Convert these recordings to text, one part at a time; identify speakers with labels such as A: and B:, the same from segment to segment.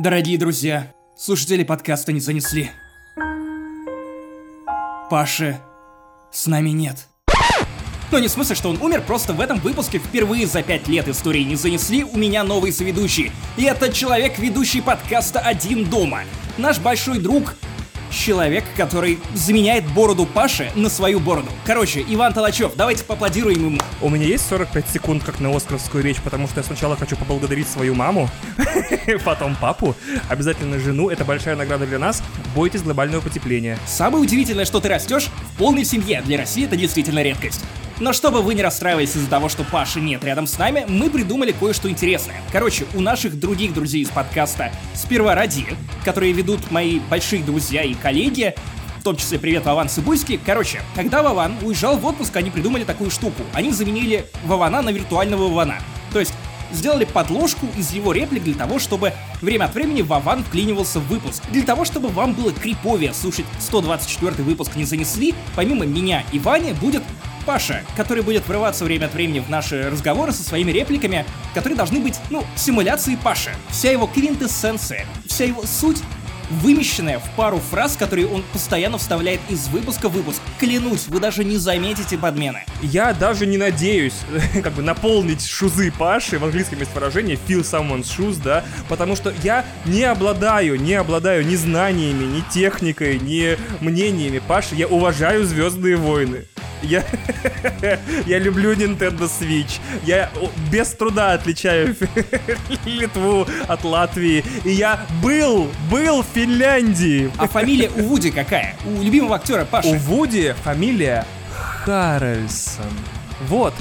A: Дорогие друзья, слушатели подкаста не занесли. Паши с нами нет. Но не в смысле, что он умер, просто в этом выпуске впервые за пять лет истории не занесли у меня новый соведущий. И это человек, ведущий подкаста «Один дома». Наш большой друг человек, который заменяет бороду Паши на свою бороду. Короче, Иван Толачев, давайте поаплодируем ему.
B: У меня есть 45 секунд, как на оскаровскую речь, потому что я сначала хочу поблагодарить свою маму, потом папу, обязательно жену, это большая награда для нас. Бойтесь глобального потепления.
A: Самое удивительное, что ты растешь в полной семье. Для России это действительно редкость. Но чтобы вы не расстраивались из-за того, что Паши нет рядом с нами, мы придумали кое-что интересное. Короче, у наших других друзей из подкаста «Сперва ради», которые ведут мои большие друзья и коллеги, в том числе привет Вован Сыбульский. Короче, когда Вован уезжал в отпуск, они придумали такую штуку. Они заменили Вована на виртуального Вована. То есть сделали подложку из его реплик для того, чтобы время от времени Вован вклинивался в выпуск. Для того, чтобы вам было криповее слушать 124 выпуск не занесли, помимо меня и Вани будет Паша, который будет врываться время от времени в наши разговоры со своими репликами, которые должны быть, ну, симуляцией Паши. Вся его квинтэссенция, вся его суть вымещенная в пару фраз, которые он постоянно вставляет из выпуска в выпуск. Клянусь, вы даже не заметите подмены.
B: Я даже не надеюсь, как бы, наполнить шузы Паши, в английском есть выражение feel someone's shoes, да, потому что я не обладаю, не обладаю ни знаниями, ни техникой, ни мнениями Паши, я уважаю Звездные войны. Я, я люблю Nintendo Switch. Я без труда отличаю Литву от Латвии. И я был, был в Финляндии.
A: А фамилия у Вуди какая? У любимого актера Паши.
B: У Вуди фамилия Харрельсон. Вот,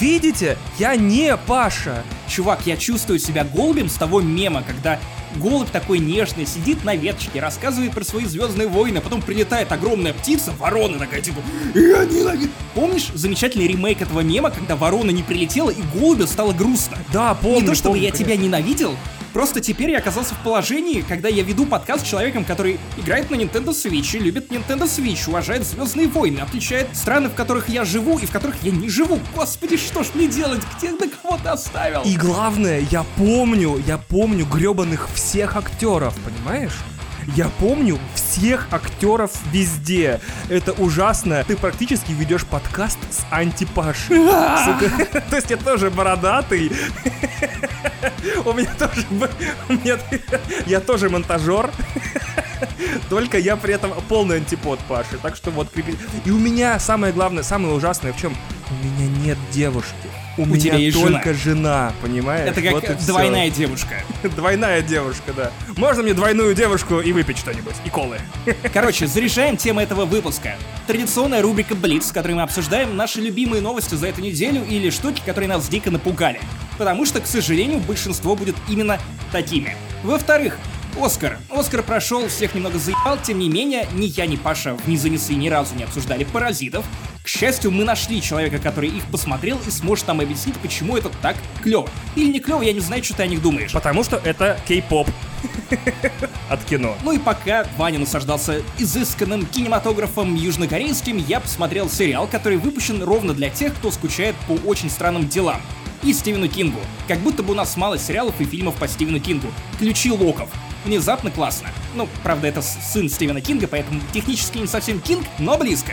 B: Видите, я не Паша.
A: Чувак, я чувствую себя голубем с того мема, когда голубь такой нежный, сидит на веточке, рассказывает про свои звездные войны, потом прилетает огромная птица, ворона такая, типа, я ненавижу. Помнишь замечательный ремейк этого мема, когда ворона не прилетела и голубю стало грустно?
B: Да, помню.
A: Не то, чтобы
B: помню,
A: я
B: конечно.
A: тебя ненавидел, Просто теперь я оказался в положении, когда я веду подкаст с человеком, который играет на Nintendo Switch, и любит Nintendo Switch, уважает Звездные войны, отличает страны, в которых я живу и в которых я не живу. Господи, что ж мне делать? Где ты кого-то оставил?
B: И главное, я помню, я помню гребаных всех актеров, понимаешь? Я помню всех актеров везде. Это ужасно. Ты практически ведешь подкаст с антипаш. То есть я тоже бородатый. У меня тоже... Я тоже монтажер. Только я при этом полный антипод Паши. Так что вот... крепи- И у меня самое главное, самое ужасное в чем? У меня нет девушки. У, меня
A: тебя есть
B: только жена, понимаешь?
A: Это как
B: Вот
A: двойная девушка.
B: Двойная девушка, да. Можно мне двойную девушку и выпить что-нибудь? И колы.
A: Короче, заряжаем тему этого выпуска. Традиционная рубрика Блиц, в которой мы обсуждаем наши любимые новости за эту неделю или штуки, которые нас дико напугали. Потому что, к сожалению, большинство будет именно такими. Во-вторых, Оскар. Оскар прошел, всех немного заебал, тем не менее, ни я, ни Паша в «Не занесли» ни разу не обсуждали «Паразитов». К счастью, мы нашли человека, который их посмотрел и сможет нам объяснить, почему это так клево. Или не клево, я не знаю, что ты о них думаешь.
B: Потому что это кей-поп. От кино.
A: Ну и пока Ваня наслаждался изысканным кинематографом южнокорейским, я посмотрел сериал, который выпущен ровно для тех, кто скучает по очень странным делам. И Стивену Кингу. Как будто бы у нас мало сериалов и фильмов по Стивену Кингу. Ключи локов. Внезапно классно. Ну, правда, это сын Стивена Кинга, поэтому технически не совсем Кинг, но близко.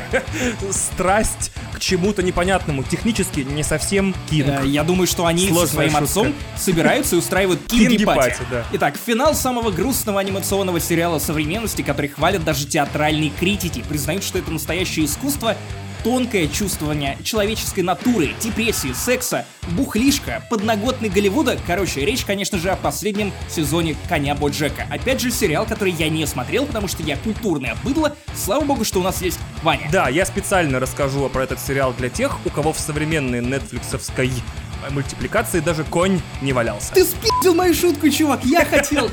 B: Страсть к чему-то непонятному. Технически не совсем кинг.
A: Э, Я думаю, что они со своим отцом собираются и устраивают кинги-пати. Итак, финал самого грустного анимационного сериала современности, который хвалят даже театральные критики, признают, что это настоящее искусство, тонкое чувствование человеческой натуры, депрессии, секса, бухлишка, подноготный Голливуда. Короче, речь, конечно же, о последнем сезоне «Коня Боджека». Опять же, сериал, который я не смотрел, потому что я культурное быдло. Слава богу, что у нас есть Ваня.
B: Да, я специально расскажу про этот сериал для тех, у кого в современной нетфликсовской мультипликации даже конь не валялся.
A: Ты спиздил мою шутку, чувак, я хотел.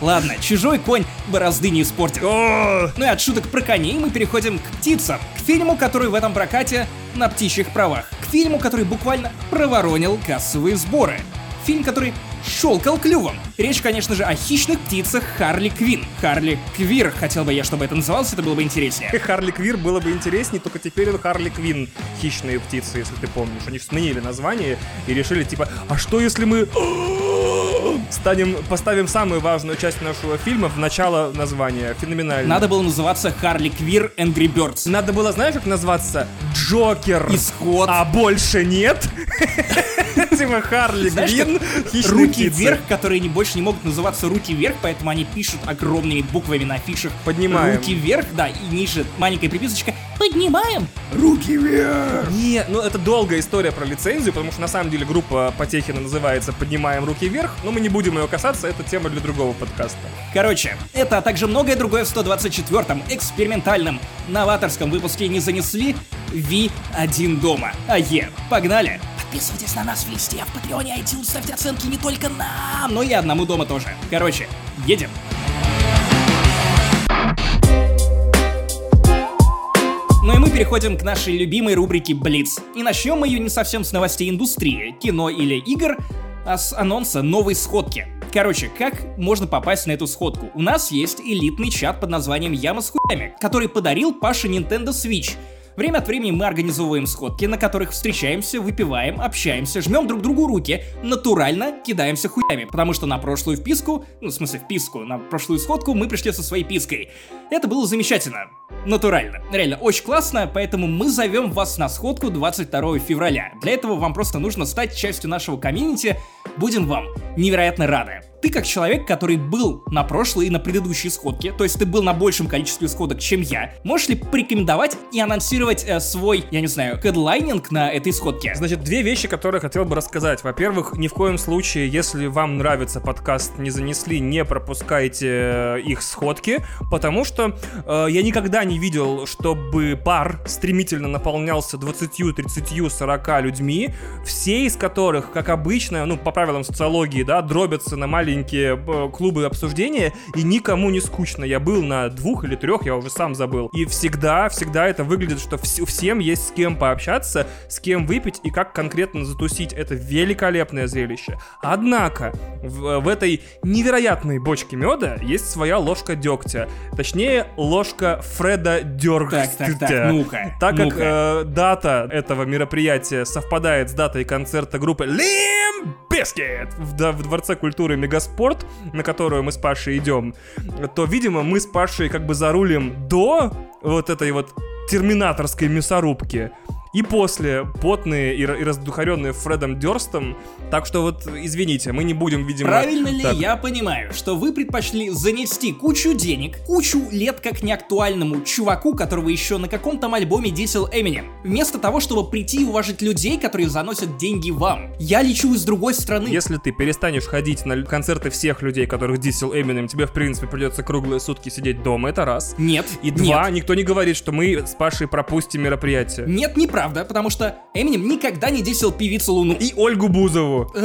A: Ладно, чужой конь борозды не испортит. Ну и от шуток про коней мы переходим к птицам. К фильму, который в этом прокате на птичьих правах. К фильму, который буквально проворонил кассовые сборы. Фильм, который щелкал клювом. Речь, конечно же, о хищных птицах Харли Квин. Харли Квир, хотел бы я, чтобы это называлось, это было бы интереснее.
B: Харли Квир было бы интереснее, только теперь он Харли Квин. Хищные птицы, если ты помнишь. Они сменили название и решили, типа, а что если мы Станем, поставим самую важную часть нашего фильма в начало названия. Феноменально.
A: Надо было называться Харли Квир Angry Birds.
B: Надо было, знаешь, как назваться? Джокер.
A: Исход.
B: А больше нет? Типа Харли Квин,
A: Руки вверх, которые не больше не могут называться руки вверх, поэтому они пишут огромными буквами на афишах.
B: Поднимаем.
A: Руки вверх, да, и ниже маленькая приписочка. Поднимаем. Руки вверх.
B: Не, ну это долгая история про лицензию, потому что на самом деле группа Потехина называется «Поднимаем руки вверх», но мы не будем ее касаться, это тема для другого подкаста.
A: Короче, это, а также многое другое в 124-м экспериментальном новаторском выпуске не занесли Ви-1 дома. А е, погнали! Подписывайтесь на нас везде, в Патреоне, iTunes, ставьте оценки не только нам, но и одному дома тоже. Короче, едем. Ну и мы переходим к нашей любимой рубрике Блиц. И начнем мы ее не совсем с новостей индустрии, кино или игр, с анонса новой сходки. Короче, как можно попасть на эту сходку? У нас есть элитный чат под названием Яма с хуями, который подарил Паше Nintendo Switch. Время от времени мы организовываем сходки, на которых встречаемся, выпиваем, общаемся, жмем друг другу руки, натурально кидаемся хуями, потому что на прошлую вписку, ну в смысле вписку, на прошлую сходку мы пришли со своей пиской. Это было замечательно. Натурально. Реально, очень классно, поэтому мы зовем вас на сходку 22 февраля. Для этого вам просто нужно стать частью нашего комьюнити. Будем вам невероятно рады. Ты как человек, который был на прошлой и на предыдущей сходке, то есть ты был на большем количестве сходок, чем я, можешь ли порекомендовать и анонсировать э, свой, я не знаю, хедлайнинг на этой сходке?
B: Значит, две вещи, которые хотел бы рассказать. Во-первых, ни в коем случае, если вам нравится подкаст «Не занесли», не пропускайте э, их сходки, потому что э, я никогда не видел, чтобы пар стремительно наполнялся 20, 30, 40 людьми, все из которых, как обычно, ну, по правилам социологии, да, дробятся на маленькие э, клубы обсуждения, и никому не скучно. Я был на двух или трех, я уже сам забыл. И всегда, всегда это выглядит, что вс- всем есть с кем пообщаться, с кем выпить и как конкретно затусить. Это великолепное зрелище. Однако, в, в этой невероятной бочке меда есть своя ложка дегтя. Точнее, ложка Фреда Дёргстя.
A: Так, так, так, ну-ка,
B: Так как
A: ну-ка.
B: э, дата этого мероприятия совпадает с датой концерта группы Limp Bizkit в, да- в Дворце культуры Мегаспорт, на которую мы с Пашей идем, то, видимо, мы с Пашей как бы зарулим до вот этой вот терминаторской мясорубки. И после потные и, и раздухаренные Фредом Дёрстом. Так что вот, извините, мы не будем, видимо...
A: Правильно ли
B: так,
A: я понимаю, что вы предпочли занести кучу денег, кучу лет как неактуальному чуваку, которого еще на каком-то альбоме дисел Эминем, вместо того, чтобы прийти и уважить людей, которые заносят деньги вам? Я лечу из другой страны.
B: Если ты перестанешь ходить на концерты всех людей, которых дисел Эминем, тебе, в принципе, придется круглые сутки сидеть дома, это раз.
A: Нет.
B: И два,
A: Нет.
B: никто не говорит, что мы с Пашей пропустим мероприятие.
A: Нет, неправда, потому что Эминем никогда не дисел певицу Луну.
B: И Ольгу Бузову.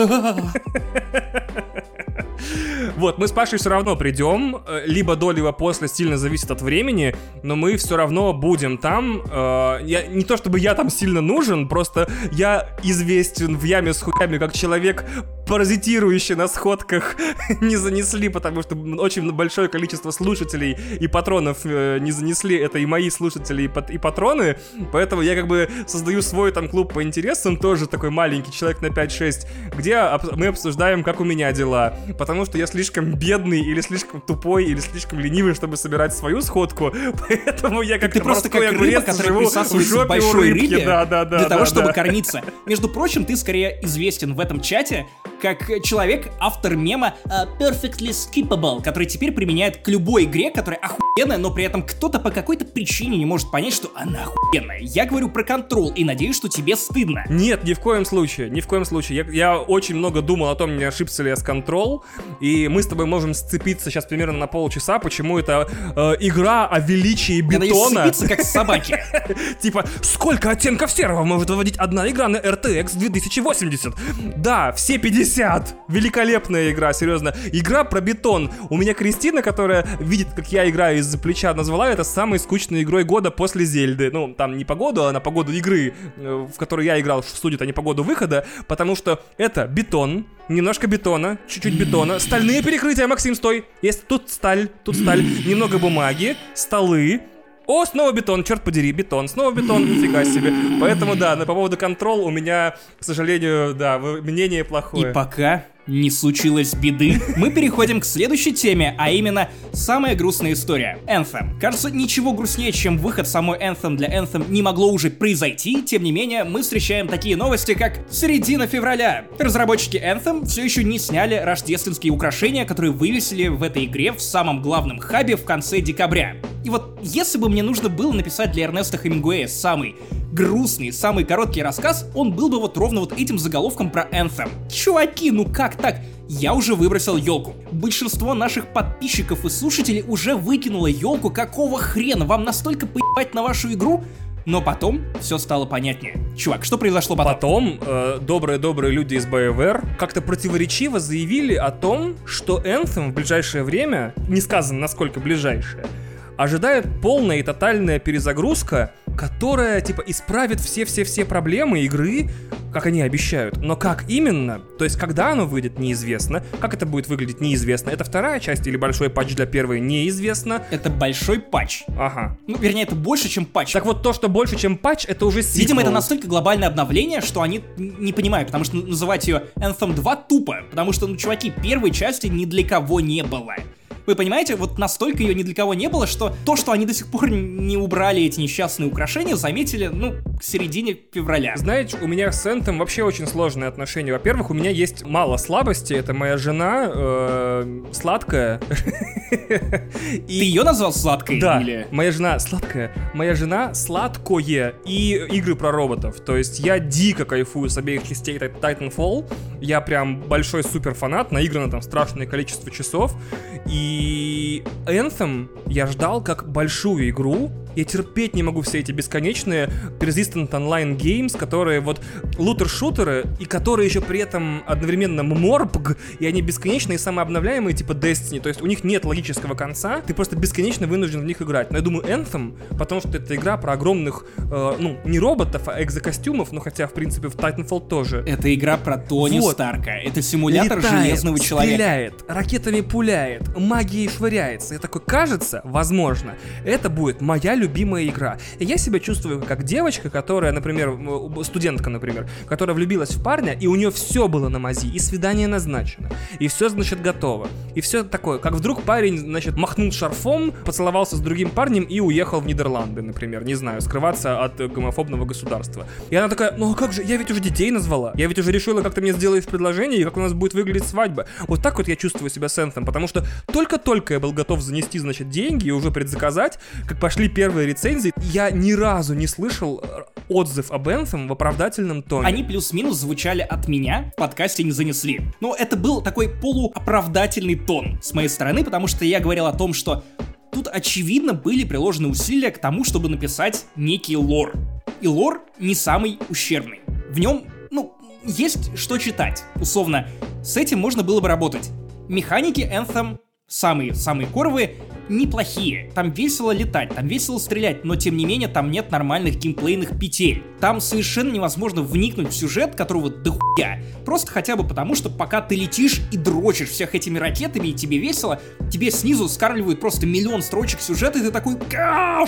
B: Вот, мы с Пашей все равно придем, э, либо до, либо после, сильно зависит от времени, но мы все равно будем там. Э, Я, не то чтобы я там сильно нужен, просто я известен в яме с хуями как человек, паразитирующий на сходках не занесли, потому что очень большое количество слушателей и патронов э, не занесли. Это и мои слушатели, и, пат- и патроны. Поэтому я как бы создаю свой там клуб по интересам, тоже такой маленький, человек на 5-6, где обс- мы обсуждаем, как у меня дела. Потому что я слишком бедный, или слишком тупой, или слишком ленивый, чтобы собирать свою сходку. Поэтому я как
A: Ты просто как рыба, которая присасывается к большой
B: рыбки.
A: рыбе
B: Да, да, да,
A: для того, чтобы кормиться. Между прочим, ты скорее известен в этом чате как человек, автор мема э, Perfectly Skippable, который теперь применяет к любой игре, которая охуенная, но при этом кто-то по какой-то причине не может понять, что она охуенная. Я говорю про контрол и надеюсь, что тебе стыдно.
B: Нет, ни в коем случае, ни в коем случае. Я, я очень много думал о том, не ошибся ли я с Control, и мы с тобой можем сцепиться сейчас примерно на полчаса, почему это э, игра о величии бетона.
A: сцепиться как собаки.
B: Типа, сколько оттенков серого может выводить одна игра на RTX 2080? Да, все 50. Великолепная игра, серьезно. Игра про бетон. У меня Кристина, которая видит, как я играю из-за плеча, назвала это самой скучной игрой года после Зельды. Ну, там не по году, а на погоду игры, э, в которой я играл, судит, а не по году выхода, потому что это бетон, немножко бетона, чуть-чуть бетона, стальные перекрытия, Максим, стой. Есть тут сталь, тут сталь, немного бумаги, столы, о, снова бетон, черт подери, бетон, снова бетон, нифига себе. Поэтому, да, на, по поводу контрол у меня, к сожалению, да, мнение
A: И
B: плохое.
A: пока не случилось беды, мы переходим к следующей теме, а именно самая грустная история. Anthem. Кажется, ничего грустнее, чем выход самой Anthem для Anthem не могло уже произойти, тем не менее, мы встречаем такие новости, как середина февраля. Разработчики Anthem все еще не сняли рождественские украшения, которые вывесили в этой игре в самом главном хабе в конце декабря. И вот если бы мне нужно было написать для Эрнеста Хемингуэя самый грустный, самый короткий рассказ, он был бы вот ровно вот этим заголовком про Anthem. Чуваки, ну как так? Я уже выбросил елку. Большинство наших подписчиков и слушателей уже выкинуло елку. Какого хрена? Вам настолько поебать на вашу игру? Но потом все стало понятнее. Чувак, что произошло потом?
B: Потом э, добрые-добрые люди из BioWare как-то противоречиво заявили о том, что Anthem в ближайшее время, не сказано насколько ближайшее, ожидает полная и тотальная перезагрузка, которая, типа, исправит все-все-все проблемы игры, как они обещают. Но как именно, то есть когда оно выйдет, неизвестно. Как это будет выглядеть, неизвестно. Это вторая часть или большой патч для первой, неизвестно.
A: Это большой патч.
B: Ага.
A: Ну, вернее, это больше, чем патч.
B: Так вот, то, что больше, чем патч, это уже сиквел.
A: Видимо, это настолько глобальное обновление, что они не понимают, потому что называть ее Anthem 2 тупо, потому что, ну, чуваки, первой части ни для кого не было. Вы понимаете, вот настолько ее ни для кого не было, что то, что они до сих пор не убрали эти несчастные украшения, заметили, ну, к середине февраля.
B: Знаете, у меня с Энтом вообще очень сложные отношения. Во-первых, у меня есть мало слабости. Это моя жена э, сладкая.
A: Ты ее назвал сладкой?
B: Да, моя жена сладкая. Моя жена сладкое и игры про роботов. То есть я дико кайфую с обеих частей Titanfall. Я прям большой супер фанат. Наиграно там страшное количество часов. И Anthem я ждал как большую игру, я терпеть не могу все эти бесконечные Persistent Online Games, которые вот лутер-шутеры, и которые еще при этом одновременно морпг, и они бесконечные и самообновляемые, типа Destiny. То есть у них нет логического конца, ты просто бесконечно вынужден в них играть. Но я думаю, Anthem, потому что это игра про огромных, э, ну, не роботов, а экзокостюмов, но хотя, в принципе, в Titanfall тоже.
A: Это игра про Тони вот. Старка. Это симулятор Летает, железного человека.
B: стреляет, ракетами пуляет, магией швыряется. Я такой, кажется, возможно, это будет моя любимая любимая игра. И я себя чувствую как девочка, которая, например, студентка, например, которая влюбилась в парня, и у нее все было на мази, и свидание назначено, и все, значит, готово. И все такое, как вдруг парень, значит, махнул шарфом, поцеловался с другим парнем и уехал в Нидерланды, например, не знаю, скрываться от гомофобного государства. И она такая, ну а как же, я ведь уже детей назвала, я ведь уже решила, как ты мне сделаешь предложение, и как у нас будет выглядеть свадьба. Вот так вот я чувствую себя сенсом, потому что только-только я был готов занести, значит, деньги и уже предзаказать, как пошли первые первой рецензии я ни разу не слышал э, отзыв об Anthem в оправдательном тоне.
A: Они плюс-минус звучали от меня, в подкасте не занесли. Но это был такой полуоправдательный тон с моей стороны, потому что я говорил о том, что тут очевидно были приложены усилия к тому, чтобы написать некий лор. И лор не самый ущербный. В нем, ну, есть что читать. Условно, с этим можно было бы работать. Механики Anthem самые-самые коровые неплохие. Там весело летать, там весело стрелять, но тем не менее там нет нормальных геймплейных петель. Там совершенно невозможно вникнуть в сюжет, которого дохуя. Просто хотя бы потому, что пока ты летишь и дрочишь всех этими ракетами, и тебе весело, тебе снизу скармливают просто миллион строчек сюжета, и ты такой,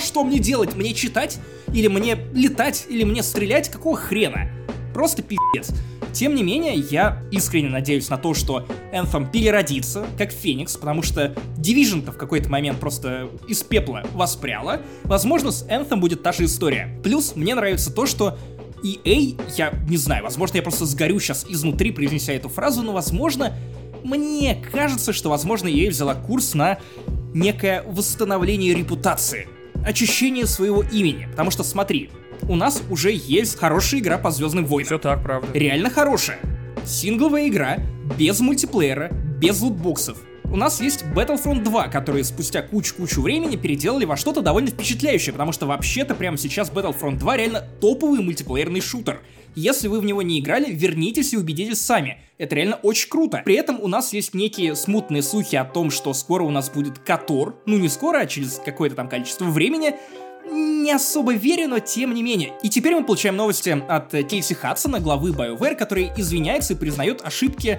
A: что мне делать? Мне читать? Или мне летать? Или мне стрелять? Какого хрена? Просто пиздец. Тем не менее, я искренне надеюсь на то, что Anthem переродится, как Феникс, потому что Division-то в какой-то момент просто из пепла воспряла. Возможно, с Anthem будет та же история. Плюс мне нравится то, что EA, я не знаю, возможно, я просто сгорю сейчас изнутри, произнеся эту фразу, но, возможно, мне кажется, что, возможно, EA взяла курс на некое восстановление репутации, очищение своего имени. Потому что, смотри, у нас уже есть хорошая игра по Звездным войнам.
B: Все так, правда.
A: Реально хорошая. Сингловая игра, без мультиплеера, без лутбоксов. У нас есть Battlefront 2, которые спустя кучу-кучу времени переделали во что-то довольно впечатляющее, потому что вообще-то прямо сейчас Battlefront 2 реально топовый мультиплеерный шутер. Если вы в него не играли, вернитесь и убедитесь сами. Это реально очень круто. При этом у нас есть некие смутные слухи о том, что скоро у нас будет Котор. Ну не скоро, а через какое-то там количество времени не особо верю, но тем не менее. И теперь мы получаем новости от Кейси Хадсона, главы BioWare, который извиняется и признает ошибки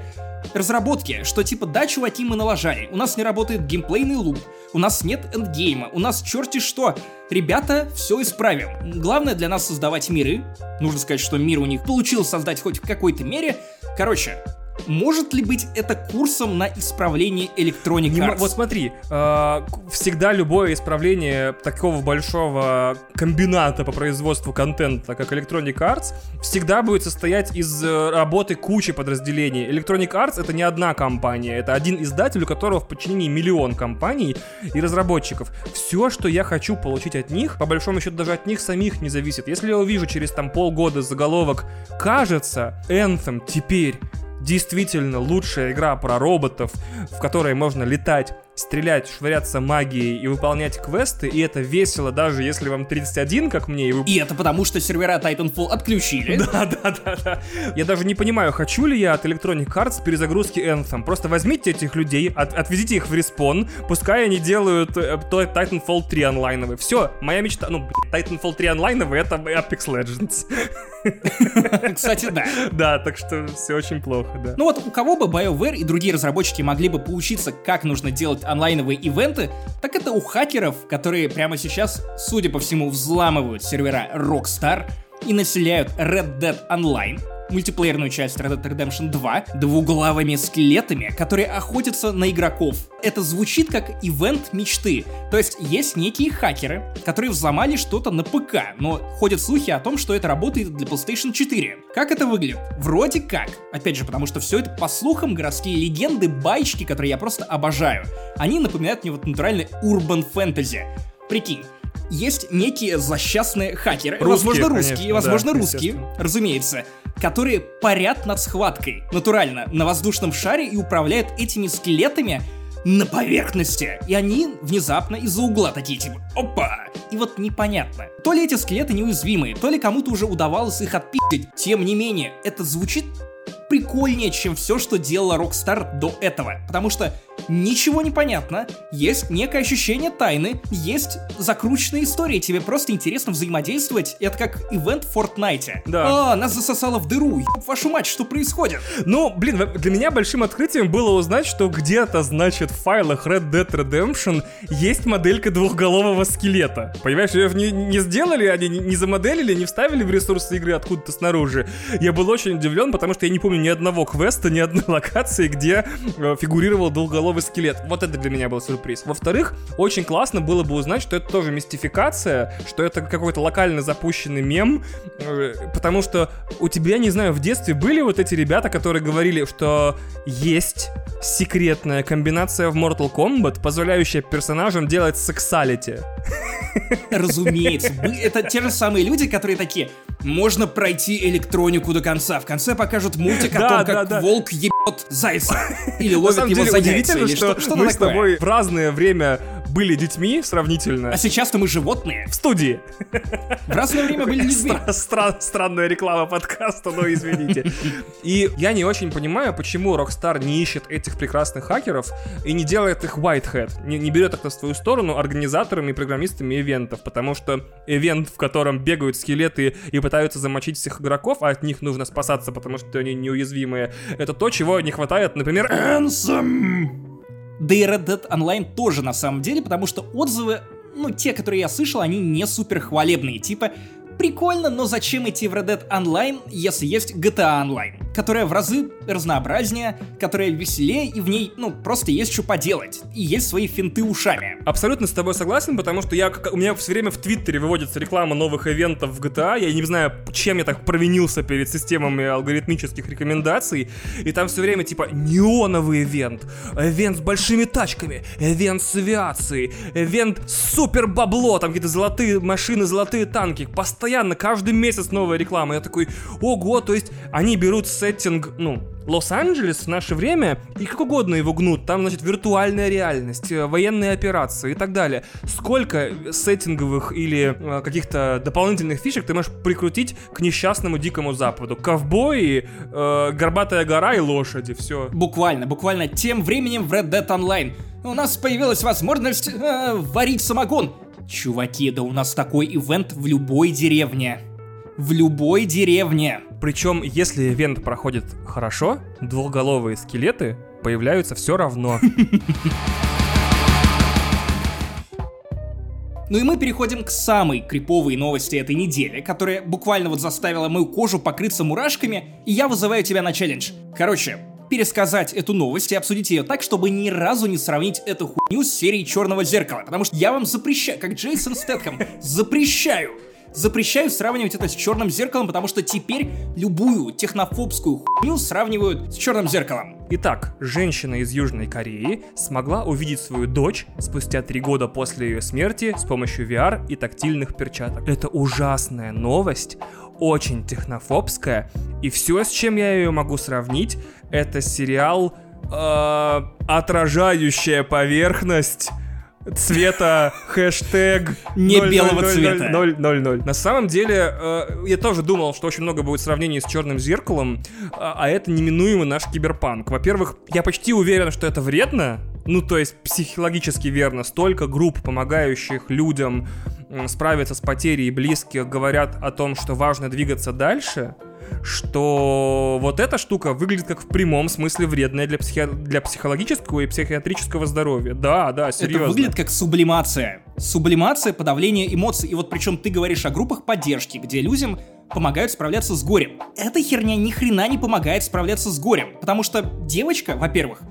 A: разработки, что типа да, чуваки, мы налажали, у нас не работает геймплейный луп, у нас нет эндгейма, у нас черти что. Ребята, все исправим. Главное для нас создавать миры. Нужно сказать, что мир у них получилось создать хоть в какой-то мере. Короче, Может ли быть это курсом на исправление Electronic
B: Не м-
A: Arts?
B: вот смотри, э, всегда любое исправление такого большого комбината по производству контента, как Electronic Arts, всегда будет состоять из э, работы кучи подразделений. Electronic Arts это не одна компания, это один издатель, у которого в подчинении миллион компаний и разработчиков. Все, что я хочу получить от них, по большому счету даже от них самих не зависит. Если я увижу через там полгода заголовок «Кажется, Anthem теперь действительно лучшая игра про роботов, в которой можно летать, стрелять, швыряться магией и выполнять квесты, и это весело, даже если вам 31, как мне, и вы
A: И это потому, что сервера Titanfall отключили.
B: да, да, да, да. Я даже не понимаю, хочу ли я от Electronic Arts перезагрузки Anthem. Просто возьмите этих людей, от- отвезите их в респон, пускай они делают э, Titanfall 3 онлайновый. Все, моя мечта, ну, блин, Titanfall 3 онлайновый это Apex Legends.
A: Кстати, да.
B: Да, так что все очень плохо, да.
A: Ну вот у кого бы BioWare и другие разработчики могли бы поучиться, как нужно делать онлайновые ивенты, так это у хакеров, которые прямо сейчас, судя по всему, взламывают сервера Rockstar и населяют Red Dead Online, мультиплеерную часть Red Dead Redemption 2, двуглавыми скелетами, которые охотятся на игроков. Это звучит как ивент мечты. То есть есть некие хакеры, которые взломали что-то на ПК, но ходят слухи о том, что это работает для PlayStation 4. Как это выглядит? Вроде как. Опять же, потому что все это по слухам городские легенды, байчики, которые я просто обожаю. Они напоминают мне вот натуральный урбан фэнтези. Прикинь, есть некие злосчастные хакеры,
B: Русские,
A: возможно
B: конечно,
A: русские, возможно
B: да,
A: русские, разумеется, которые парят над схваткой, натурально, на воздушном шаре и управляют этими скелетами на поверхности. И они внезапно из-за угла такие типа «Опа!» И вот непонятно, то ли эти скелеты неуязвимые, то ли кому-то уже удавалось их отпи***ть. Тем не менее, это звучит прикольнее, чем все, что делала Rockstar до этого. Потому что ничего не понятно, есть некое ощущение тайны, есть закрученная история, тебе просто интересно взаимодействовать. Это как ивент в Fortnite.
B: Да.
A: А, нас засосало в дыру, еб вашу мать, что происходит?
B: Ну, блин, для меня большим открытием было узнать, что где-то, значит, в файлах Red Dead Redemption есть моделька двухголового скелета. Понимаешь, ее не, не сделали, они не, не замоделили, не вставили в ресурсы игры откуда-то снаружи. Я был очень удивлен, потому что я не помню ни одного квеста, ни одной локации, где э, фигурировал двухголовый скелет. Вот это для меня был сюрприз. Во-вторых, очень классно было бы узнать, что это тоже мистификация, что это какой-то локально запущенный мем, э, потому что у тебя, не знаю, в детстве были вот эти ребята, которые говорили, что есть секретная комбинация в Mortal Kombat, позволяющая персонажам делать сексалити.
A: Разумеется, это те же самые люди, которые такие, можно пройти электронику до конца. В конце покажут мультик о
B: Да,
A: том,
B: да,
A: как
B: да.
A: волк ебет зайца. Или ловит его за
B: удивительно, что
A: что,
B: мы с тобой в разное время были детьми сравнительно
A: А сейчас-то мы животные.
B: в студии.
A: В разное время были людьми.
B: Стра- странная реклама подкаста, но извините. И я не очень понимаю, почему Rockstar не ищет этих прекрасных хакеров и не делает их Whitehead, не, не берет их на свою сторону организаторами и программистами ивентов, потому что ивент, в котором бегают скелеты и пытаются замочить всех игроков, а от них нужно спасаться, потому что они неуязвимые, это то, чего не хватает, например, Anthem.
A: Да и Red Dead Online тоже на самом деле, потому что отзывы, ну, те, которые я слышал, они не супер хвалебные. Типа, прикольно, но зачем идти в Red Dead Online, если есть GTA Online, которая в разы разнообразнее, которая веселее, и в ней, ну, просто есть что поделать. И есть свои финты ушами.
B: Абсолютно с тобой согласен, потому что я, как- у меня все время в Твиттере выводится реклама новых ивентов в GTA. Я не знаю, чем я так провинился перед системами алгоритмических рекомендаций. И там все время типа неоновый ивент, ивент с большими тачками, ивент с авиацией, ивент супер бабло, там какие-то золотые машины, золотые танки. Постоянно, каждый месяц новая реклама. Я такой, ого, то есть они берут сеттинг, ну, Лос-Анджелес в наше время и как угодно его гнут. Там, значит, виртуальная реальность, э, военные операции и так далее. Сколько сеттинговых или э, каких-то дополнительных фишек ты можешь прикрутить к несчастному дикому западу? Ковбои, э, горбатая гора и лошади, все.
A: Буквально, буквально тем временем в Red Dead Online у нас появилась возможность э, варить самогон. Чуваки, да у нас такой ивент в любой деревне. В любой деревне.
B: Причем, если ивент проходит хорошо, двухголовые скелеты появляются все равно.
A: Ну и мы переходим к самой криповой новости этой недели, которая буквально вот заставила мою кожу покрыться мурашками, и я вызываю тебя на челлендж. Короче, пересказать эту новость и обсудить ее так, чтобы ни разу не сравнить эту хуйню с серией Черного зеркала. Потому что я вам запрещаю, как Джейсон Стэтхэм, запрещаю запрещаю сравнивать это с черным зеркалом, потому что теперь любую технофобскую хуйню сравнивают с черным зеркалом.
B: Итак, женщина из Южной Кореи смогла увидеть свою дочь спустя три года после ее смерти с помощью VR и тактильных перчаток. Это ужасная новость, очень технофобская, и все, с чем я ее могу сравнить, это сериал э, «Отражающая поверхность» цвета хэштег
A: Не белого цвета.
B: 000. На самом деле, э, я тоже думал, что очень много будет сравнений с черным зеркалом, а, а это неминуемо наш киберпанк. Во-первых, я почти уверен, что это вредно, ну, то есть психологически верно. Столько групп, помогающих людям справиться с потерей близких, говорят о том, что важно двигаться дальше — что вот эта штука выглядит как в прямом смысле вредная для, психи... для психологического и психиатрического здоровья. Да, да, серьезно.
A: Это выглядит как сублимация. Сублимация подавления эмоций. И вот причем ты говоришь о группах поддержки, где людям помогают справляться с горем. Эта херня ни хрена не помогает справляться с горем. Потому что девочка, во-первых,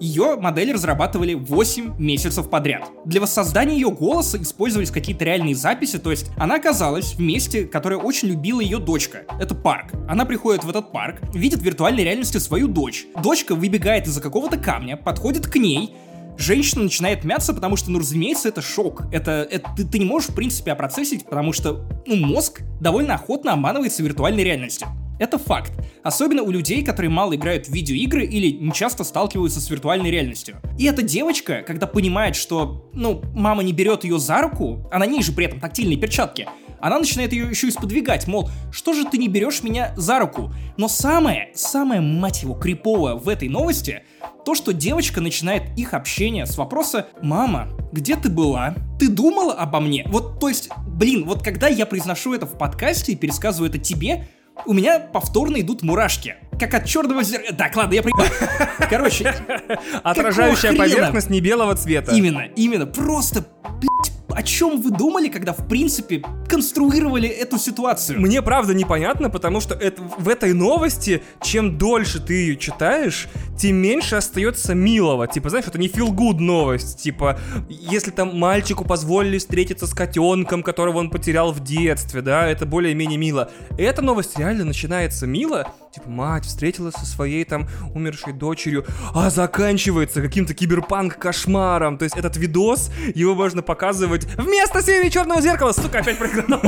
A: ее модели разрабатывали 8 месяцев подряд. Для воссоздания ее голоса использовались какие-то реальные записи, то есть она оказалась в месте, которое очень любила ее дочка. Это парк. Она приходит в этот парк, видит в виртуальной реальности свою дочь. Дочка выбегает из-за какого-то камня, подходит к ней, женщина начинает мяться, потому что, ну, разумеется, это шок. Это, это ты, ты не можешь, в принципе, опроцессить, потому что, ну, мозг довольно охотно обманывается виртуальной реальностью. Это факт. Особенно у людей, которые мало играют в видеоигры или не часто сталкиваются с виртуальной реальностью. И эта девочка, когда понимает, что, ну, мама не берет ее за руку, а на ней же при этом тактильные перчатки, она начинает ее еще и сподвигать, мол, что же ты не берешь меня за руку? Но самое, самое, мать его, криповое в этой новости, то, что девочка начинает их общение с вопроса «Мама, где ты была? Ты думала обо мне?» Вот, то есть, блин, вот когда я произношу это в подкасте и пересказываю это тебе, у меня повторно идут мурашки. Как от черного зеркала. Так, ладно, я при... Короче.
B: Отражающая поверхность не белого цвета.
A: Именно, именно. Просто, блядь, о чем вы думали, когда, в принципе, конструировали эту ситуацию?
B: Мне правда непонятно, потому что это, в этой новости, чем дольше ты ее читаешь, тем меньше остается милого. Типа, знаешь, это не feel good новость. Типа, если там мальчику позволили встретиться с котенком, которого он потерял в детстве, да, это более-менее мило. Эта новость реально начинается мило, типа, мать встретилась со своей там умершей дочерью, а заканчивается каким-то киберпанк-кошмаром. То есть этот видос, его можно показывать вместо серии Черного Зеркала, сука, опять проиграл.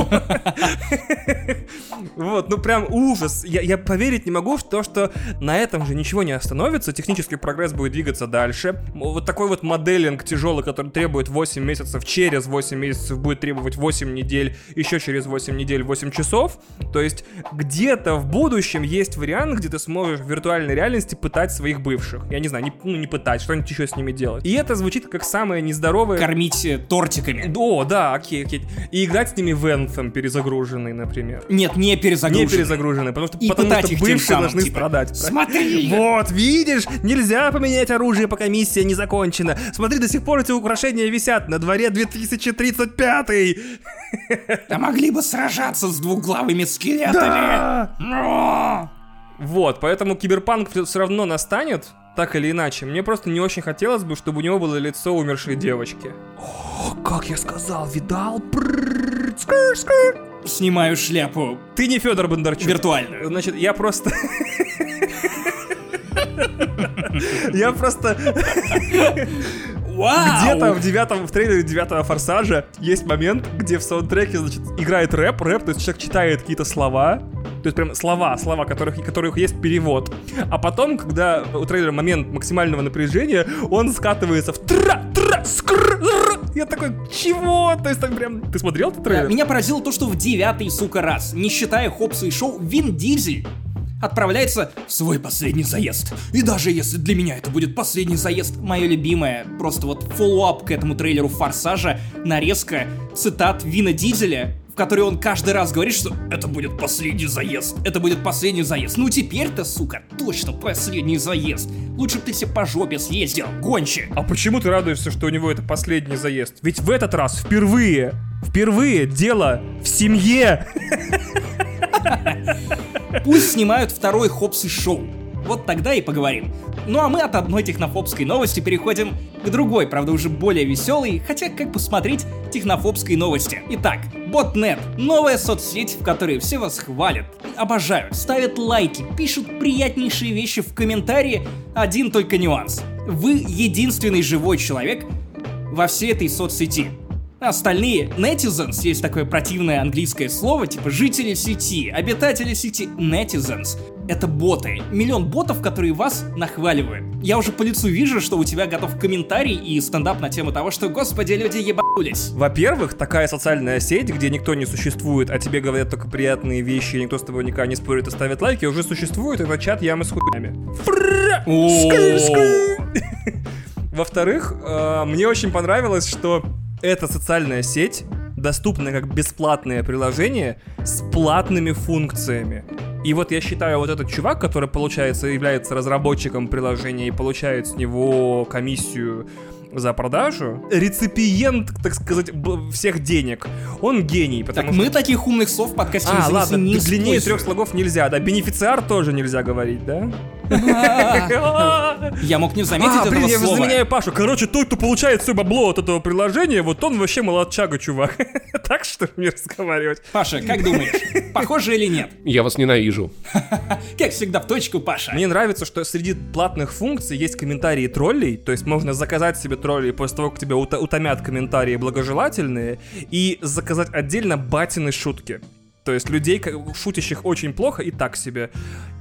B: Вот, ну прям ужас. Я, поверить не могу в то, что на этом же ничего не остановится, технический прогресс будет двигаться дальше. Вот такой вот моделинг тяжелый, который требует 8 месяцев, через 8 месяцев будет требовать 8 недель, еще через 8 недель 8 часов. То есть где-то в будущем есть вариант, где ты сможешь в виртуальной реальности пытать своих бывших. Я не знаю, не, ну не пытать, что-нибудь еще с ними делать. И это звучит как самое нездоровое...
A: Кормить э, тортиками.
B: О, да, окей, окей. И играть с ними в Anthem перезагруженный, например.
A: Нет, не перезагруженный.
B: Не перезагруженный, потому что, и потому что бывшие самым, должны типа, страдать.
A: Смотри!
B: Вот, видишь, нельзя поменять оружие, пока миссия не закончена. Смотри, до сих пор эти украшения висят на дворе 2035
A: Да могли бы сражаться с двуглавыми скелетами.
B: Да! Вот, поэтому киберпанк все равно настанет, так или иначе. Мне просто не очень хотелось бы, чтобы у него было лицо умершей девочки. О, как я сказал, видал?
A: Снимаю шляпу.
B: Ты не Федор Бондарчук.
A: Виртуально.
B: Значит, я просто... Я просто... Где-то в девятом, в трейлере девятого форсажа есть момент, где в саундтреке, значит, играет рэп, рэп, то есть человек читает какие-то слова, то есть прям слова, слова, которых, которых есть перевод. А потом, когда у трейлера момент максимального напряжения, он скатывается в тра, тра, скр, я такой, чего? То есть так прям... Ты смотрел этот трейлер?
A: Меня поразило то, что в девятый, сука, раз, не считая Хоббса и Шоу, Вин Дизель отправляется в свой последний заезд. И даже если для меня это будет последний заезд, мое любимое, просто вот follow-up к этому трейлеру Форсажа, нарезка цитат Вина Дизеля, в которой он каждый раз говорит, что это будет последний заезд, это будет последний заезд. Ну теперь-то, сука, точно последний заезд. Лучше бы ты себе по жопе съездил, гонче.
B: А почему ты радуешься, что у него это последний заезд? Ведь в этот раз впервые, впервые дело в семье.
A: Пусть снимают второй Хопс и Шоу. Вот тогда и поговорим. Ну а мы от одной технофобской новости переходим к другой, правда уже более веселой, хотя как посмотреть технофобской новости. Итак, Ботнет — новая соцсеть, в которой все вас хвалят, обожают, ставят лайки, пишут приятнейшие вещи в комментарии. Один только нюанс. Вы единственный живой человек во всей этой соцсети. Остальные netizens, есть такое противное английское слово, типа жители сети, обитатели сети, netizens. Это боты. Миллион ботов, которые вас нахваливают. Я уже по лицу вижу, что у тебя готов комментарий и стендап на тему того, что, господи, люди ебанулись.
B: Во-первых, такая социальная сеть, где никто не существует, а тебе говорят только приятные вещи, и никто с тобой никогда не спорит и ставит лайки, уже существует, это чат ямы с хуями. Во-вторых, э, мне очень понравилось, что эта социальная сеть доступна как бесплатное приложение с платными функциями. И вот я считаю, вот этот чувак, который, получается, является разработчиком приложения и получает с него комиссию за продажу, реципиент, так сказать, всех денег, он гений.
A: Потому так что... мы таких умных слов в подкасте
B: а, ладно, не длиннее трех слогов нельзя, да? Бенефициар тоже нельзя говорить, да?
A: Я мог не заметить а, этого блин,
B: слова. я заменяю Пашу. Короче, тот, кто получает все бабло от этого приложения, вот он вообще молодчага, чувак. так что мне разговаривать?
A: Паша, как думаешь, похоже или нет?
C: Я вас ненавижу.
A: как всегда в точку, Паша.
B: Мне нравится, что среди платных функций есть комментарии троллей, то есть можно заказать себе троллей после того, как тебя утомят комментарии благожелательные, и заказать отдельно батины шутки. То есть людей, шутящих очень плохо и так себе.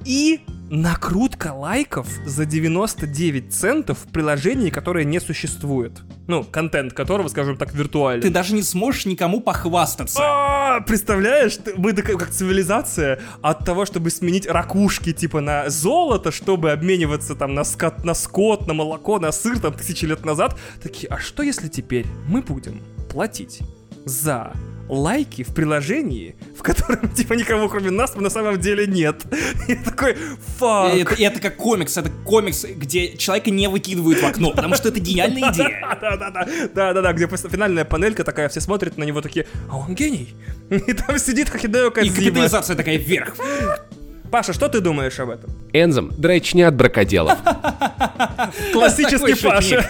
B: И накрутка лайков за 99 центов в приложении, которое не существует. Ну, контент которого, скажем так, виртуальный.
A: Ты даже не сможешь никому похвастаться.
B: А, представляешь, мы как цивилизация от того, чтобы сменить ракушки типа на золото, чтобы обмениваться там на скот, на скот, на молоко, на сыр там тысячи лет назад, такие, а что если теперь мы будем платить за лайки в приложении, в котором, типа, никого кроме нас на самом деле нет. И такой, фак.
A: Это, это как комикс, это комикс, где человека не выкидывают в окно, потому что это гениальная идея.
B: Да-да-да, да-да-да, где финальная панелька такая, все смотрят на него такие, а он гений. И там сидит Хахидео Кадзима.
A: И капитализация такая вверх.
B: Паша, что ты думаешь об этом?
C: Энзом, дрочня от бракоделов.
B: Классический Паша.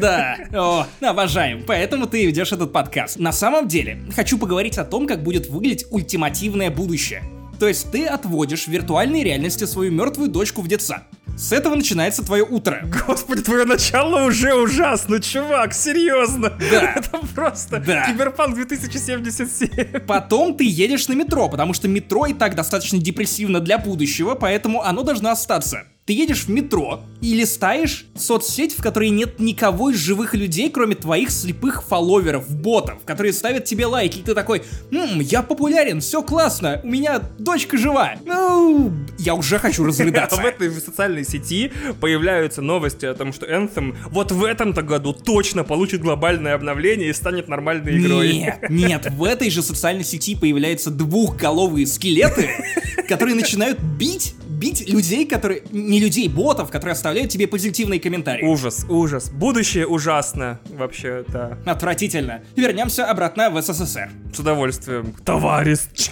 A: Да, о, обожаем. Поэтому ты ведешь этот подкаст. На самом деле, хочу поговорить о том, как будет выглядеть ультимативное будущее. То есть ты отводишь в виртуальной реальности свою мертвую дочку в детсад. С этого начинается твое утро.
B: Господи, твое начало уже ужасно, чувак, серьезно.
A: Да.
B: Это просто
A: да.
B: Киберпанк 2077.
A: Потом ты едешь на метро, потому что метро и так достаточно депрессивно для будущего, поэтому оно должно остаться. Ты едешь в метро и листаешь соцсеть, в которой нет никого из живых людей, кроме твоих слепых фолловеров, ботов, которые ставят тебе лайки, и ты такой, «Ммм, я популярен, все классно, у меня дочка жива». Ну, я уже хочу разрыдаться.
B: В этой социальной сети появляются новости о том, что Anthem вот в этом-то году точно получит глобальное обновление и станет нормальной игрой.
A: Нет, нет, в этой же социальной сети появляются двухголовые скелеты, которые начинают бить бить людей, которые... Не людей, ботов, которые оставляют тебе позитивные комментарии.
B: Ужас, ужас. Будущее ужасно. Вообще, да.
A: Отвратительно. Вернемся обратно в СССР.
B: С удовольствием. Товарищ.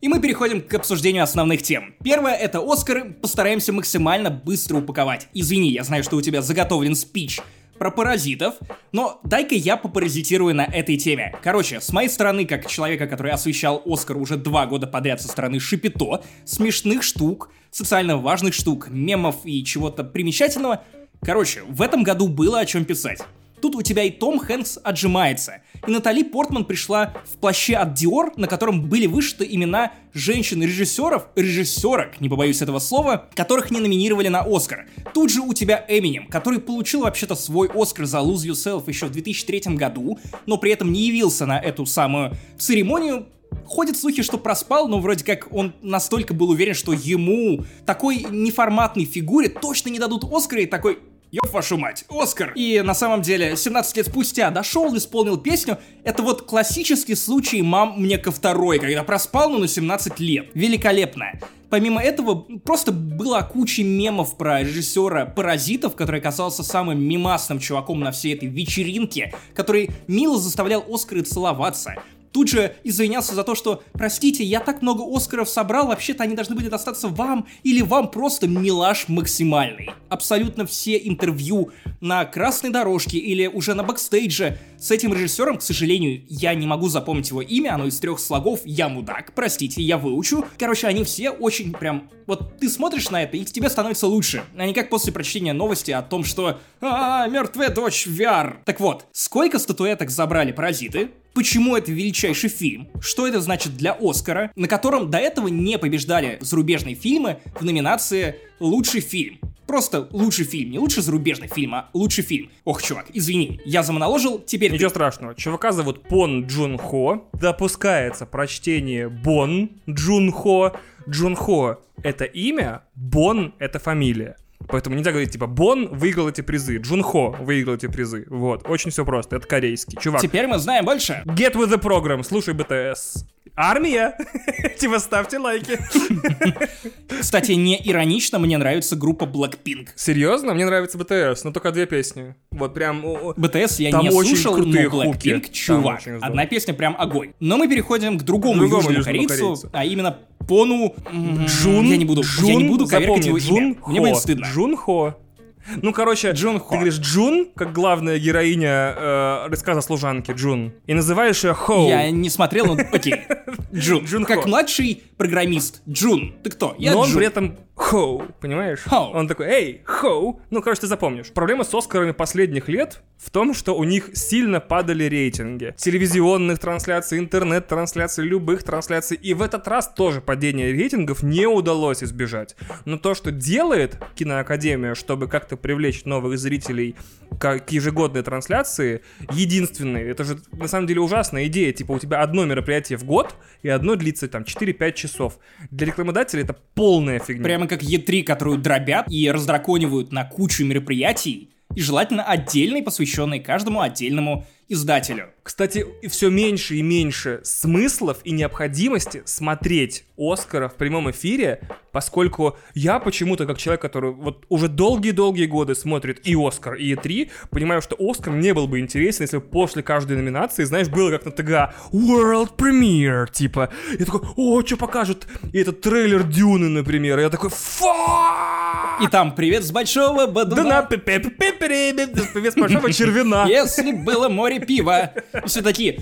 A: И мы переходим к обсуждению основных тем. Первое — это Оскары. Постараемся максимально быстро упаковать. Извини, я знаю, что у тебя заготовлен спич про паразитов, но дай-ка я попаразитирую на этой теме. Короче, с моей стороны, как человека, который освещал Оскар уже два года подряд со стороны Шипито, смешных штук, социально важных штук, мемов и чего-то примечательного, короче, в этом году было о чем писать. Тут у тебя и Том Хэнкс отжимается. И Натали Портман пришла в плаще от Dior, на котором были вышиты имена женщин-режиссеров, режиссерок, не побоюсь этого слова, которых не номинировали на Оскар. Тут же у тебя Эминем, который получил вообще-то свой Оскар за Lose Yourself еще в 2003 году, но при этом не явился на эту самую церемонию, Ходят слухи, что проспал, но вроде как он настолько был уверен, что ему, такой неформатной фигуре, точно не дадут Оскара, и такой, Ёб вашу мать, Оскар! И на самом деле, 17 лет спустя дошел, исполнил песню. Это вот классический случай «Мам, мне ко второй», когда проспал, но на 17 лет. Великолепно. Помимо этого, просто была куча мемов про режиссера «Паразитов», который оказался самым мимасным чуваком на всей этой вечеринке, который мило заставлял Оскары целоваться. Тут же извинялся за то, что, простите, я так много Оскаров собрал, вообще-то они должны были достаться вам, или вам просто милаш максимальный. Абсолютно все интервью на красной дорожке или уже на бэкстейдже с этим режиссером, к сожалению, я не могу запомнить его имя, оно из трех слогов, я мудак, простите, я выучу. Короче, они все очень прям... Вот ты смотришь на это, и тебе становится лучше. А не как после прочтения новости о том, что «А, мертвая дочь VR». Так вот, сколько статуэток забрали паразиты? Почему это величайший фильм? Что это значит для Оскара, на котором до этого не побеждали зарубежные фильмы в номинации «Лучший фильм»? Просто лучший фильм, не лучший зарубежный фильм, а лучший фильм. Ох, чувак, извини, я замоноложил, теперь
B: Ничего
A: ты.
B: страшного. Чувака зовут Пон Джун Хо. Допускается прочтение Бон Джун Хо. Джун Хо — это имя, Бон — это фамилия. Поэтому нельзя говорить, типа, Бон выиграл эти призы, Джун Хо выиграл эти призы. Вот, очень все просто, это корейский. Чувак,
A: Теперь мы знаем больше.
B: get with the program, слушай БТС. Армия! Типа ставьте лайки.
A: Кстати, не иронично, мне нравится группа Blackpink.
B: Серьезно? Мне нравится BTS, но только две песни. Вот прям...
A: BTS я не слушал, но. Blackpink, чувак, одна песня прям огонь. Но мы переходим к другому, южному, корейцу, а именно Пону...
B: Джун
A: Я не буду, я не буду коверкать его имя.
B: Джун
A: Мне будет стыдно.
B: Джун Хо. Ну, короче,
A: Джун
B: ты
A: Хо.
B: говоришь Джун, как главная героиня э, рассказа служанки Джун, и называешь ее Хоу.
A: Я не смотрел, но окей. Джун.
B: Джун
A: как
B: Хо.
A: младший программист. Джун. Ты кто? Я
B: Но он
A: Джун.
B: при этом Хоу, понимаешь?
A: Хоу.
B: Он такой, эй, Хоу. Ну, короче, ты запомнишь. Проблема с Оскарами последних лет в том, что у них сильно падали рейтинги. Телевизионных трансляций, интернет-трансляций, любых трансляций. И в этот раз тоже падение рейтингов не удалось избежать. Но то, что делает киноакадемия, чтобы как-то привлечь новых зрителей к ежегодной трансляции, единственное, это же на самом деле ужасная идея, типа у тебя одно мероприятие в год, и одно длится там 4-5 часов. Для рекламодателя это полная фигня.
A: Прямо как Е3, которую дробят и раздраконивают на кучу мероприятий, и желательно отдельные, посвященные каждому отдельному издателю.
B: Кстати, все меньше и меньше смыслов и необходимости смотреть Оскара в прямом эфире, поскольку я почему-то, как человек, который вот уже долгие-долгие годы смотрит и Оскар, и E3, понимаю, что Оскар не был бы интересен, если бы после каждой номинации, знаешь, было как на ТГА World Premiere, типа. Я такой, о, что покажут? И этот трейлер Дюны, например. И я такой, фа!
A: И там привет с большого бадуна.
B: на привет большого червина.
A: Если было море пива. И все такие,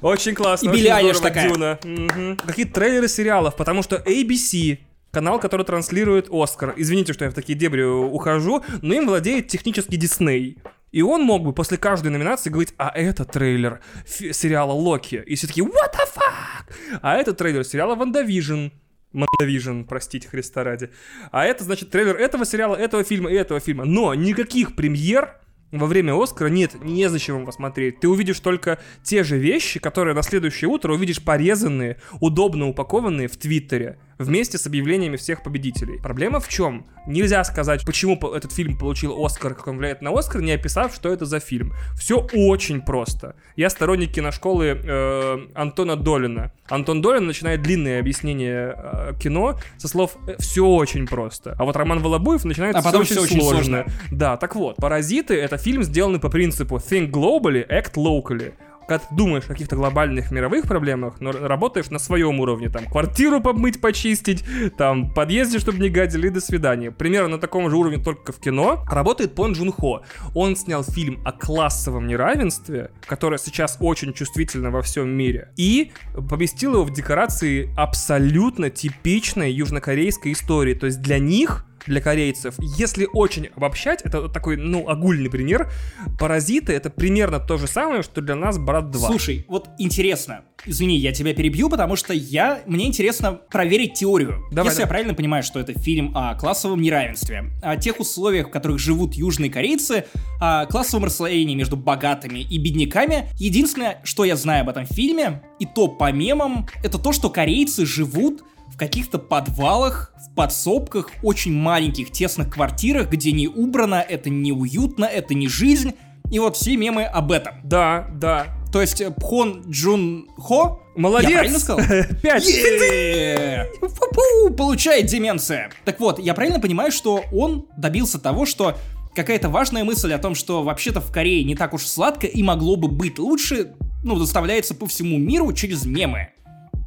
B: Очень классно.
A: И Билли Айлиш такая.
B: Дюна. Мгм. Какие трейлеры сериалов, потому что ABC канал, который транслирует Оскар. Извините, что я в такие дебри ухожу, но им владеет технически Дисней. И он мог бы после каждой номинации говорить, а это трейлер сериала Локи. И все такие, what the fuck? А это трейлер сериала WandaVision. Мандавижн, простите Христа ради. А это, значит, трейлер этого сериала, этого фильма и этого фильма. Но никаких премьер во время Оскара нет, незачем вам посмотреть. Ты увидишь только те же вещи, которые на следующее утро увидишь порезанные, удобно упакованные в Твиттере, вместе с объявлениями всех победителей. Проблема в чем? Нельзя сказать, почему по- этот фильм получил Оскар, как он влияет на Оскар, не описав, что это за фильм. Все очень просто. Я сторонник киношколы э, Антона Долина. Антон Долин начинает длинное объяснение э, кино со слов «все очень просто». А вот Роман Волобуев начинает
A: А потом
B: «Всё
A: всё очень сложно».
B: да, так вот, «Паразиты» — это фильм, сделанный по принципу «think globally, act locally». Когда ты думаешь о каких-то глобальных мировых проблемах, но работаешь на своем уровне, там, квартиру помыть, почистить, там, подъезде, чтобы не гадили, до свидания. Примерно на таком же уровне, только в кино, работает Пон Джун Хо. Он снял фильм о классовом неравенстве, которое сейчас очень чувствительно во всем мире, и поместил его в декорации абсолютно типичной южнокорейской истории. То есть для них для корейцев. Если очень обобщать, это такой, ну, огульный пример. Паразиты — это примерно то же самое, что для нас Брат 2.
A: Слушай, вот интересно. Извини, я тебя перебью, потому что я мне интересно проверить теорию.
B: Давай,
A: Если я
B: давай.
A: правильно понимаю, что это фильм о классовом неравенстве, о тех условиях, в которых живут южные корейцы, о классовом расслоении между богатыми и бедняками, единственное, что я знаю об этом фильме, и то по мемам, это то, что корейцы живут каких-то подвалах, в подсобках, очень маленьких, тесных квартирах, где не убрано, это не уютно, это не жизнь. И вот все мемы об этом.
B: Да, да.
A: То есть э, Пхон Джун Хо?
B: Молодец!
A: Я правильно сказал?
B: Пять!
A: Е-е-е! Фу-фу, Получает деменция. Так вот, я правильно понимаю, что он добился того, что какая-то важная мысль о том, что вообще-то в Корее не так уж сладко и могло бы быть лучше, ну, доставляется по всему миру через мемы.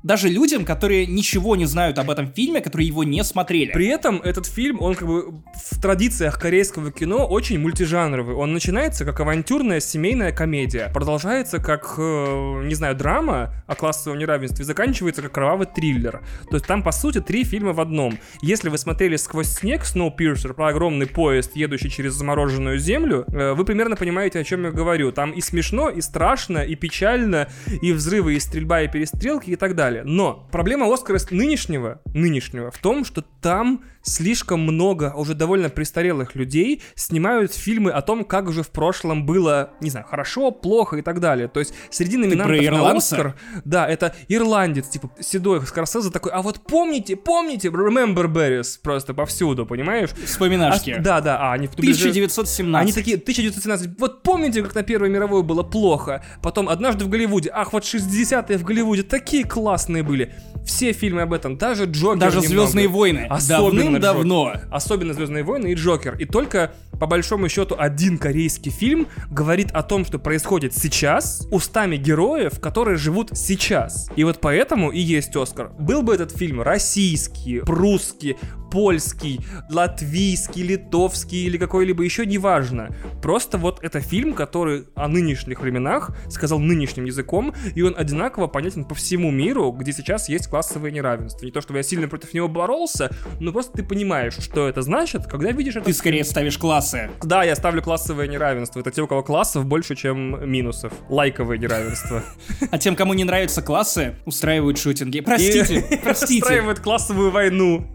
A: Даже людям, которые ничего не знают об этом фильме, которые его не смотрели.
B: При этом этот фильм, он как бы в традициях корейского кино очень мультижанровый. Он начинается как авантюрная семейная комедия, продолжается как, э, не знаю, драма о классовом неравенстве, заканчивается как кровавый триллер. То есть там, по сути, три фильма в одном. Если вы смотрели «Сквозь снег» Snowpiercer про огромный поезд, едущий через замороженную землю, э, вы примерно понимаете, о чем я говорю. Там и смешно, и страшно, и печально, и взрывы, и стрельба, и перестрелки, и так далее. Но проблема Оскара нынешнего, нынешнего в том, что там слишком много уже довольно престарелых людей снимают фильмы о том, как же в прошлом было, не знаю, хорошо, плохо и так далее. То есть среди номинантов
A: про
B: на Оскар, да, это ирландец, типа седой Скорсезе такой, а вот помните, помните, Remember Berries просто повсюду, понимаешь?
A: Вспоминашки.
B: А, да, да, а они в дубляже-
A: 1917.
B: они такие, 1917, вот помните, как на Первой мировой было плохо? Потом однажды в Голливуде, ах, вот 60-е в Голливуде такие классные были. Все фильмы об этом, даже Джокер
A: Даже
B: немного.
A: Звездные войны.
B: Особенно. Джокер. Особенно Звездные войны и Джокер. И только, по большому счету, один корейский фильм говорит о том, что происходит сейчас, устами героев, которые живут сейчас. И вот поэтому и есть Оскар. Был бы этот фильм российский, прусский, польский, латвийский, литовский или какой-либо еще, неважно. Просто вот это фильм, который о нынешних временах сказал нынешним языком, и он одинаково понятен по всему миру, где сейчас есть классовое неравенство. Не то, чтобы я сильно против него боролся, но просто ты понимаешь, что это значит, когда видишь это.
A: Ты скорее ставишь классы.
B: Да, я ставлю классовое неравенство. Это те, у кого классов больше, чем минусов. Лайковое неравенство.
A: А тем, кому не нравятся классы, устраивают шутинги. Простите, простите.
B: Устраивают классовую войну.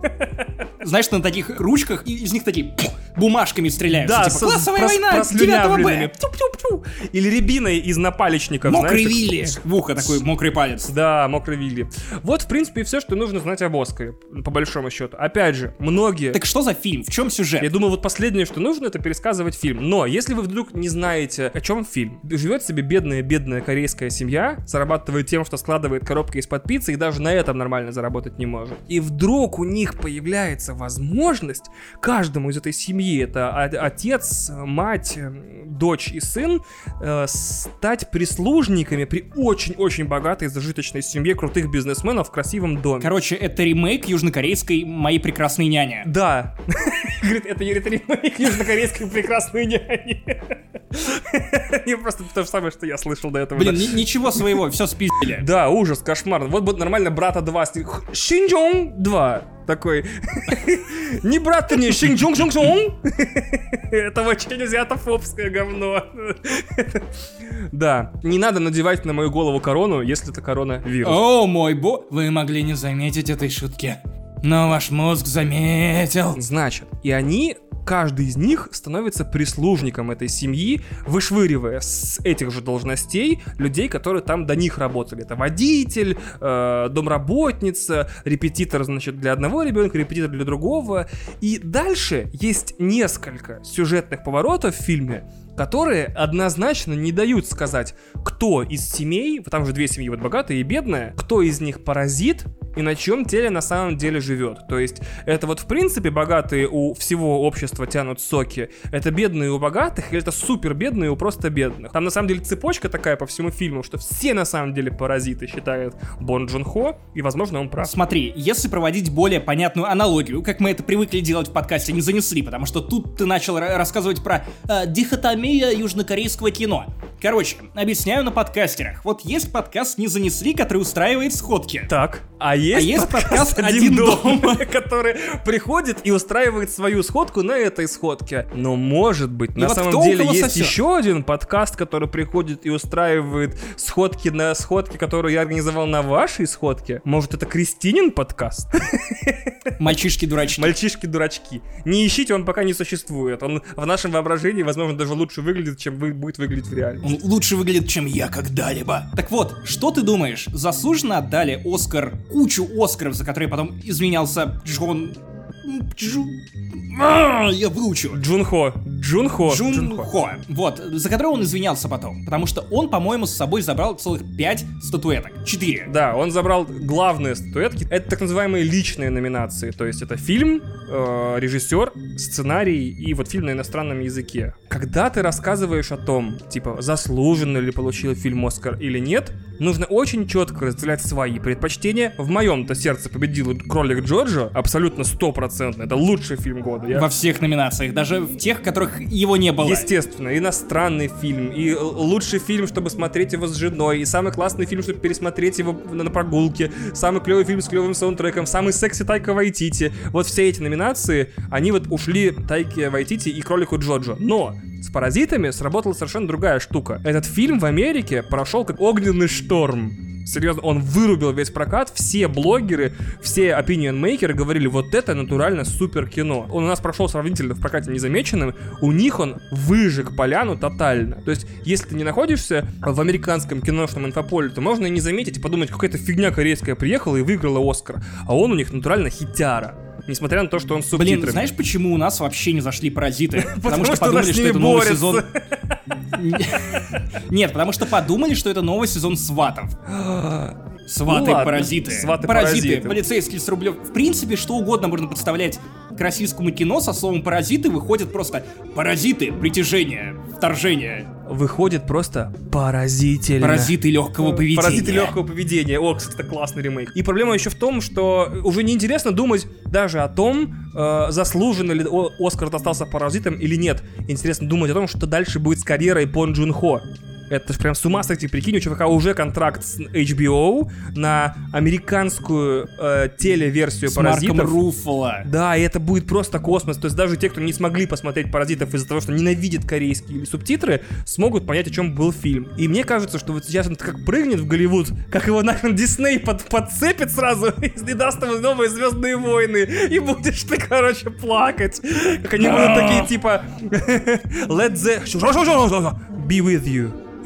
A: Знаешь, на таких ручках, и из них такие бумажками стреляются.
B: Да,
A: типа, классовая
B: прос-
A: война, 9
B: прослюнявленными.
A: Б.
B: Или рябиной из напалечников.
A: Мокрый
B: знаешь,
A: Вилли. В ухо такой мокрый палец.
B: Да, мокрый Вилли. Вот, в принципе, и все, что нужно знать об Оскаре, по большому счету. Опять же, многие...
A: Так что за фильм? В чем сюжет?
B: Я думаю, вот последнее, что нужно, это пересказывать фильм. Но если вы вдруг не знаете, о чем фильм, живет себе бедная-бедная корейская семья, зарабатывает тем, что складывает коробки из-под пиццы и даже на этом нормально заработать не может. И вдруг у них появляется возможность каждому из этой семьи, это отец, мать, м, дочь и сын, э, стать прислужниками при очень-очень богатой зажиточной семье крутых бизнесменов в красивом доме.
A: Короче, это ремейк южнокорейской «Мои прекрасные няни».
B: Да. Говорит, это говорит, ремейк южнокорейской прекрасной няни. Не просто то же самое, что я слышал до этого.
A: Блин, ничего своего, все спиздили.
B: Да, ужас, кошмар. Вот бы нормально брата 2. Шинджон 2. Такой. Не брат ты не, Шинджон Жон Это очень азиатофобское говно. Да, не надо надевать на мою голову корону, если это коронавирус.
A: О мой бо... Вы могли не заметить этой шутки. Но ваш мозг заметил.
B: Значит, и они, каждый из них становится прислужником этой семьи, вышвыривая с этих же должностей людей, которые там до них работали. Это водитель, э, домработница, репетитор, значит, для одного ребенка, репетитор для другого. И дальше есть несколько сюжетных поворотов в фильме, которые однозначно не дают сказать, кто из семей, там же две семьи, вот богатая и бедная, кто из них паразит и на чьем теле на самом деле живет. То есть это вот в принципе богатые у всего общества тянут соки, это бедные у богатых, или это супер бедные у просто бедных. Там на самом деле цепочка такая по всему фильму, что все на самом деле паразиты, считает Бон Джун Хо, и возможно он прав.
A: Смотри, если проводить более понятную аналогию, как мы это привыкли делать в подкасте, не занесли, потому что тут ты начал ра- рассказывать про э, дихотомия южнокорейского кино. Короче, объясняю на подкастерах. Вот есть подкаст «Не занесли», который устраивает сходки.
B: Так, а есть,
A: есть подкаст «Один дом».
B: который приходит и устраивает свою сходку на этой сходке. Но может быть, на
A: вот
B: самом деле есть
A: сосет?
B: еще один подкаст, который приходит и устраивает сходки на сходке, которую я организовал на вашей сходке. Может, это Кристинин подкаст?
A: Мальчишки-дурачки.
B: Мальчишки-дурачки. Не ищите, он пока не существует. Он в нашем воображении, возможно, даже лучше выглядит, чем будет выглядеть в реальности.
A: Он лучше выглядит, чем я когда-либо. Так вот, что ты думаешь? Заслуженно отдали Оскар кучу Оскаров, за которые потом изменялся Джон... Джу... А, Я выучу.
B: Джунхо, Джун Хо.
A: Джун Хо. Вот, за которого он извинялся потом. Потому что он, по-моему, с собой забрал целых 5 статуэток. 4.
B: Да, он забрал главные статуэтки. Это так называемые личные номинации. То есть это фильм, э, режиссер, сценарий и вот фильм на иностранном языке. Когда ты рассказываешь о том, типа, заслуженно ли получил фильм Оскар или нет, нужно очень четко разделять свои предпочтения. В моем-то сердце победил Кролик Джорджа, абсолютно стопроцентно. Это лучший фильм года. Я
A: Во всех номинациях, даже в тех, которых его не было.
B: Естественно, иностранный фильм, и лучший фильм, чтобы смотреть его с женой, и самый классный фильм, чтобы пересмотреть его на, на прогулке, самый клевый фильм с клевым саундтреком, самый секси Тайка Вайтити. Вот все эти номинации, они вот ушли Тайке Вайтити и Кролику Джоджо. Но с «Паразитами» сработала совершенно другая штука. Этот фильм в Америке прошел как огненный шторм. Серьезно, он вырубил весь прокат, все блогеры, все opinion-мейкеры говорили, вот это натурально супер кино. Он у нас прошел сравнительно в прокате незамеченным, у них он выжег поляну тотально. То есть, если ты не находишься в американском киношном инфополе, то можно и не заметить и подумать, какая-то фигня корейская приехала и выиграла Оскар. А он у них натурально хитяра. Несмотря на то, что он с субтитрами.
A: Блин, знаешь, почему у нас вообще не зашли паразиты?
B: Потому что
A: подумали, что это новый сезон. Нет, потому что подумали, что это новый сезон сватов. Сваты,
B: Ну
A: паразиты.
B: сваты,
A: паразиты,
B: паразиты.
A: полицейский с рублев. В принципе, что угодно можно представлять к российскому кино со словом паразиты выходит просто паразиты, притяжение, вторжение,
B: Выходит просто поразительно.
A: паразиты легкого поведения.
B: Паразиты легкого поведения. О, кстати, это классный ремейк. И проблема еще в том, что уже неинтересно думать даже о том, э, заслуженно ли О- Оскар достался паразитам или нет. Интересно думать о том, что дальше будет с карьерой Пон Джун Хо. Это ж прям с ума сойти, прикинь, у чувака уже контракт с HBO на американскую э, телеверсию
A: С Марком
B: паразитов.
A: Руффало.
B: Да, и это будет просто космос. То есть даже те, кто не смогли посмотреть «Паразитов» из-за того, что ненавидят корейские субтитры, смогут понять, о чем был фильм. И мне кажется, что вот сейчас он как прыгнет в Голливуд, как его нахрен Дисней под, подцепит сразу и даст ему новые «Звездные войны», и будешь ты, короче, плакать. Как они будут такие, типа... Let the... Be with you.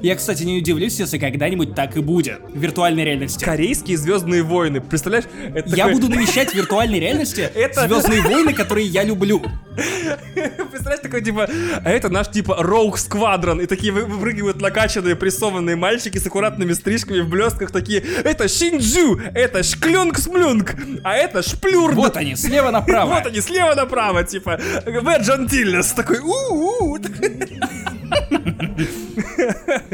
A: Я, кстати, не удивлюсь, если когда-нибудь так и будет. В виртуальной реальности.
B: Корейские «Звездные войны». Представляешь? Это
A: Я
B: такой-
A: буду навещать в виртуальной реальности
B: Это-
A: Звездные войны, которые я люблю.
B: Представляешь, такой типа, а это наш типа Роук Сквадрон, и такие вы- выпрыгивают накачанные прессованные мальчики с аккуратными стрижками в блестках, такие, это Шинджу, это Шклюнг-смлюнг, а это Шплюрд.
A: Вот они, слева направо.
B: Вот они, слева направо, типа, Верджан Тиллес, такой, у-у-у.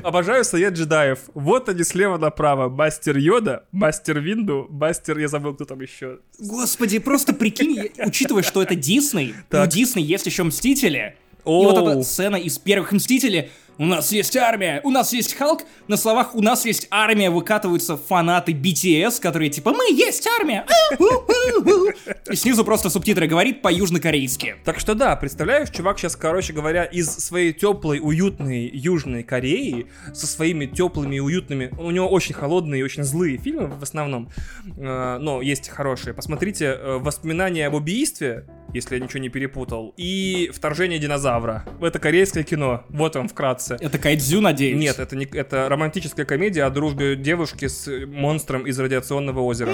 B: Обожаю совет джедаев. Вот они слева направо. Мастер Йода, Мастер Винду, Мастер, я забыл, кто там еще.
A: Господи, просто прикинь, учитывая, что это Дисней, у Дисней есть еще Мстители. И вот эта сцена из первых Мстителей. У нас есть армия, у нас есть Халк. На словах у нас есть армия выкатываются фанаты BTS, которые типа мы есть армия. А, у, у, у». И снизу просто субтитры говорит по-южнокорейски.
B: Так что да, представляешь, чувак сейчас, короче говоря, из своей теплой, уютной Южной Кореи, со своими теплыми и уютными, у него очень холодные и очень злые фильмы в основном, э, но есть хорошие. Посмотрите э, «Воспоминания об убийстве», если я ничего не перепутал, и «Вторжение динозавра». Это корейское кино, вот вам вкратце.
A: Это Кайдзю, надеюсь.
B: Нет, это, не, это романтическая комедия о дружбе девушки с монстром из радиационного озера.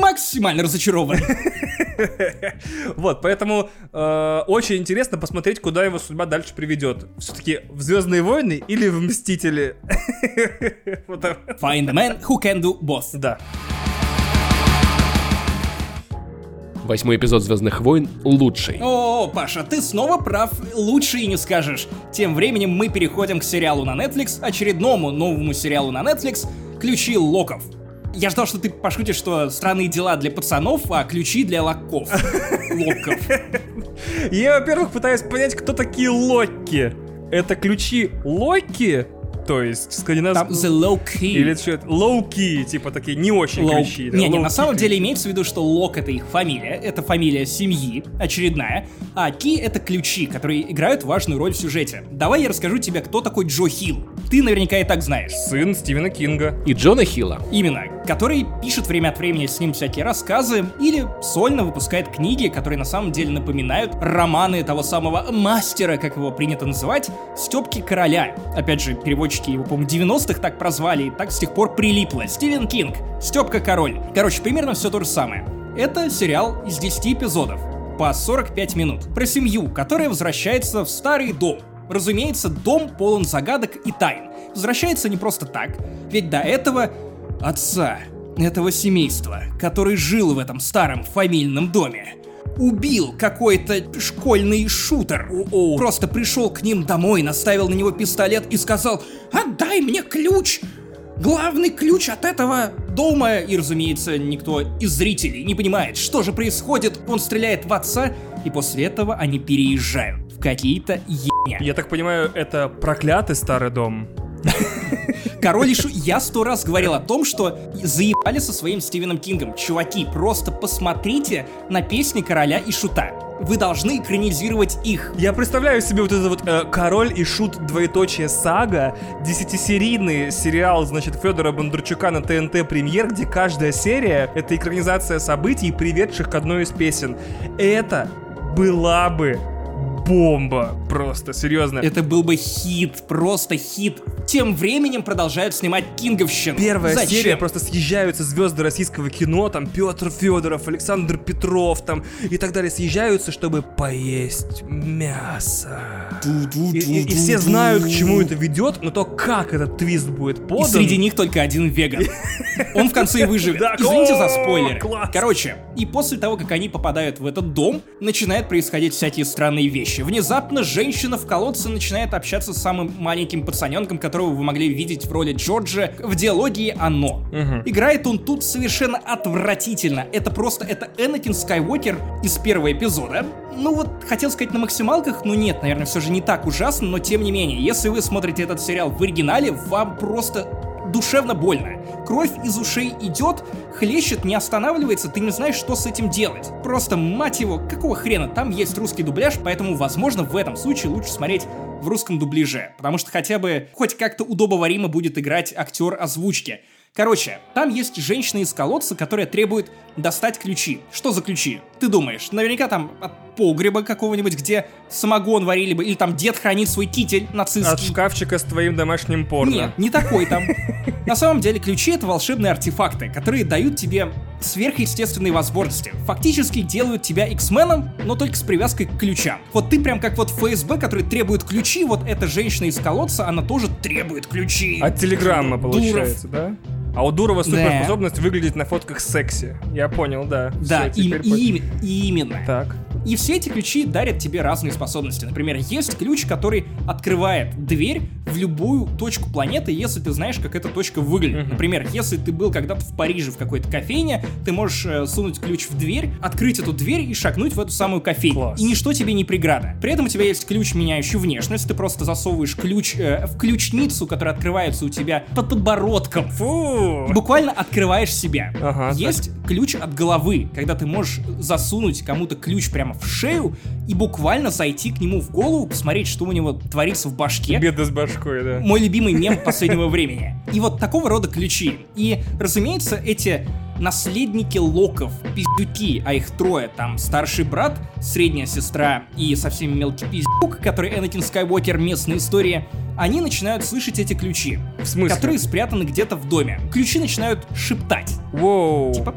A: Максимально разочарован.
B: Вот, поэтому э, очень интересно посмотреть, куда его судьба дальше приведет. Все-таки в Звездные войны или в Мстители?
A: Find the man who can do both.
B: Да.
C: Восьмой эпизод Звездных войн лучший.
A: О, Паша, ты снова прав, лучше и не скажешь. Тем временем мы переходим к сериалу на Netflix, очередному новому сериалу на Netflix «Ключи локов». Я ждал, что ты пошутишь, что странные дела для пацанов, а ключи для локов. Локов.
B: Я, во-первых, пытаюсь понять, кто такие Локи. Это ключи Локи? То есть
A: Там
B: скандинавские...
A: the low key.
B: Или что это? Лоу-ки, типа такие не очень
A: Лок.
B: ключи. да,
A: Не, не, на самом деле имеется в виду, что Лок это их фамилия, это фамилия семьи, очередная, а Ки это ключи, которые играют важную роль в сюжете. Давай я расскажу тебе, кто такой Джо Хилл. Ты наверняка и так знаешь.
B: Сын Стивена Кинга.
C: И Джона Хилла.
A: Именно, который пишет время от времени с ним всякие рассказы или сольно выпускает книги, которые на самом деле напоминают романы того самого мастера, как его принято называть, Степки Короля. Опять же, переводчики его, по-моему, 90-х так прозвали, и так с тех пор прилипло. Стивен Кинг, Степка Король. Короче, примерно все то же самое. Это сериал из 10 эпизодов. по 45 минут. Про семью, которая возвращается в старый дом. Разумеется, дом полон загадок и тайн. Возвращается не просто так, ведь до этого отца этого семейства, который жил в этом старом фамильном доме, убил какой-то школьный шутер.
B: О-о.
A: Просто пришел к ним домой, наставил на него пистолет и сказал «Отдай мне ключ!» Главный ключ от этого дома, и, разумеется, никто из зрителей не понимает, что же происходит. Он стреляет в отца, и после этого они переезжают в какие-то ебня.
B: Я так понимаю, это проклятый старый дом.
A: Король и Шу... Я сто раз говорил о том, что заебали со своим Стивеном Кингом. Чуваки, просто посмотрите на песни Короля и Шута. Вы должны экранизировать их.
B: Я представляю себе вот это вот э, Король и Шут двоеточие сага, десятисерийный сериал, значит, Федора Бондарчука на ТНТ Премьер, где каждая серия — это экранизация событий, приведших к одной из песен. Это была бы бомба просто, серьезно.
A: Это был бы хит, просто хит. Тем временем продолжают снимать Кинговщину.
B: Первая
A: Зачем?
B: серия просто съезжаются звезды российского кино, там Петр Федоров, Александр Петров, там и так далее, съезжаются, чтобы поесть мясо. И, и- и все знают, к чему это ведет, но то, как этот твист будет
A: И
B: подан...
A: среди них только один веган. Он в конце и выживет. Извините за
B: класс.
A: Короче, и после того, как они попадают в этот дом, начинают происходить всякие странные вещи. Внезапно женщина в колодце начинает общаться с самым маленьким пацаненком, которого вы могли видеть в роли Джорджа в диалогии «Оно». Играет он тут совершенно отвратительно. Это просто, это Энакин Скайуокер из первого эпизода. Ну вот, хотел сказать на максималках, но нет, наверное, все же не так ужасно, но тем не менее, если вы смотрите этот сериал в оригинале, вам просто душевно больно. Кровь из ушей идет, хлещет, не останавливается, ты не знаешь, что с этим делать. Просто, мать его, какого хрена, там есть русский дубляж, поэтому, возможно, в этом случае лучше смотреть в русском дубляже, потому что хотя бы хоть как-то удобоваримо будет играть актер озвучки. Короче, там есть женщина из колодца, которая требует достать ключи. Что за ключи? Ты думаешь, наверняка там от погреба какого-нибудь, где самогон варили бы, или там дед хранит свой китель
B: От
A: нацистский.
B: шкафчика с твоим домашним порно.
A: Нет, не такой там. На самом деле ключи это волшебные артефакты, которые дают тебе сверхъестественные возможности. Фактически делают тебя X-меном, но только с привязкой к ключам. Вот ты прям как вот ФСБ, который требует ключи, вот эта женщина из колодца, она тоже требует ключи.
B: От телеграмма,
A: Дуров.
B: получается, да? А у Дурова
A: Да.
B: суперспособность выглядеть на фотках секси. Я понял, да.
A: Да,
B: Всё,
A: им- им- именно.
B: Так.
A: И все эти ключи дарят тебе разные способности. Например, есть ключ, который открывает дверь в любую точку планеты, если ты знаешь, как эта точка выглядит. Например, если ты был когда-то в Париже в какой-то кофейне, ты можешь э, сунуть ключ в дверь, открыть эту дверь и шагнуть в эту самую кофейню.
B: Класс.
A: И ничто тебе не преграда. При этом у тебя есть ключ, меняющий внешность. Ты просто засовываешь ключ э, в ключницу, которая открывается у тебя под подбородком.
B: Фу!
A: Буквально открываешь себя.
B: Ага,
A: Есть ключ от головы, когда ты можешь засунуть кому-то ключ прямо в шею и буквально зайти к нему в голову, посмотреть, что у него творится в башке.
B: Беда с башкой, да.
A: Мой любимый мем последнего времени. И вот такого рода ключи. И, разумеется, эти наследники локов, пиздюки, а их трое, там старший брат, средняя сестра и совсем мелкий пиздюк, который Энакин Скайуокер, местная история, они начинают слышать эти ключи,
B: В смысле?
A: которые спрятаны где-то в доме. Ключи начинают шептать.
B: Воу.
A: Типа...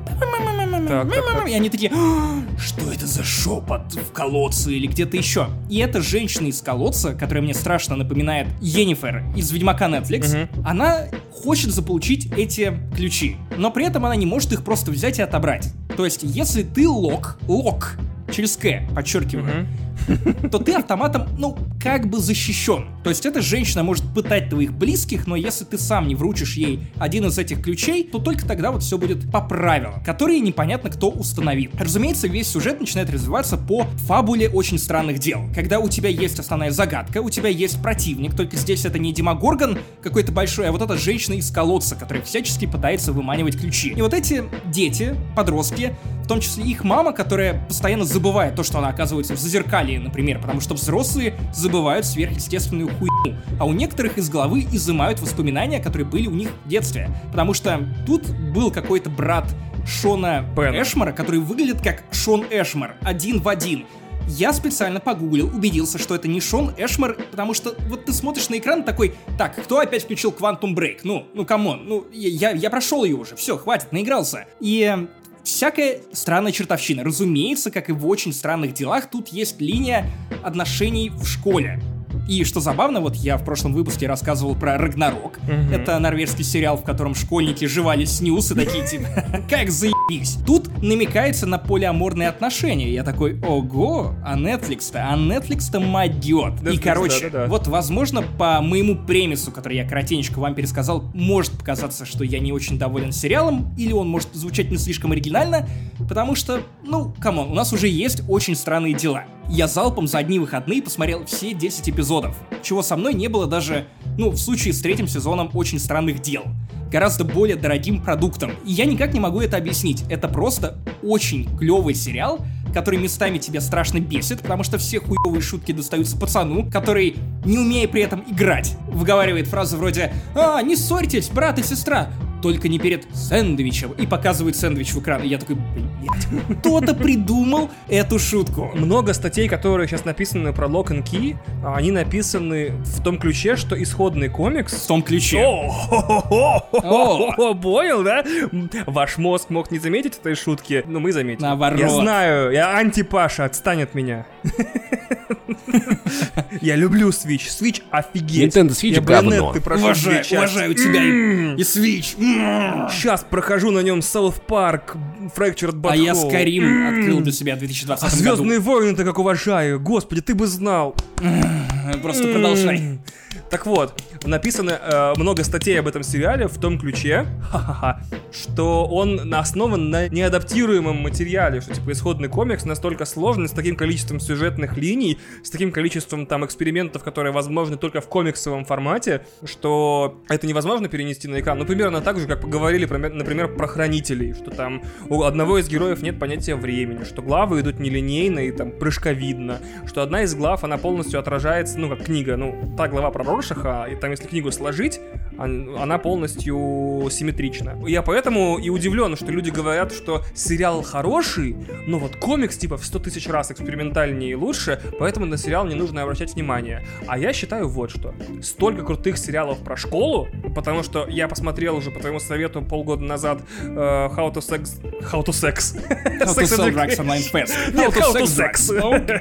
B: Так, так, так.
A: И они такие, «А, что это за шепот в колодце или где-то еще? И эта женщина из колодца, которая мне страшно напоминает Йеннифер из Ведьмака Netflix, она хочет заполучить эти ключи, но при этом она не может их просто взять и отобрать. То есть, если ты лок, лок, через К, подчеркиваю, то ты автоматом, ну, как бы защищен. То есть эта женщина может пытать твоих близких, но если ты сам не вручишь ей один из этих ключей, то только тогда вот все будет по правилам, которые непонятно кто установил. Разумеется, весь сюжет начинает развиваться по фабуле очень странных дел. Когда у тебя есть основная загадка, у тебя есть противник, только здесь это не Демогоргон какой-то большой, а вот эта женщина из колодца, которая всячески пытается выманивать ключи. И вот эти дети, подростки, в том числе их мама, которая постоянно забывает то, что она оказывается в зазеркалье, например, потому что взрослые забывают сверхъестественную хуйню, а у некоторых из головы изымают воспоминания, которые были у них в детстве, потому что тут был какой-то брат Шона
B: Бена.
A: Эшмора, который выглядит как Шон Эшмор, один в один. Я специально погуглил, убедился, что это не Шон Эшмор, потому что вот ты смотришь на экран такой, так, кто опять включил Quantum Break? Ну, ну come on, ну я, я прошел ее уже, все, хватит, наигрался. И всякая странная чертовщина. Разумеется, как и в очень странных делах, тут есть линия отношений в школе. И что забавно, вот я в прошлом выпуске рассказывал про Рагнарок.
B: Мгм.
A: Это норвежский сериал, в котором школьники жевали снюс и такие типа, как заебись. Тут намекается на полиаморные отношения. Я такой, ого, а Netflix-то, а Netflix-то мадет. И,
B: Netflix,
A: короче,
B: да-да-да.
A: вот, возможно, по моему премису, который я коротенько вам пересказал, может показаться, что я не очень доволен сериалом, или он может звучать не слишком оригинально, потому что, ну, come on, у нас уже есть очень странные дела. Я залпом за одни выходные посмотрел все 10 эпизодов, чего со мной не было даже, ну, в случае с третьим сезоном «Очень странных дел». Гораздо более дорогим продуктом. И я никак не могу это объяснить. Это просто очень клевый сериал, который местами тебя страшно бесит, потому что все хуевые шутки достаются пацану, который, не умея при этом играть, выговаривает фразы вроде «А, не ссорьтесь, брат и сестра!» Только не перед сэндвичем, и показывает сэндвич в экран. И я такой, блядь, кто-то придумал эту шутку.
B: Много статей, которые сейчас написаны про Lock and Key, а, они написаны в том ключе, что исходный комикс...
A: В том ключе.
B: О, понял, да? Ваш мозг мог не заметить этой шутки, но мы заметили.
A: Наоборот.
B: Я знаю, я антипаша, отстань от меня. Я люблю Switch. Switch офигеть.
C: Nintendo Switch
B: Я
C: говно.
A: Уважаю, тебя и, и Switch.
B: Сейчас прохожу на нем South Park, Fractured Butthole.
A: А я Skyrim открыл для себя в
B: А
A: 2020 году.
B: Звездные войны-то как уважаю. Господи, ты бы знал.
A: Просто продолжай.
B: Так вот, написано э, много статей об этом сериале в том ключе, что он основан на неадаптируемом материале, что типа исходный комикс настолько сложный, с таким количеством сюжетных линий, с таким количеством там экспериментов, которые возможны только в комиксовом формате, что это невозможно перенести на экран. Ну, примерно так же, как поговорили, например, про хранителей, что там у одного из героев нет понятия времени, что главы идут нелинейно и там прыжковидно, что одна из глав, она полностью отражается, ну, как книга, ну, та глава про Роршаха, и там, если книгу сложить, он- она полностью симметрична. Я поэтому и удивлен, что люди говорят, что сериал хороший, но вот комикс типа в 100 тысяч раз экспериментальнее и лучше, поэтому на сериал не нужно обращать внимание. А я считаю вот что. Столько крутых сериалов про школу, потому что я посмотрел уже по твоему совету полгода назад э, How to Sex... How to Sex.
A: How to sell drugs online fast.
B: How to
A: sex. Окей.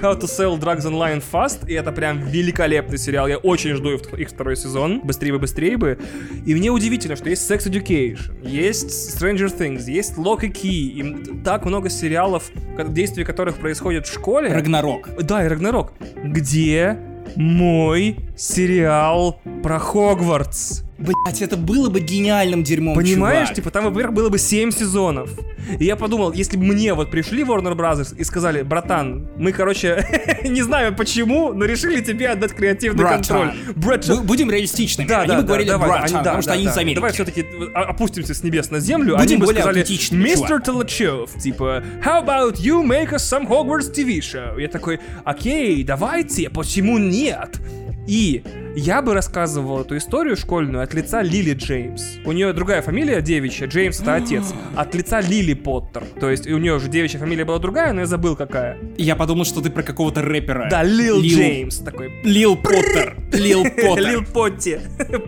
B: How to Sell Drugs Online Fast, и это прям великолепный сериал. Я очень жду их второй сезон. Быстрее бы, быстрее бы. И мне удивительно, что есть Sex Education, есть Stranger Things, есть Lock и Key, и так много сериалов, действия которых происходят в школе.
A: Рагнарок.
B: Да, и Рагнарок. Где мой сериал про Хогвартс?
A: Блять, это было бы гениальным дерьмом,
B: Понимаешь,
A: чувак.
B: типа там, во-первых, было бы 7 сезонов. И я подумал, если бы мне вот пришли Warner Brothers и сказали, братан, мы, короче, не знаю почему, но решили тебе отдать креативный
A: Братан.
B: контроль. Братан.
A: Бу- Будем реалистичными.
B: Да,
A: они
B: да,
A: бы
B: да,
A: говорили
B: давай,
A: братан,
B: они- да,
A: потому что
B: да,
A: они
B: да.
A: из Америки.
B: Давай все-таки опустимся с небес на землю.
A: Будем
B: они бы сказали, Мистер
A: чувак».
B: Толочев, типа, how about you make us some Hogwarts TV show? Я такой, окей, давайте, почему нет? И я бы рассказывал эту историю школьную от лица Лили Джеймс. У нее другая фамилия девичья, Джеймс это отец. От лица Лили Поттер. То есть у нее уже девичья фамилия была другая, но я забыл какая.
A: Я подумал, что ты про какого-то рэпера.
B: Да, Лил
A: Лил-
B: Джеймс такой.
A: Лил Поттер. Лил
B: Лил
A: Поттер.
B: Потти.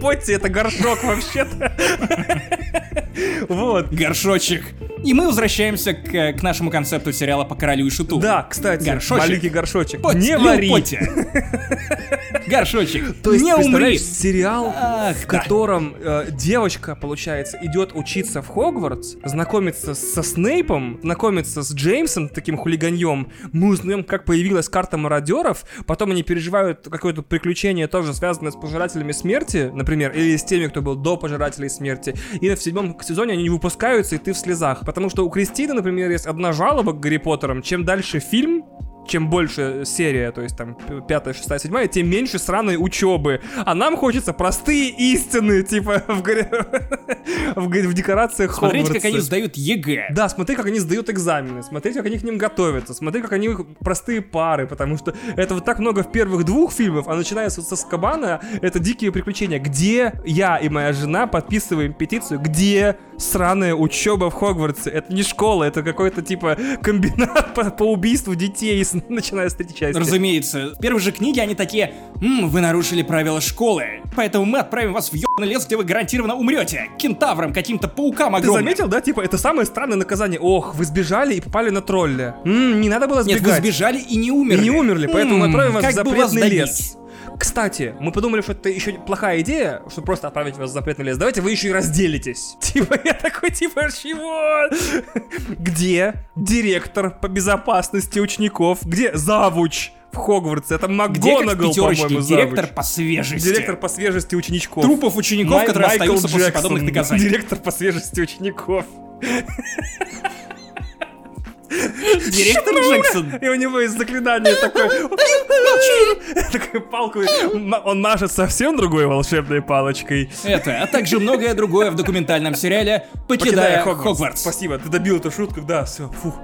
B: Потти это горшок вообще-то. Вот.
A: Горшочек. И мы возвращаемся к, к нашему концепту сериала по королю и шуту.
B: Да, кстати,
A: Горшочек.
B: маленький горшочек.
A: Потти,
B: Не
A: Лил
B: вари.
A: Горшочек.
B: То
A: не умри.
B: сериал,
A: Ах,
B: в
A: да.
B: котором э, девочка, получается, идет учиться в Хогвартс, знакомится со Снейпом, знакомится с Джеймсом, таким хулиганьем. Мы узнаем, как появилась карта мародеров, потом они переживают какое-то приключение, тоже связанное с пожирателями смерти, например, или с теми, кто был до пожирателей смерти. И в седьмом сезоне они не выпускаются, и ты в слезах. Потому что у Кристины, например, есть одна жалоба к Гарри Поттерам. Чем дальше фильм, чем больше серия, то есть там пятая, шестая, седьмая, тем меньше сраной учебы. А нам хочется простые истины, типа в, в, в декорациях
A: Смотрите, как они сдают ЕГЭ.
B: Да, смотри, как они сдают экзамены, смотри, как они к ним готовятся, смотри, как они проспали пары, потому что это вот так много в первых двух фильмах, а начиная с Азкабана, это дикие приключения. Где я и моя жена подписываем петицию, где сраная учеба в Хогвартсе? Это не школа, это какой-то типа комбинат по, по убийству детей с третьей части.
A: Разумеется, в первой же книге они такие «Ммм, вы нарушили правила школы, поэтому мы отправим вас в ёбаный лес, где вы гарантированно умрете, кентаврам, каким-то паукам
B: Ты
A: огромным».
B: заметил, да? Типа, это самое странное наказание. Ох, вы сбежали и попали на тролля. М, не надо было
A: Нет,
B: сбегать.
A: вы сбежали и не
B: И
A: умерли.
B: не умерли, поэтому мы отправим вас в запретный лес. Кстати, мы подумали, что это еще плохая идея, что просто отправить вас в запретный лес. Давайте вы еще и разделитесь. Типа, я такой, типа, чего? Где директор по безопасности учеников? Где завуч в Хогвартсе? Это МакГонагал, по-моему,
A: директор
B: завуч.
A: по свежести.
B: Директор по свежести ученичков.
A: Трупов учеников,
B: Май-
A: которые
B: Майкл
A: остаются после
B: Джексон,
A: подобных наказаний.
B: Директор по свежести учеников.
A: Директор Джексон.
B: И у него есть заклинание такое. Такую палку. Он машет совсем другой волшебной палочкой.
A: Это, а также многое другое в документальном сериале «Покидая Хогвартс».
B: Спасибо, ты добил эту шутку. Да, все, фух.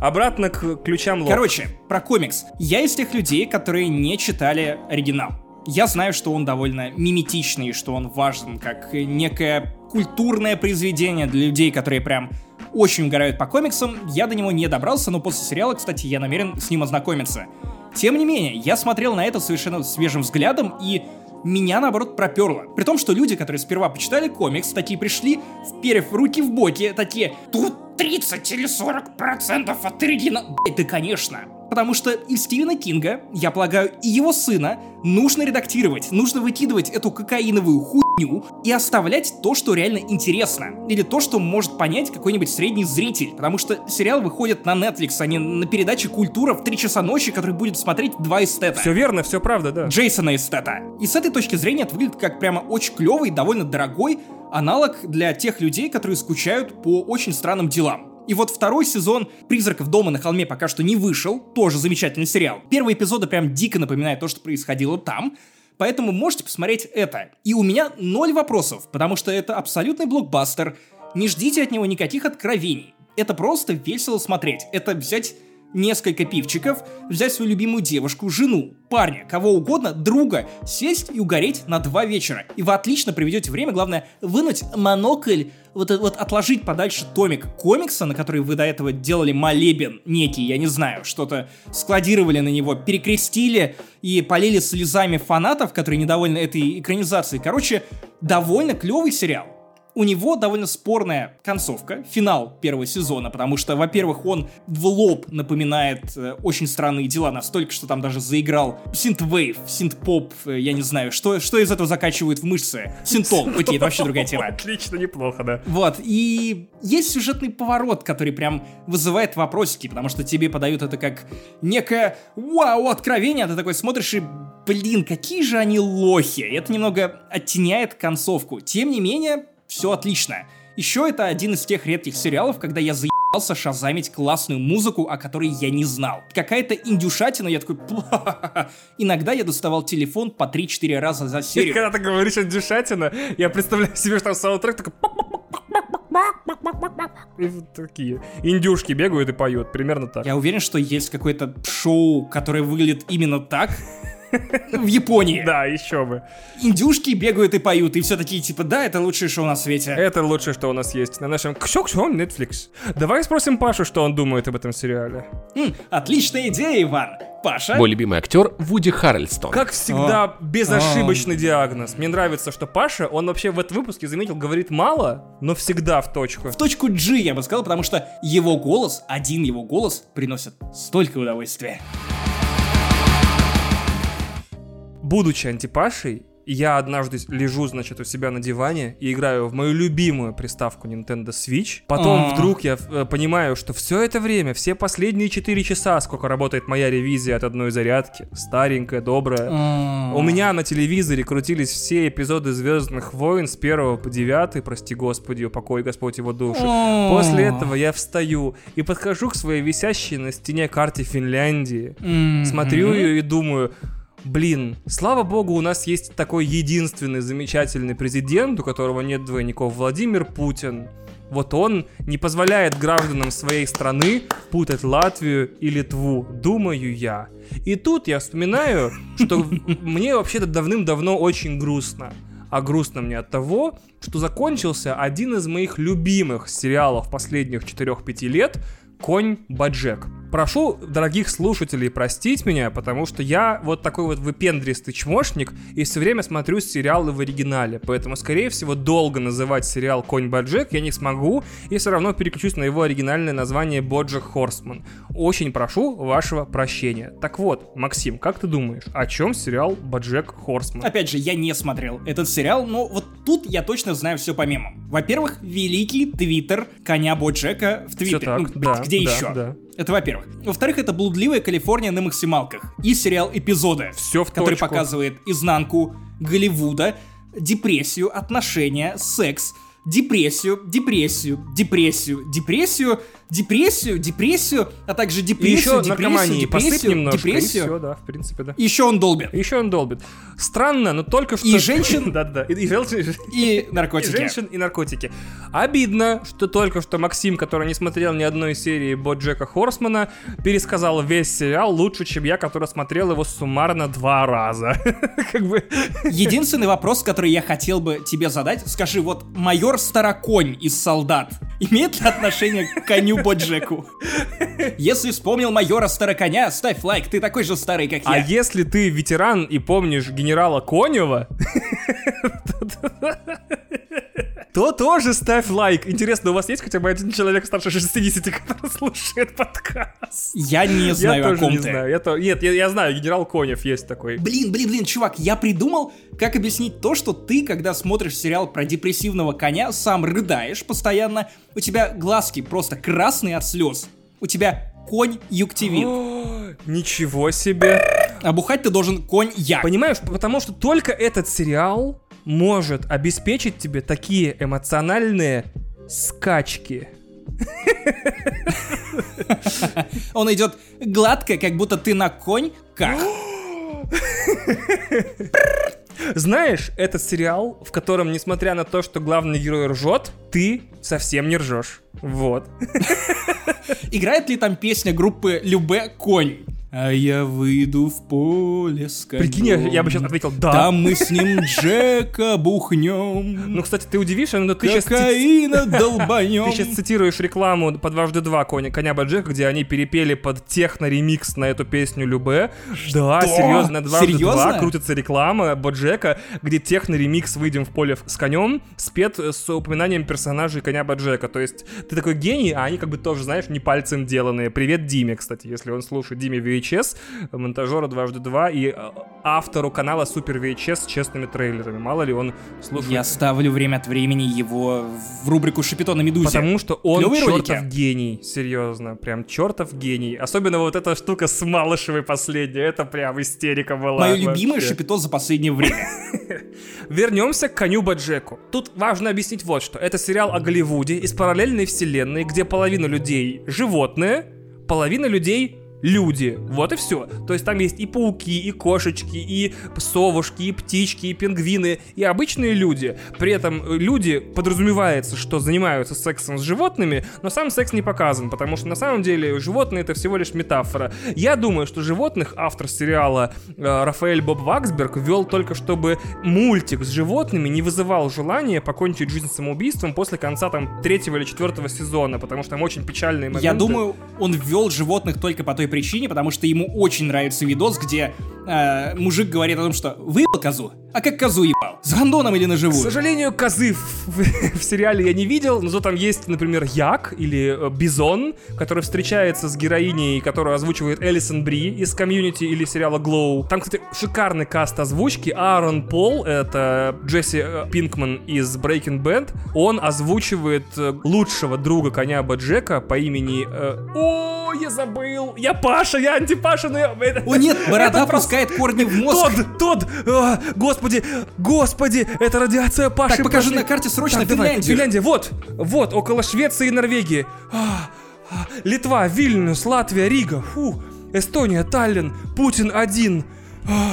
B: Обратно к ключам лох.
A: Короче, про комикс. Я из тех людей, которые не читали оригинал. Я знаю, что он довольно миметичный, что он важен как некое культурное произведение для людей, которые прям очень угорают по комиксам. Я до него не добрался, но после сериала, кстати, я намерен с ним ознакомиться. Тем не менее, я смотрел на это совершенно свежим взглядом, и меня, наоборот, проперло. При том, что люди, которые сперва почитали комикс, такие пришли, вперев руки в боки, такие «Тут 30 или 40 процентов от оригинала». Да, конечно. Потому что и Стивена Кинга, я полагаю, и его сына нужно редактировать, нужно выкидывать эту кокаиновую хуйню и оставлять то, что реально интересно. Или то, что может понять какой-нибудь средний зритель. Потому что сериал выходит на Netflix, а не на передаче «Культура» в 3 часа ночи, который будет смотреть два эстета.
B: Все верно, все правда, да.
A: Джейсона Эстета. И с этой точки зрения это выглядит как прямо очень клевый, довольно дорогой аналог для тех людей, которые скучают по очень странным делам. И вот второй сезон «Призраков дома на холме» пока что не вышел, тоже замечательный сериал. Первые эпизоды прям дико напоминают то, что происходило там, поэтому можете посмотреть это. И у меня ноль вопросов, потому что это абсолютный блокбастер, не ждите от него никаких откровений. Это просто весело смотреть. Это взять несколько пивчиков, взять свою любимую девушку, жену, парня, кого угодно, друга, сесть и угореть на два вечера. И вы отлично проведете время, главное, вынуть монокль, вот, вот отложить подальше томик комикса, на который вы до этого делали молебен некий, я не знаю, что-то складировали на него, перекрестили и полили слезами фанатов, которые недовольны этой экранизацией. Короче, довольно клевый сериал. У него довольно спорная концовка, финал первого сезона, потому что, во-первых, он в лоб напоминает э, очень странные дела, настолько, что там даже заиграл синт-вейв, синт-поп, э, я не знаю, что, что из этого закачивают в мышцы. Синтол, окей, это вообще другая тема.
B: Отлично, неплохо, да.
A: Вот, и есть сюжетный поворот, который прям вызывает вопросики, потому что тебе подают это как некое вау, откровение, а ты такой смотришь и, блин, какие же они лохи. И это немного оттеняет концовку. Тем не менее, все отлично. Еще это один из тех редких сериалов, когда я заебался шазамить классную музыку, о которой я не знал. Какая-то индюшатина, я такой... Иногда я доставал телефон по 3-4 раза за
B: И
A: серию.
B: когда ты говоришь от Дюшатина, я представляю себе, что там саундтрек такой... И такие индюшки бегают и поют, примерно так.
A: Я уверен, что есть какое-то шоу, которое выглядит именно так в Японии.
B: Да, еще бы.
A: Индюшки бегают и поют, и все такие типа, да, это лучшее шоу на свете.
B: Это лучшее, что у нас есть на нашем ксё Netflix. Давай спросим Пашу, что он думает об этом сериале.
A: М, отличная идея, Иван. Паша?
C: Мой любимый актер Вуди Харрельстон.
B: Как всегда, безошибочный диагноз. Мне нравится, что Паша, он вообще в этом выпуске, заметил, говорит мало, но всегда в точку.
A: В точку G, я бы сказал, потому что его голос, один его голос, приносит столько удовольствия.
B: Будучи антипашей, я однажды лежу, значит, у себя на диване и играю в мою любимую приставку Nintendo Switch. Потом
A: А.
B: вдруг я э, понимаю, что все это время, все последние 4 часа, сколько работает моя ревизия от одной зарядки, старенькая, добрая, У меня на телевизоре крутились все эпизоды Звездных войн с 1 по 9, прости господи, упокой Господь его душу. После этого я встаю и подхожу к своей висящей на стене карте Финляндии, смотрю ее и думаю, блин, слава богу, у нас есть такой единственный замечательный президент, у которого нет двойников, Владимир Путин. Вот он не позволяет гражданам своей страны путать Латвию и Литву, думаю я. И тут я вспоминаю, что мне вообще-то давным-давно очень грустно. А грустно мне от того, что закончился один из моих любимых сериалов последних 4-5 лет «Конь Баджек». Прошу дорогих слушателей простить меня, потому что я вот такой вот выпендристый чмошник и все время смотрю сериалы в оригинале. Поэтому, скорее всего, долго называть сериал «Конь Боджек» я не смогу и все равно переключусь на его оригинальное название «Боджек Хорсман». Очень прошу вашего прощения. Так вот, Максим, как ты думаешь, о чем сериал «Боджек Хорсман»?
A: Опять же, я не смотрел этот сериал, но вот тут я точно знаю все по мемам. Во-первых, великий твиттер коня Боджека в твиттере.
B: так,
A: Ну,
B: да,
A: где
B: да,
A: еще?
B: да.
A: Это во-первых. Во-вторых, это блудливая Калифорния на максималках. И сериал «Эпизоды»,
B: Всё в
A: который
B: точку.
A: показывает изнанку Голливуда, депрессию, отношения, секс, депрессию, депрессию, депрессию, депрессию, депрессию, депрессию, а также
B: И
A: депрессию,
B: еще
A: депрессию, депрессию,
B: немножко,
A: депрессию.
B: и все, да, в принципе, да.
A: И еще он долбит.
B: И еще он долбит. Странно, но только что...
A: И женщин.
B: Да-да, и, и женщин,
A: И
B: и
A: наркотики.
B: женщин, и наркотики. Обидно, что только что Максим, который не смотрел ни одной серии Боджека Хорсмана, пересказал весь сериал лучше, чем я, который смотрел его суммарно два раза. Как бы...
A: Единственный вопрос, который я хотел бы тебе задать, скажи, вот майор Староконь из «Солдат» имеет ли отношение к коню Боджеку? Если вспомнил майора Староконя, ставь лайк, ты такой же старый, как
B: А
A: я.
B: если ты ветеран и помнишь генерала Конева, то тоже ставь лайк. Интересно, у вас есть хотя бы один человек старше 60, который слушает подкаст?
A: Я не
B: Я
A: знаю, о
B: тоже
A: ком
B: не
A: ты.
B: знаю. Я то... Нет, я, я знаю, генерал Конев есть такой.
A: Блин, блин, блин, чувак, я придумал, как объяснить то, что ты, когда смотришь сериал про депрессивного коня, сам рыдаешь постоянно, у тебя глазки просто красные от слез, у тебя конь юктивит,
B: Ничего себе.
A: а бухать ты должен конь як.
B: Понимаешь, потому что только этот сериал может обеспечить тебе такие эмоциональные скачки.
A: Он идет гладко, как будто ты на конь.
B: Знаешь, этот сериал, в котором, несмотря на то, что главный герой ржет, ты совсем не ржешь. Вот.
A: Играет ли там песня группы Любе «Конь»? А я выйду в поле с конем.
B: Прикинь, я, я бы сейчас ответил «да».
A: Там мы с ним Джека бухнем.
B: Ну, кстати, ты удивишься, но ты сейчас...
A: Кокаина долбанем.
B: Ты сейчас цитируешь рекламу по дважды два коня, коня Баджека, где они перепели под техно-ремикс на эту песню Любе. Да, серьезно, дважды два крутится реклама Боджека, где техно-ремикс «Выйдем в поле с конем» спет с упоминанием персонажей коня Боджека. То есть ты такой гений, а они как бы тоже, знаешь, не пальцем деланные. Привет Диме, кстати, если он слушает. Диме VHS, монтажера дважды два и э, автору канала Супер VHS с честными трейлерами. Мало ли он слушает
A: Я ставлю время от времени его в рубрику «Шапито на Медузе».
B: Потому что он
A: Клёвые
B: чертов
A: ролики.
B: гений, серьезно, прям чертов гений. Особенно вот эта штука с Малышевой последняя, это прям истерика была.
A: Мое любимое шапито за последнее время.
B: Вернемся к коню Баджеку. Тут важно объяснить вот что. Это сериал о Голливуде из параллельной вселенной, где половина людей животные, половина людей люди. Вот и все. То есть там есть и пауки, и кошечки, и совушки, и птички, и пингвины, и обычные люди. При этом э, люди подразумевается, что занимаются сексом с животными, но сам секс не показан, потому что на самом деле животные это всего лишь метафора. Я думаю, что животных автор сериала э, Рафаэль Боб Ваксберг ввел только чтобы мультик с животными не вызывал желания покончить жизнь самоубийством после конца там третьего или четвертого сезона, потому что там очень печальные моменты.
A: Я думаю, он ввел животных только по той причине, потому что ему очень нравится видос, где э, мужик говорит о том, что выебал козу, а как козу ебал? С гондоном или
B: К
A: наживую?
B: сожалению, козы в, в- в сериале я не видел, но зато там есть, например, Як или э, Бизон, который встречается с героиней, которую озвучивает Элисон Бри из Community или сериала Glow. Там, кстати, шикарный каст озвучки. Аарон Пол, это Джесси э, Пинкман из Breaking Bad, он озвучивает э, лучшего друга коня БоДжека по имени... э, О, я забыл! Я Паша, я антипаша, но я...
A: О нет, борода
B: это просто-
A: пускает корни в мозг.
B: Тод, Тод, а, господи, господи, это радиация Паши.
A: Так, покажи
B: пошли.
A: на карте срочно
B: Так, давай,
A: Финляндию.
B: Финляндия, вот, вот, около Швеции и Норвегии. А, а, Литва, Вильнюс, Латвия, Рига, фу, Эстония, Таллин, Путин один. А,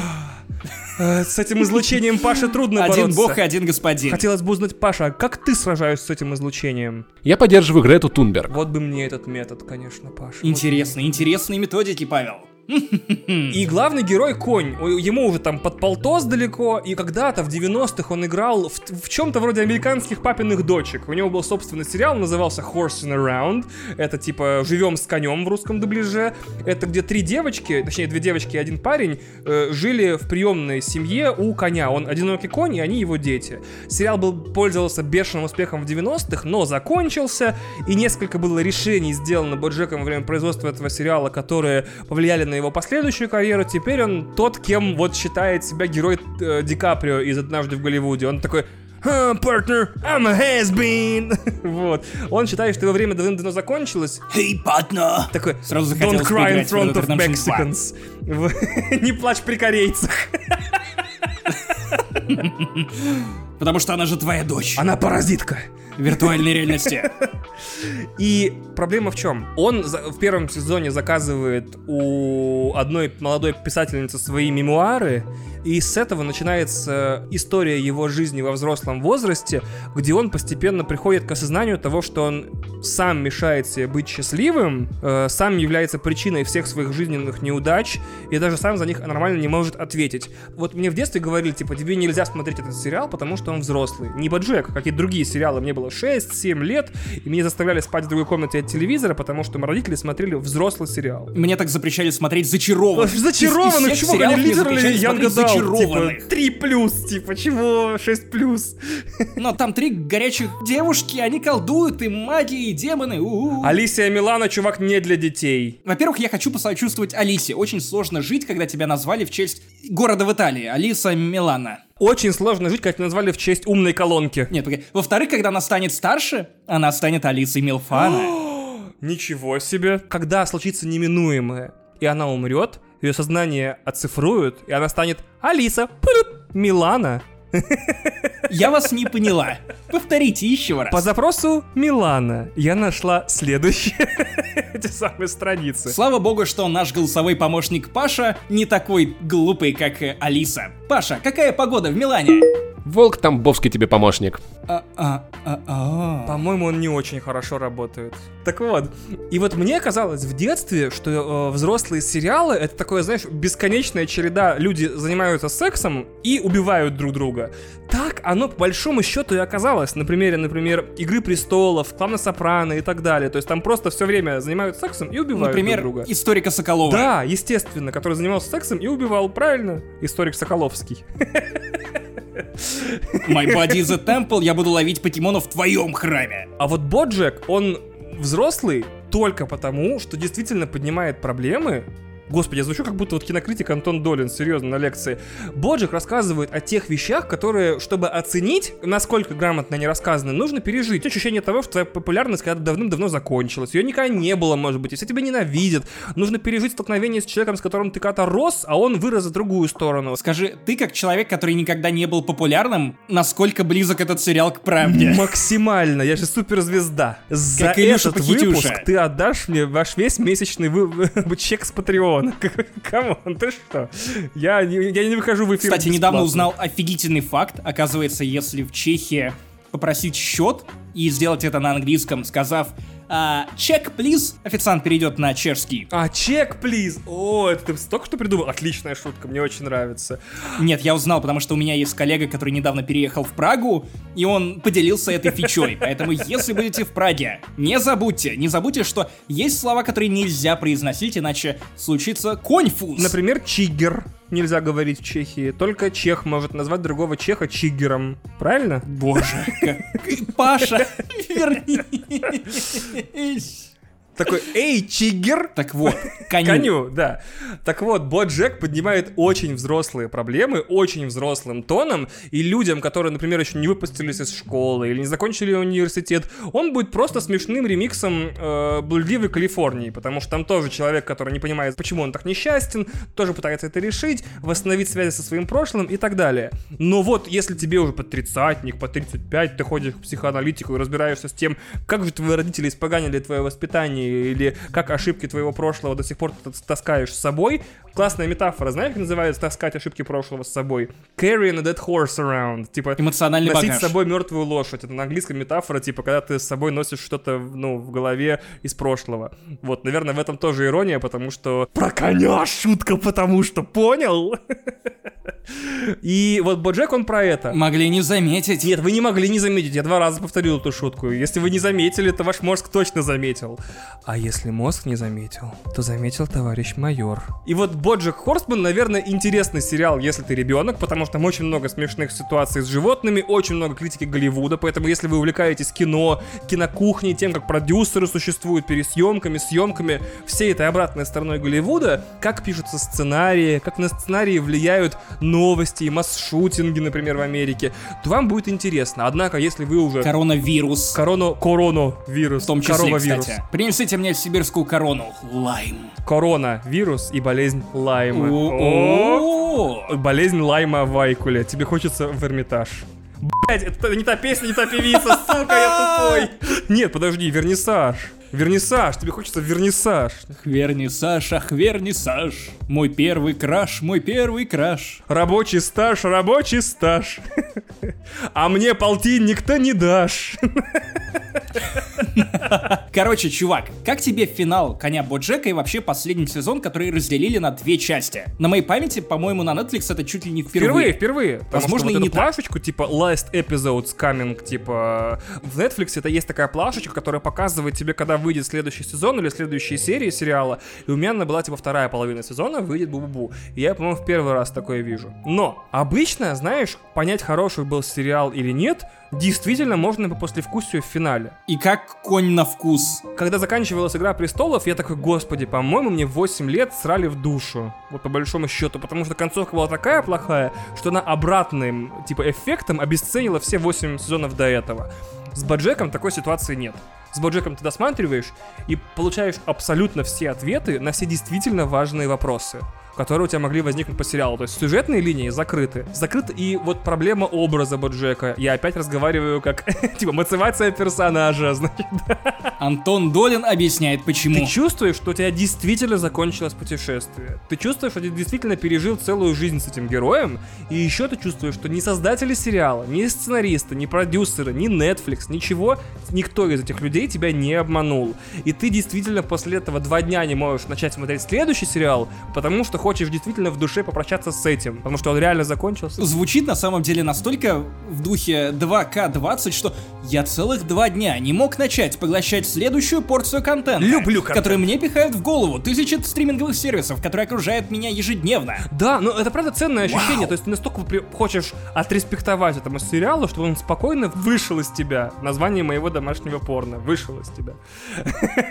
B: С этим излучением Паше трудно
A: Один
B: бороться.
A: бог и один господин.
B: Хотелось бы узнать, Паша, а как ты сражаешься с этим излучением?
C: Я поддерживаю Грету Тунберг.
B: Вот бы мне этот метод, конечно, Паша. Вот
A: Интересные, интересные методики, Павел.
B: И главный герой конь. Ему уже там под полтос далеко, и когда-то в 90-х он играл в, в чем-то вроде американских папиных дочек. У него был собственный сериал, назывался Horsing Around. Это типа «Живем с конем» в русском дубляже. Это где три девочки, точнее две девочки и один парень, э, жили в приемной семье у коня. Он одинокий конь, и они его дети. Сериал был, пользовался бешеным успехом в 90-х, но закончился, и несколько было решений сделано Боджеком во время производства этого сериала, которые повлияли на его последующую карьеру. Теперь он тот, кем вот считает себя герой э, Ди Каприо из «Однажды в Голливуде». Он такой «Ха, партнер, I'm a has-been. вот. Он считает, что его время давно закончилось.
A: Эй, партнер!
B: Такой,
A: Сразу
B: don't cry in front of
A: Dead Redemption 2».
B: Mexicans. Не плачь при корейцах.
A: Потому что она же твоя дочь.
B: Она паразитка.
A: В виртуальной реальности.
B: И проблема в чем? Он в первом сезоне заказывает у одной молодой писательницы свои мемуары, и с этого начинается история его жизни во взрослом возрасте, где он постепенно приходит к осознанию того, что он сам мешает себе быть счастливым, э, сам является причиной всех своих жизненных неудач, и даже сам за них нормально не может ответить. Вот мне в детстве говорили, типа, тебе нельзя смотреть этот сериал, потому что он взрослый. Не Боджек, как и другие сериалы. Мне было 6-7 лет, и меня заставляли спать в другой комнате от телевизора, потому что мои родители смотрели взрослый сериал.
A: Мне так запрещали смотреть зачарованных.
B: Зачарованных,
A: Из- из сериалов
B: они литерали
A: зачарованных.
B: типа, 3 плюс, типа, чего, 6 плюс.
A: Но там три горячих девушки, они колдуют, и маги, и демоны. у-у.
B: Алисия Милана, чувак, не для детей.
A: Во-первых, я хочу посочувствовать Алисе. Очень сложно жить, когда тебя назвали в честь города в Италии. Алиса Милана.
B: Очень сложно жить, как назвали в честь умной колонки.
A: Нет, погоди. Во-вторых, когда она станет старше, она станет Алисой Милфана.
B: Ничего себе. Когда случится неминуемое, и она умрет, ее сознание оцифруют, и она станет Алиса Милана.
A: Я вас не поняла. Повторите еще раз.
B: По запросу Милана я нашла следующие эти самые страницы.
A: Слава богу, что наш голосовой помощник Паша не такой глупый, как э, Алиса. Паша, какая погода в Милане?
C: Волк Тамбовский тебе помощник.
A: А, а, а, а.
B: По-моему, он не очень хорошо работает. Так вот, и вот мне казалось в детстве, что э, взрослые сериалы это такое, знаешь, бесконечная череда. Люди занимаются сексом и убивают друг друга. Так оно по большому счету и оказалось. На примере, например, Игры престолов, Клана Сопрано и так далее. То есть там просто все время занимаются сексом и убивают
A: Например,
B: друг друга.
A: историка Соколова.
B: Да, естественно, который занимался сексом и убивал, правильно? Историк Соколовский.
A: My body is a temple, я буду ловить покемонов в твоем храме.
B: А вот Боджек, он взрослый только потому, что действительно поднимает проблемы. Господи, я звучу как будто вот кинокритик Антон Долин, серьезно, на лекции. Боджек рассказывает о тех вещах, которые, чтобы оценить, насколько грамотно они рассказаны, нужно пережить. Ощущение того, что твоя популярность когда-то давным-давно закончилась. Ее никогда не было, может быть, и все тебя ненавидят. Нужно пережить столкновение с человеком, с которым ты когда-то рос, а он вырос в другую сторону.
A: Скажи, ты как человек, который никогда не был популярным, насколько близок этот сериал к правде?
B: Максимально, я же суперзвезда. За
A: Как
B: этот выпуск ты отдашь мне ваш весь месячный вы- чек с Патреона. Come on, ты что? Я, не- я не выхожу в эфир
A: Кстати, недавно
B: бесплатно.
A: узнал офигительный факт. Оказывается, если в Чехии попросить счет и сделать это на английском, сказав «Check, please», официант перейдет на чешский.
B: А, Czech, please. О, это ты только что придумал? Отличная шутка, мне очень нравится.
A: Нет, я узнал, потому что у меня есть коллега, который недавно переехал в Прагу, и он поделился этой фичой. Поэтому, если будете в Праге, не забудьте, не забудьте, что есть слова, которые нельзя произносить, иначе случится конфуз.
B: Например, чигер. Нельзя говорить в Чехии. Только чех может назвать другого чеха чигером. Правильно?
A: Боже, как- Паша, вернись.
B: Такой, эй, чигер!
A: Так вот, коню.
B: Коню, да. Так вот, Боджек поднимает очень взрослые проблемы, очень взрослым тоном, и людям, которые, например, еще не выпустились из школы или не закончили университет, он будет просто смешным ремиксом э, «Блудливой Калифорнии», потому что там тоже человек, который не понимает, почему он так несчастен, тоже пытается это решить, восстановить связи со своим прошлым и так далее. Но вот, если тебе уже по тридцатник, по 35, ты ходишь к психоаналитику и разбираешься с тем, как же твои родители испоганили твое воспитание времени или как ошибки твоего прошлого до сих пор ты таскаешь с собой. Классная метафора, знаешь, как называется таскать ошибки прошлого с собой? Carrying a dead horse around. Типа,
A: Эмоциональный
B: носить
A: багаж.
B: с собой мертвую лошадь. Это на английском метафора, типа, когда ты с собой носишь что-то, ну, в голове из прошлого. Вот, наверное, в этом тоже ирония, потому что... Про коня шутка, потому что понял? И вот Боджек, он про это.
A: Могли не заметить.
B: Нет, вы не могли не заметить. Я два раза повторил эту шутку. Если вы не заметили, то ваш мозг точно заметил. А если мозг не заметил, то заметил товарищ майор. И вот Боджек Хорсман, наверное, интересный сериал, если ты ребенок, потому что там очень много смешных ситуаций с животными, очень много критики Голливуда, поэтому если вы увлекаетесь кино, кинокухней, тем, как продюсеры существуют, пересъемками, съемками, всей этой обратной стороной Голливуда, как пишутся сценарии, как на сценарии влияют новости и масс-шутинги, например, в Америке, то вам будет интересно. Однако, если вы уже...
A: Коронавирус.
B: Корону, коронавирус.
A: В том числе,
B: коровавирус.
A: кстати. Принесите мне сибирскую корону. Лайм.
B: Коронавирус и болезнь Лайма. О,
A: О,
B: Болезнь Лайма Вайкуля. Тебе хочется в Эрмитаж. Блять, это не та песня, не та певица, сука, я тупой. Нет, подожди, вернисаж. Вернисаж, тебе хочется в вернисаж.
A: Вернисаж, ах, вернисаж. Мой первый краш, мой первый краш.
B: Рабочий стаж, рабочий стаж. А мне полтин никто не дашь.
A: Короче, чувак, как тебе финал Коня Боджека и вообще последний сезон, который разделили на две части? На моей памяти, по-моему, на Netflix это чуть ли не
B: Впервые,
A: впервые.
B: впервые.
A: Возможно, и
B: вот
A: не
B: эту плашечку, типа last episodes coming, типа в Netflix это есть такая плашечка, которая показывает тебе, когда выйдет следующий сезон или следующие серии сериала. И у меня она была типа вторая половина сезона, выйдет бу-бу-бу. И я, по-моему, в первый раз такое вижу. Но обычно, знаешь, понять, хороший был сериал или нет, действительно можно по послевкусию в финале.
A: И как конь на вкус.
B: Когда заканчивалась «Игра престолов», я такой, господи, по-моему, мне 8 лет срали в душу. Вот по большому счету. Потому что концовка была такая плохая, что она обратным, типа, эффектом обесценила все 8 сезонов до этого. С Боджеком такой ситуации нет. С Боджеком ты досматриваешь и получаешь абсолютно все ответы на все действительно важные вопросы которые у тебя могли возникнуть по сериалу. То есть сюжетные линии закрыты. Закрыты и вот проблема образа Боджека. Я опять разговариваю как, типа, мотивация персонажа, значит.
A: Антон Долин объясняет, почему.
B: Ты чувствуешь, что у тебя действительно закончилось путешествие. Ты чувствуешь, что ты действительно пережил целую жизнь с этим героем. И еще ты чувствуешь, что ни создатели сериала, ни сценаристы, ни продюсеры, ни Netflix, ничего, никто из этих людей тебя не обманул. И ты действительно после этого два дня не можешь начать смотреть следующий сериал, потому что хочешь действительно в душе попрощаться с этим. Потому что он реально закончился.
A: Звучит на самом деле настолько в духе 2К20, что я целых два дня не мог начать поглощать следующую порцию контента.
B: Люблю контент.
A: Который мне пихают в голову тысячи стриминговых сервисов, которые окружают меня ежедневно.
B: Да, но это правда ценное ощущение. То есть ты настолько при- хочешь отреспектовать этому сериалу, что он спокойно вышел из тебя. Название моего домашнего порно. Вышел из тебя.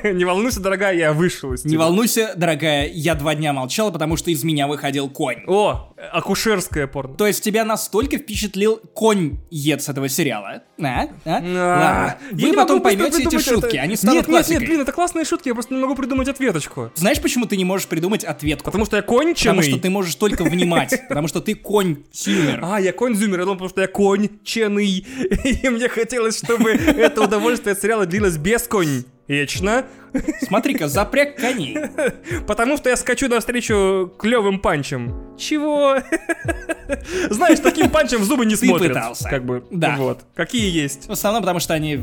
B: Не волнуйся, дорогая, я вышел из тебя.
A: Не волнуйся, дорогая, я два дня молчала, потому что из меня выходил конь.
B: О, акушерское порно.
A: То есть тебя настолько впечатлил конь-ед с этого сериала? А? А?
B: А,
A: Ладно. Вы потом поймете эти шутки, они станут
B: Нет, нет, нет, блин, это классные шутки, я просто не могу придумать ответочку.
A: Знаешь, почему ты не можешь придумать ответку?
B: Потому что я конченый.
A: Потому что ты можешь только внимать, потому что ты конь-сюмер.
B: А, я конь-зумер, я думал, потому что я конченый. И мне хотелось, чтобы это удовольствие от сериала длилось без конь-ечно.
A: Смотри-ка, запряг коней.
B: Потому что я скачу навстречу клевым панчам. Чего? Знаешь, таким панчам в зубы не
A: Ты
B: смотрят.
A: пытался.
B: Как бы,
A: Да.
B: вот. Какие есть.
A: В основном, потому что они...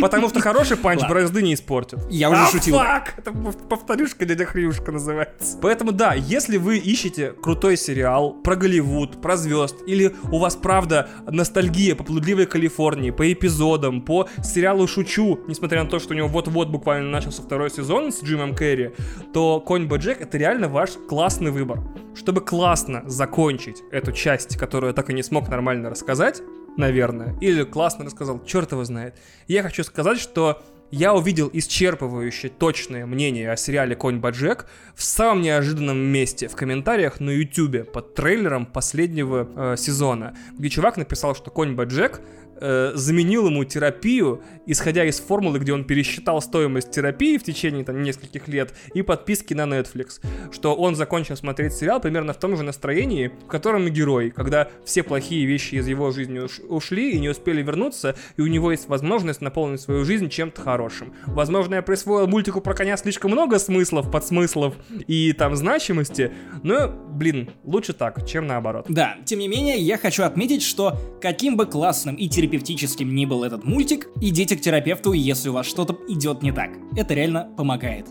B: Потому что хороший панч
A: Ладно.
B: борозды не испортит.
A: Я уже
B: а,
A: шутил.
B: fuck! Это пов- повторюшка дядя Хрюшка называется. Поэтому да, если вы ищете крутой сериал про Голливуд, про звезд, или у вас правда ностальгия по блудливой Калифорнии, по эпизодам, по сериалу Шучу, несмотря на то, что у него вот-вот буквально начался второй сезон с Джимом Керри, то Конь Боджек это реально ваш классный выбор. Чтобы классно закончить эту часть, которую я так и не смог нормально рассказать, наверное, или классно рассказал, черт его знает. Я хочу сказать, что я увидел исчерпывающее точное мнение о сериале «Конь Боджек» в самом неожиданном месте, в комментариях на ютюбе под трейлером последнего э, сезона, где чувак написал, что «Конь Боджек» э, заменил ему терапию, исходя из формулы, где он пересчитал стоимость терапии в течение там, нескольких лет и подписки на Netflix. Что он закончил смотреть сериал примерно в том же настроении, в котором и герой, когда все плохие вещи из его жизни уш- ушли и не успели вернуться, и у него есть возможность наполнить свою жизнь чем-то хорошим. Возможно, я присвоил мультику про коня слишком много смыслов, подсмыслов и там значимости, но, блин, лучше так, чем наоборот.
A: Да, тем не менее, я хочу отметить, что каким бы классным и терапевтическим ни был этот мультик, идите к терапевту, если у вас что-то идет не так. Это реально помогает.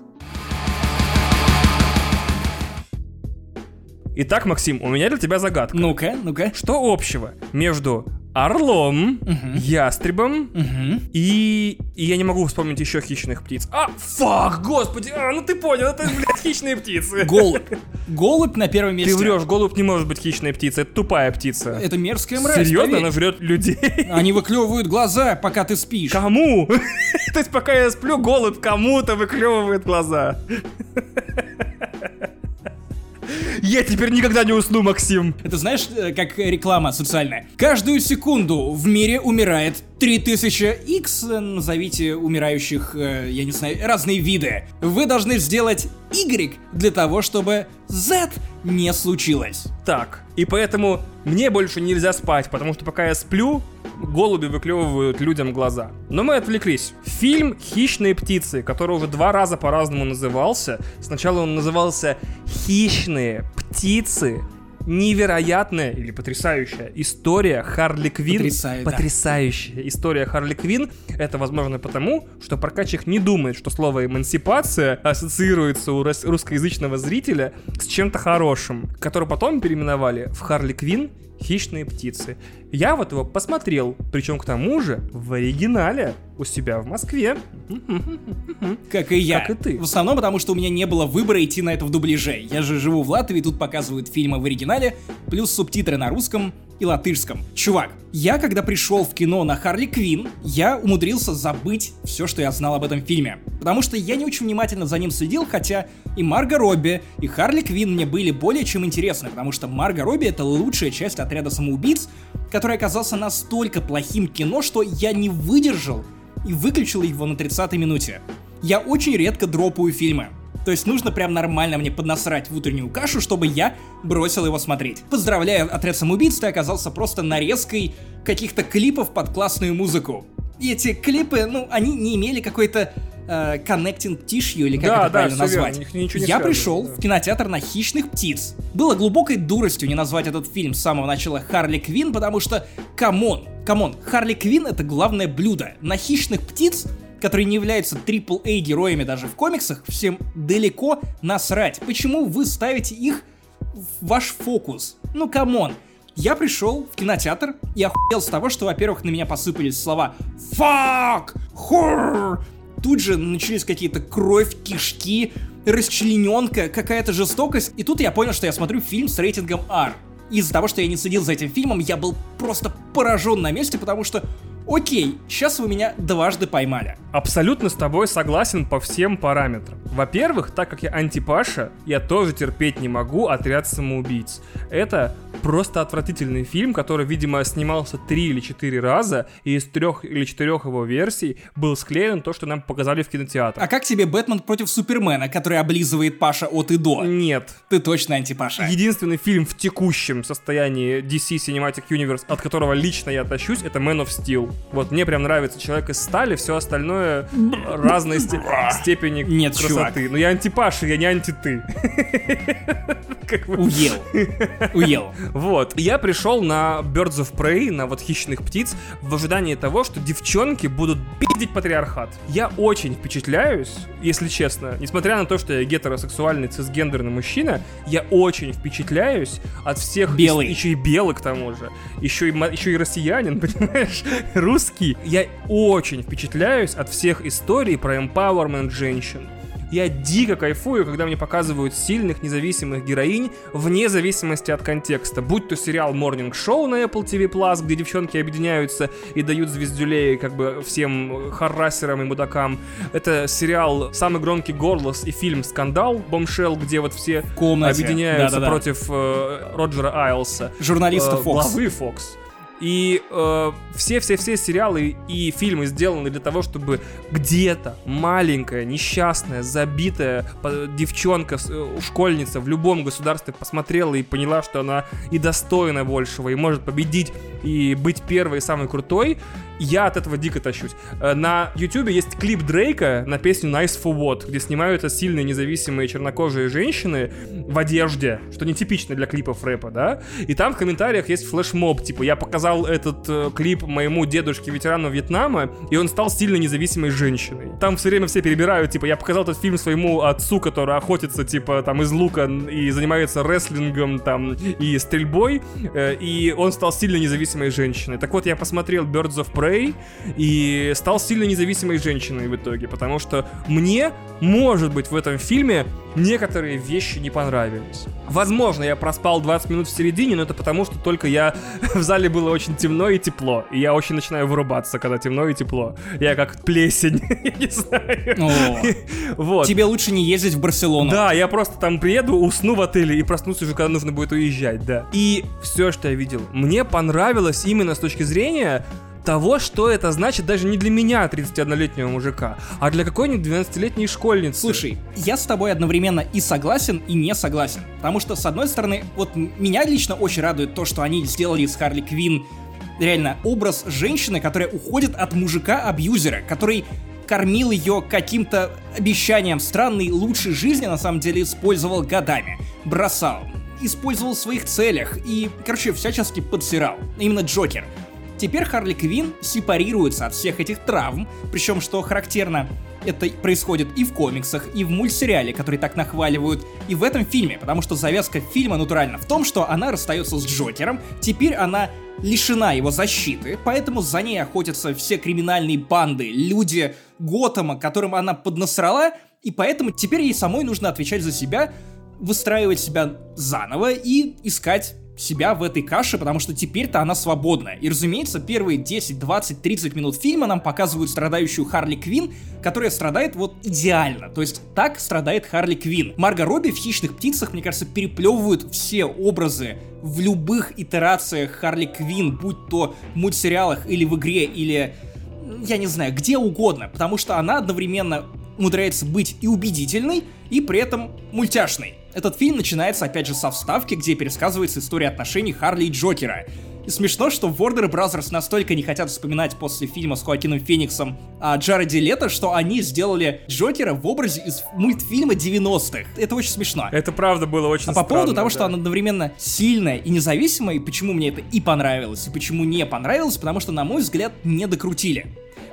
B: Итак, Максим, у меня для тебя загадка.
A: Ну-ка, ну-ка.
B: Что общего между орлом, ястребом и... и я не могу вспомнить еще хищных птиц. А, фак, господи, а, ну ты понял, это, блядь, хищные птицы.
A: Голубь. Голубь на первом месте.
B: Ты врешь, голубь не может быть хищной птицей, это тупая птица.
A: Это мерзкая мразь.
B: Серьезно,
A: поверь.
B: она жрет людей?
A: Они выклевывают глаза, пока ты спишь.
B: Кому? То есть пока я сплю, голубь кому-то выклевывает глаза. Я теперь никогда не усну, Максим.
A: Это знаешь, э, как реклама социальная. Каждую секунду в мире умирает 3000X, э, назовите умирающих, э, я не знаю, разные виды. Вы должны сделать Y для того, чтобы Z не случилось.
B: Так, и поэтому мне больше нельзя спать, потому что пока я сплю, голуби выклевывают людям глаза. Но мы отвлеклись. Фильм «Хищные птицы», который уже два раза по-разному назывался. Сначала он назывался «Хищные птицы», невероятная или потрясающая история Харли Квинн.
A: Потрясаю, да.
B: Потрясающая история Харли Квинн. Это возможно потому, что прокачик не думает, что слово эмансипация ассоциируется у рус- русскоязычного зрителя с чем-то хорошим, который потом переименовали в Харли Квинн Хищные птицы. Я вот его посмотрел, причем к тому же в оригинале у себя в Москве.
A: Как и я.
B: Как и ты.
A: В основном потому, что у меня не было выбора идти на это в дубляже. Я же живу в Латвии, тут показывают фильмы в оригинале, плюс субтитры на русском и латышском. Чувак, я когда пришел в кино на Харли Квин, я умудрился забыть все, что я знал об этом фильме. Потому что я не очень внимательно за ним следил, хотя и Марго Робби, и Харли Квин мне были более чем интересны, потому что Марго Робби это лучшая часть отряда самоубийц, который оказался настолько плохим кино, что я не выдержал и выключил его на 30-й минуте. Я очень редко дропаю фильмы. То есть нужно прям нормально мне поднасрать в утреннюю кашу, чтобы я бросил его смотреть. Поздравляю, отряд самоубийц, ты оказался просто нарезкой каких-то клипов под классную музыку. И эти клипы, ну, они не имели какой-то э, connecting tissue, или как
B: Да,
A: это
B: да,
A: правильно
B: верно,
A: назвать.
B: не
A: я
B: связано,
A: пришел
B: да.
A: в кинотеатр на «Хищных птиц». Было глубокой дуростью не назвать этот фильм с самого начала Харли Квин, потому что, come on, come on, Харли Квин это главное блюдо. На «Хищных птиц» которые не являются AAA героями даже в комиксах, всем далеко насрать. Почему вы ставите их в ваш фокус? Ну, come on. Я пришел в кинотеатр и охуел с того, что, во-первых, на меня посыпались слова «фак», «хоррор», тут же начались какие-то кровь, кишки, расчлененка, какая-то жестокость. И тут я понял, что я смотрю фильм с рейтингом R. Из-за того, что я не следил за этим фильмом, я был просто поражен на месте, потому что, окей, сейчас вы меня дважды поймали.
B: Абсолютно с тобой согласен по всем параметрам. Во-первых, так как я антипаша, я тоже терпеть не могу отряд самоубийц. Это просто отвратительный фильм, который, видимо, снимался три или четыре раза, и из трех или четырех его версий был склеен то, что нам показали в кинотеатре.
A: А как тебе Бэтмен против Супермена, который облизывает Паша от и до?
B: Нет.
A: Ты точно антипаша.
B: Единственный фильм в текущем состоянии DC Cinematic Universe, от которого лично я тащусь, это Man of Steel. Вот мне прям нравится Человек из стали, все остальное разной сте- степени
A: Нет,
B: красоты. Но я антипаша, я не анти-ты.
A: Уел. Уел.
B: Вот. Я пришел на Birds of Prey, на вот хищных птиц, в ожидании того, что девчонки будут пиздить патриархат. Я очень впечатляюсь, если честно, несмотря на то, что я гетеросексуальный цисгендерный мужчина, я очень впечатляюсь от всех...
A: Белый.
B: Еще и белый, к тому же. Еще и, еще и россиянин, понимаешь? Русский. Я очень впечатляюсь от всех историй про empowerment женщин. Я дико кайфую, когда мне показывают сильных независимых героинь вне зависимости от контекста. Будь то сериал Morning Show на Apple TV Plus, где девчонки объединяются и дают звездюлей как бы всем харрассерам и мудакам. Это сериал «Самый громкий горлос» и фильм «Скандал» Бомшел, где вот все
A: комнате.
B: объединяются
A: Да-да-да.
B: против э, Роджера Айлса.
A: Журналиста
B: э,
A: Fox.
B: Главы Fox. И э, все-все-все сериалы и фильмы сделаны для того, чтобы где-то маленькая, несчастная, забитая девчонка, э, школьница в любом государстве посмотрела и поняла, что она и достойна большего, и может победить, и быть первой, и самой крутой. Я от этого дико тащусь. Э, На YouTube есть клип Дрейка на песню Nice for What, где снимаются сильные независимые чернокожие женщины в одежде, что нетипично для клипов рэпа, да? И там в комментариях есть флешмоб, типа, я показал этот э, клип моему дедушке ветерану Вьетнама, и он стал сильно независимой женщиной. Там все время все перебирают, типа, я показал этот фильм своему отцу, который охотится, типа, там, из лука и занимается рестлингом, там, и стрельбой, э, и он стал сильно независимой женщиной. Так вот, я посмотрел Birds of Prey и стал сильно независимой женщиной в итоге, потому что мне, может быть, в этом фильме некоторые вещи не понравились. Возможно, я проспал 20 минут в середине, но это потому, что только я в зале было очень темно и тепло. И я очень начинаю вырубаться, когда темно и тепло. Я как плесень, я не знаю. Вот.
A: тебе лучше не ездить в Барселону.
B: Да, я просто там приеду, усну в отеле и проснусь уже, когда нужно будет уезжать, да. И все, что я видел, мне понравилось именно с точки зрения того, что это значит даже не для меня, 31-летнего мужика, а для какой-нибудь 12-летней школьницы.
A: Слушай, я с тобой одновременно и согласен, и не согласен. Потому что, с одной стороны, вот меня лично очень радует то, что они сделали из Харли Квин реально образ женщины, которая уходит от мужика-абьюзера, который кормил ее каким-то обещанием странной лучшей жизни, на самом деле использовал годами, бросал, использовал в своих целях и, короче, всячески подсирал. Именно Джокер. Теперь Харли Квин сепарируется от всех этих травм, причем, что характерно, это происходит и в комиксах, и в мультсериале, который так нахваливают, и в этом фильме, потому что завязка фильма натурально в том, что она расстается с Джокером, теперь она лишена его защиты, поэтому за ней охотятся все криминальные банды, люди Готэма, которым она поднасрала, и поэтому теперь ей самой нужно отвечать за себя, выстраивать себя заново и искать себя в этой каше, потому что теперь-то она свободна. И, разумеется, первые 10, 20, 30 минут фильма нам показывают страдающую Харли Квин, которая страдает вот идеально. То есть так страдает Харли Квин. Марго Робби в «Хищных птицах», мне кажется, переплевывают все образы в любых итерациях Харли Квин, будь то в мультсериалах или в игре, или я не знаю, где угодно, потому что она одновременно умудряется быть и убедительной, и при этом мультяшной. Этот фильм начинается, опять же, со вставки, где пересказывается история отношений Харли и Джокера. И смешно, что Warner Brothers настолько не хотят вспоминать после фильма с Хоакином Фениксом о Джареде Лето, что они сделали Джокера в образе из мультфильма 90-х. Это очень смешно.
B: Это правда было очень
A: А по поводу
B: странно,
A: того,
B: да.
A: что она одновременно сильная и независимая, и почему мне это и понравилось, и почему не понравилось, потому что, на мой взгляд, не докрутили.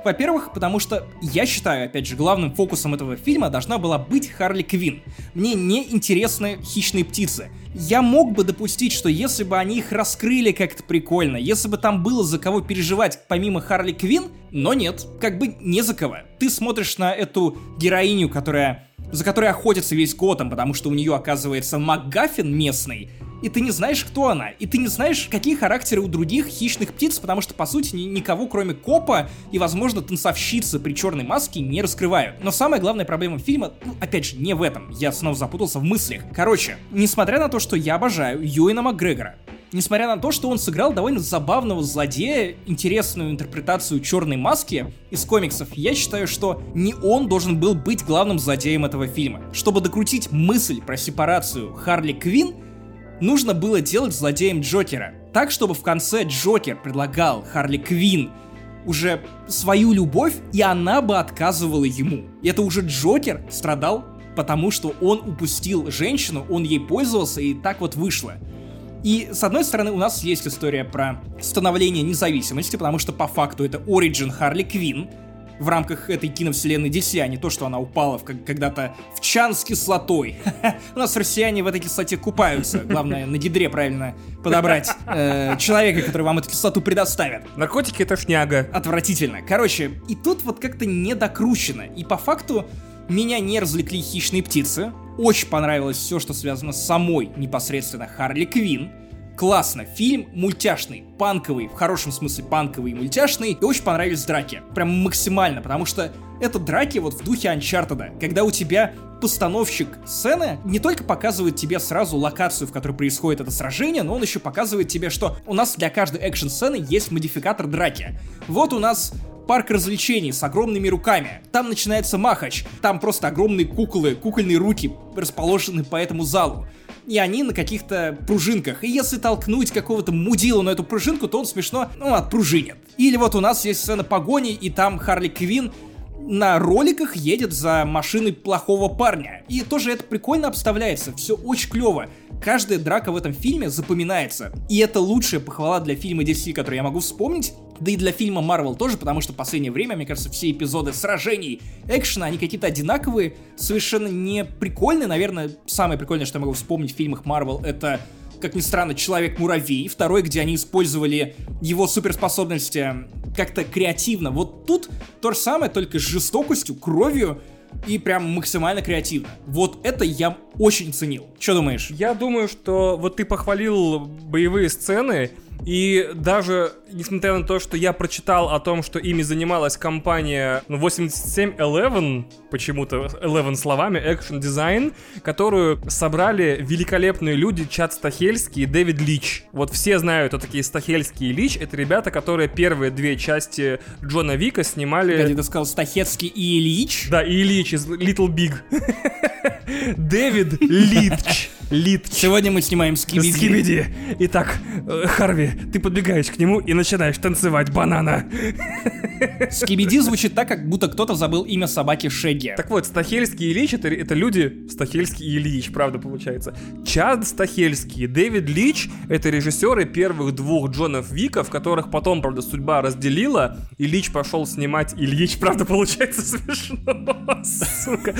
A: Во-первых, потому что я считаю, опять же, главным фокусом этого фильма должна была быть Харли Квин. Мне не интересны хищные птицы. Я мог бы допустить, что если бы они их раскрыли как-то прикольно, если бы там было за кого переживать помимо Харли Квин, но нет, как бы не за кого. Ты смотришь на эту героиню, которая за которой охотится весь Готэм, потому что у нее оказывается МакГаффин местный, и ты не знаешь, кто она, и ты не знаешь, какие характеры у других хищных птиц, потому что, по сути, ни- никого, кроме копа и, возможно, танцовщицы при черной маске не раскрывают. Но самая главная проблема фильма, ну, опять же, не в этом, я снова запутался в мыслях. Короче, несмотря на то, что я обожаю Юэна Макгрегора, Несмотря на то, что он сыграл довольно забавного злодея, интересную интерпретацию черной маски из комиксов, я считаю, что не он должен был быть главным злодеем этого фильма. Чтобы докрутить мысль про сепарацию Харли Квин, нужно было делать злодеем Джокера. Так, чтобы в конце Джокер предлагал Харли Квин уже свою любовь, и она бы отказывала ему. И это уже Джокер страдал, потому что он упустил женщину, он ей пользовался, и так вот вышло. И, с одной стороны, у нас есть история про становление независимости, потому что по факту это оригин Харли Квин в рамках этой киновселенной DC, а не то, что она упала в, как- когда-то в чан с кислотой. У нас россияне в этой кислоте купаются. Главное, на гидре правильно подобрать э, человека, который вам эту кислоту предоставит.
B: Наркотики это шняга.
A: Отвратительно. Короче, и тут вот как-то не докручено. И по факту меня не развлекли хищные птицы. Очень понравилось все, что связано с самой непосредственно Харли Квин. Классно. Фильм мультяшный, панковый, в хорошем смысле панковый и мультяшный. И очень понравились драки. Прям максимально, потому что это драки вот в духе Uncharted, когда у тебя постановщик сцены не только показывает тебе сразу локацию, в которой происходит это сражение, но он еще показывает тебе, что у нас для каждой экшн-сцены есть модификатор драки. Вот у нас парк развлечений с огромными руками. Там начинается махач. Там просто огромные куклы, кукольные руки расположены по этому залу. И они на каких-то пружинках. И если толкнуть какого-то мудила на эту пружинку, то он смешно, ну, отпружинит. Или вот у нас есть сцена погони, и там Харли Квин на роликах едет за машиной плохого парня. И тоже это прикольно обставляется, все очень клево. Каждая драка в этом фильме запоминается. И это лучшая похвала для фильма DC, который я могу вспомнить, да и для фильма Marvel тоже, потому что в последнее время, мне кажется, все эпизоды сражений, экшена, они какие-то одинаковые, совершенно не прикольные. Наверное, самое прикольное, что я могу вспомнить в фильмах Marvel, это как ни странно, Человек-муравей, второй, где они использовали его суперспособности как-то креативно. Вот тут то же самое, только с жестокостью, кровью и прям максимально креативно. Вот это я очень ценил. Что думаешь?
B: Я думаю, что вот ты похвалил боевые сцены, и даже несмотря на то, что я прочитал о том, что ими занималась компания 8711, почему-то 11 словами, Action Design, которую собрали великолепные люди Чад Стахельский и Дэвид Лич. Вот все знают, кто такие Стахельский и Лич. Это ребята, которые первые две части Джона Вика снимали...
A: Погоди, ты сказал Стахецкий и Ильич?
B: Да, и Ильич из Little Big. Дэвид Литч. Литч.
A: Сегодня мы снимаем Скибиди.
B: Скибиди. Итак, э, Харви, ты подбегаешь к нему и начинаешь танцевать банана.
A: Скибиди звучит так, как будто кто-то забыл имя собаки Шегги.
B: Так вот, Стахельский и Ильич это, это люди Стахельский и Ильич, правда получается. Чад Стахельский и Дэвид Лич это режиссеры первых двух Джонов Виков, которых потом, правда, судьба разделила. Ильич пошел снимать Ильич, правда, получается смешно, сука.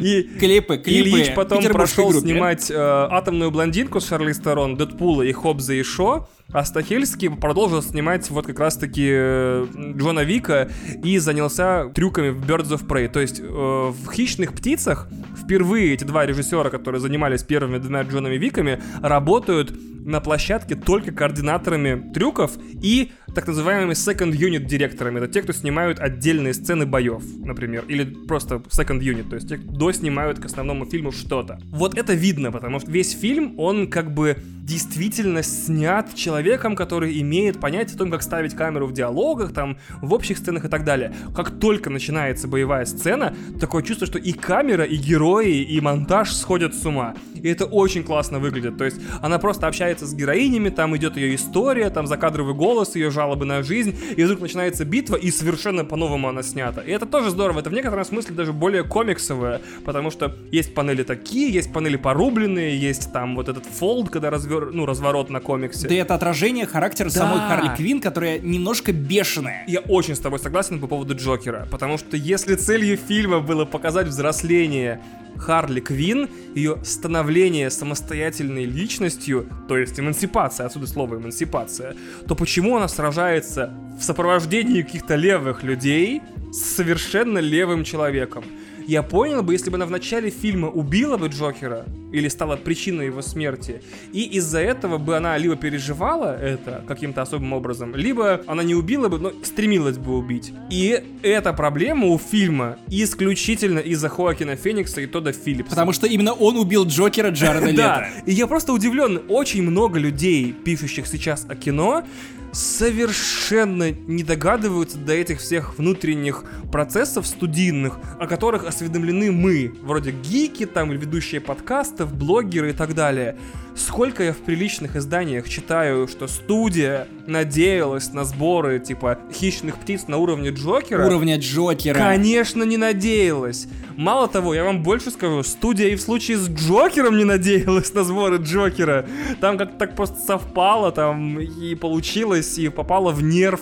B: И
A: клипы, клипы.
B: Ильич потом прошел снимать э, атомную блондинку Шарли Сторон, Дэдпула и Хобза и Шо. А Стахельский продолжил снимать вот как раз-таки э, Джона Вика и занялся трюками в Birds of Prey. То есть э, в «Хищных птицах» впервые эти два режиссера, которые занимались первыми двумя Джонами Виками, работают на площадке только координаторами трюков и так называемыми second unit директорами. Это те, кто снимают отдельные сцены боев, например, или просто second unit, то есть те, кто доснимают к основному фильму что-то. Вот это видно, потому что весь фильм, он как бы действительно снят человеком, который имеет понятие о том, как ставить камеру в диалогах, там, в общих сценах и так далее. Как только начинается боевая сцена, такое чувство, что и камера, и герои, и монтаж сходят с ума. И это очень классно выглядит. То есть она просто общается с героинями, там идет ее история, там закадровый голос, ее жалобы на жизнь, и вдруг начинается битва, и совершенно по-новому она снята. И это тоже здорово. Это в некотором смысле даже более комиксовое, потому что есть панели такие, есть панели порубленные, есть там вот этот фолд, когда развер... ну, разворот на комиксе.
A: Да это отражение характера
B: Да.
A: самой Харли Квин, которая немножко бешеная.
B: Я очень с тобой согласен по поводу Джокера, потому что если целью фильма было показать взросление Харли Квин, ее становление самостоятельной личностью, то есть эмансипация, отсюда слово эмансипация, то почему она сражается в сопровождении каких-то левых людей с совершенно левым человеком? Я понял бы, если бы она в начале фильма убила бы Джокера, или стала причиной его смерти, и из-за этого бы она либо переживала это каким-то особым образом, либо она не убила бы, но стремилась бы убить. И эта проблема у фильма исключительно из-за Хоакина Феникса и Тода Филлипса.
A: Потому что именно он убил Джокера Джареда
B: Да,
A: Лето.
B: и я просто удивлен. Очень много людей, пишущих сейчас о кино, совершенно не догадываются до этих всех внутренних процессов студийных, о которых осведомлены мы, вроде гики, там, ведущие подкастов, блогеры и так далее. Сколько я в приличных изданиях читаю, что студия надеялась на сборы, типа, хищных птиц на уровне Джокера.
A: Уровня Джокера.
B: Конечно, не надеялась. Мало того, я вам больше скажу, студия и в случае с Джокером не надеялась на сборы Джокера. Там как-то так просто совпало, там и получилось, и попало в нерв.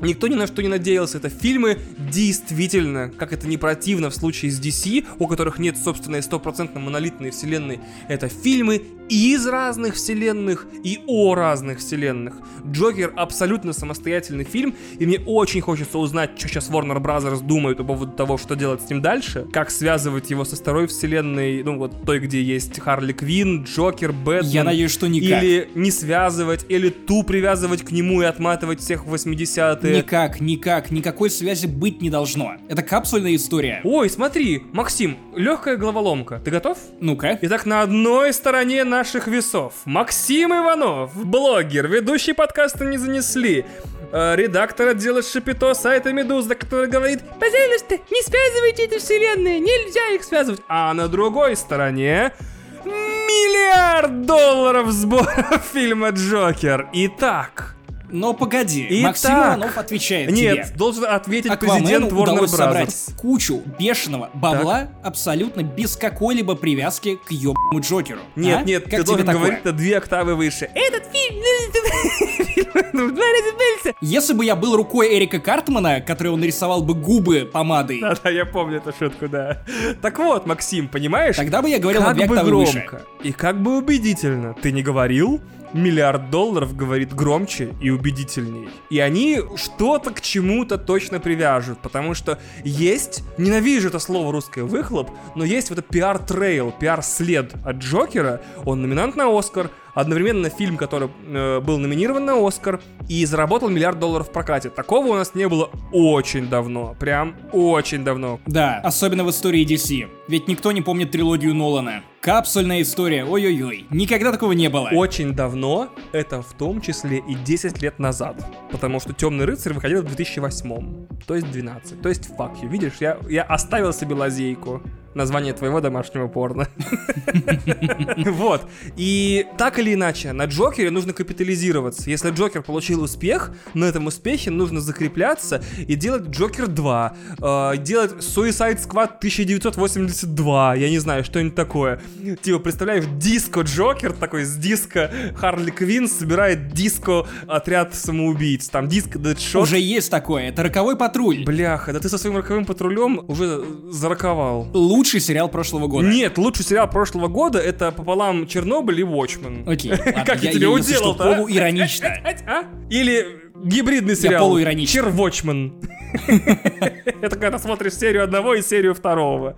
B: Никто ни на что не надеялся. Это фильмы действительно, как это не противно в случае с DC, у которых нет собственной стопроцентно монолитной вселенной, это фильмы из разных вселенных и о разных вселенных. Джокер абсолютно самостоятельный фильм, и мне очень хочется узнать, что сейчас Warner Bros. думают по поводу того, что делать с ним дальше, как связывать его со второй вселенной, ну вот той, где есть Харли Квин, Джокер, Бэтмен.
A: Я надеюсь, что никак.
B: Или не связывать, или ту привязывать к нему и отматывать всех в 80-е.
A: Никак, никак, никакой связи быть не должно. Это капсульная история.
B: Ой, смотри, Максим, легкая головоломка. Ты готов?
A: Ну-ка.
B: Итак, на одной стороне наших весов Максим Иванов, блогер, ведущий подкаста «Не занесли», э, редактор отдела Шапито сайта Медуза, который говорит «Пожалуйста, не связывайте эти вселенные, нельзя их связывать». А на другой стороне миллиард долларов сборов фильма «Джокер». Итак,
A: Но погоди,
B: Итак.
A: Максим Иванов отвечает
B: нет,
A: тебе.
B: должен ответить
A: Аквамену
B: президент Warner
A: удалось собрать кучу бешеного бабла абсолютно без какой-либо привязки к ёбному Джокеру.
B: Нет,
A: А?
B: нет,
A: как
B: ты
A: тебе
B: должен
A: такое?
B: говорить на две октавы выше. Этот фильм... фильм.
A: Если бы я был рукой Эрика Картмана, который он нарисовал бы губы помадой,
B: Да-да, я помню эту шутку, да. Так вот, Максим, понимаешь?
A: тогда бы я говорил на
B: как
A: две
B: бы
A: октавы выше.
B: И как бы убедительно ты не говорил, миллиард долларов говорит громче и убедительней. И они что-то к чему-то точно привяжут, потому что есть, ненавижу это слово русское выхлоп, но есть вот этот пиар-трейл, пиар-след от Джокера, он номинант на Оскар, одновременно фильм, который э, был номинирован на Оскар и заработал миллиард долларов в прокате. Такого у нас не было очень давно, прям очень давно.
A: Да, особенно в истории DC. Ведь никто не помнит трилогию Нолана. Капсульная история, ой-ой-ой. Никогда такого не было.
B: Очень давно, это в том числе и 10 лет назад. Потому что Темный рыцарь выходил в 2008. То есть 12. То есть you. Видишь, я, я оставил себе лазейку. Название твоего домашнего порно. Вот. И так или иначе, на Джокере нужно капитализироваться. Если Джокер получил успех, на этом успехе нужно закрепляться и делать Джокер 2. э, Делать Suicide Squad 1982. Я не знаю, что-нибудь такое. Типа, представляешь, диско Джокер такой с диска Харли Квинн собирает диско отряд самоубийц. Там диско Дэдшот.
A: Уже есть такое. Это роковой патруль.
B: Бляха, да ты со своим роковым патрулем уже зараковал.
A: Лучший сериал прошлого года.
B: Нет, лучший сериал прошлого года это пополам Чернобыль и Watchmen.
A: Окей, ладно,
B: Как я
A: я, я, что,
B: уделал-то, а?
A: полуиронично.
B: А? Или гибридный сериал.
A: полуироничный.
B: Червочман. Это когда смотришь серию одного и серию второго.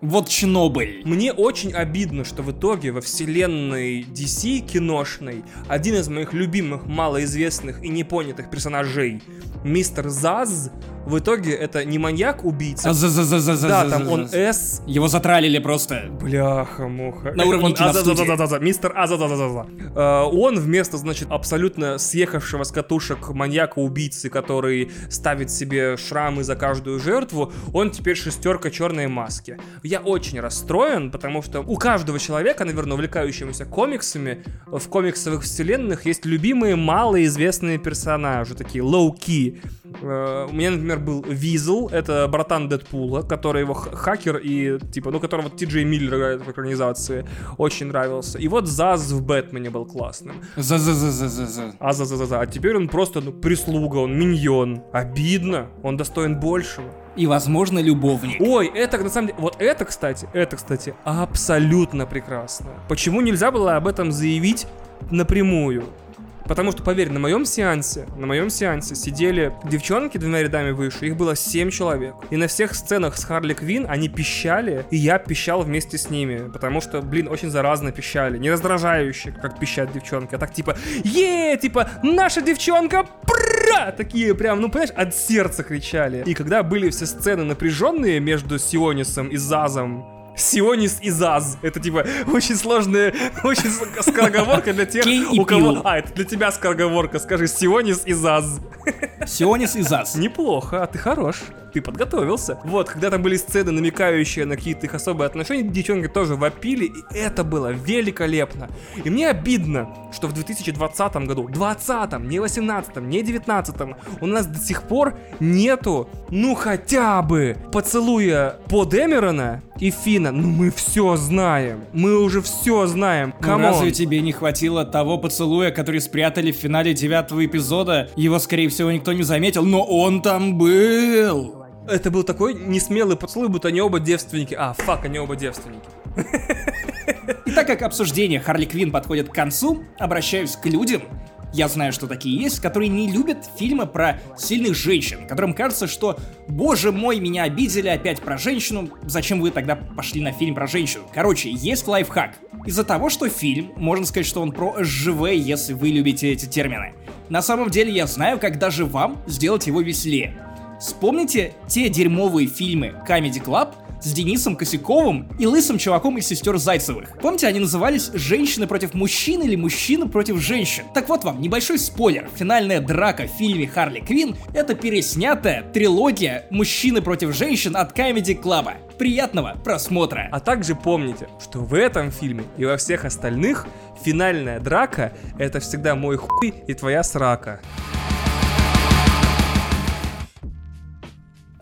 A: Вот Чернобыль.
B: Мне очень обидно, что в итоге во вселенной DC киношной один из моих любимых, малоизвестных и непонятых персонажей, мистер Заз, в итоге это не маньяк-убийца.
A: А за за за за за
B: Да,
A: за-
B: там
A: за-
B: он
A: за-
B: С,
A: Его затралили просто.
B: Бляха-муха.
A: На уровне
B: Он
A: киностудии.
B: Мистер Азазазаза. Э, Он вместо, значит, абсолютно съехавшего с катушек маньяка-убийцы, который ставит себе шрамы за каждую жертву, он теперь шестерка черной маски. Я очень расстроен, потому что у каждого человека, наверное, увлекающегося комиксами, в комиксовых вселенных есть любимые малоизвестные персонажи, такие low-key. Э, У меня, например, был Визл, это братан Дэдпула, который его хакер и, типа, ну, которого Ти Джей Миллер играет в экранизации, очень нравился. И вот Заз в Бэтмене был классным.
A: За за за за за за.
B: А за за за за. А теперь он просто, ну, прислуга, он миньон. Обидно, он достоин большего.
A: И, возможно, любовник.
B: Ой, это на самом деле, вот это, кстати, это, кстати, абсолютно прекрасно. Почему нельзя было об этом заявить напрямую? Потому что, поверь, на моем сеансе, на моем сеансе сидели девчонки двумя рядами выше, их было 7 человек. И на всех сценах с Харли Квин они пищали, и я пищал вместе с ними. Потому что, блин, очень заразно пищали. Не раздражающе, как пищат девчонки, а так типа, е типа, наша девчонка, пра! Такие прям, ну, понимаешь, от сердца кричали. И когда были все сцены напряженные между Сионисом и Зазом, Сионис и Заз. Это типа очень сложная, очень скороговорка для тех, у кого... А, это для тебя скороговорка. Скажи Сионис и Заз.
A: Сионис и Зас.
B: Неплохо, а ты хорош. Ты подготовился. Вот, когда там были сцены, намекающие на какие-то их особые отношения, девчонки тоже вопили, и это было великолепно. И мне обидно, что в 2020 году, 20 не 18 не 19 у нас до сих пор нету, ну хотя бы, поцелуя по Дэмерона и Фина. Ну мы все знаем. Мы уже все знаем.
A: Ну
B: Come on.
A: разве тебе не хватило того поцелуя, который спрятали в финале девятого эпизода? Его, скорее всего, никто не заметил, но он там был.
B: Это был такой несмелый поцелуй, будто они оба девственники. А, fuck, они оба девственники.
A: И так как обсуждение Харли Квин подходит к концу, обращаюсь к людям, я знаю, что такие есть, которые не любят фильмы про сильных женщин, которым кажется, что «Боже мой, меня обидели опять про женщину, зачем вы тогда пошли на фильм про женщину?» Короче, есть лайфхак. Из-за того, что фильм, можно сказать, что он про СЖВ, если вы любите эти термины. На самом деле я знаю, как даже вам сделать его веселее. Вспомните те дерьмовые фильмы Comedy Club, с Денисом Косяковым и лысым чуваком из сестер Зайцевых. Помните, они назывались «Женщины против мужчин» или «Мужчины против женщин». Так вот вам, небольшой спойлер. Финальная драка в фильме Харли Квин — это переснятая трилогия «Мужчины против женщин» от Comedy Club. Приятного просмотра!
B: А также помните, что в этом фильме и во всех остальных финальная драка — это всегда мой хуй и твоя срака.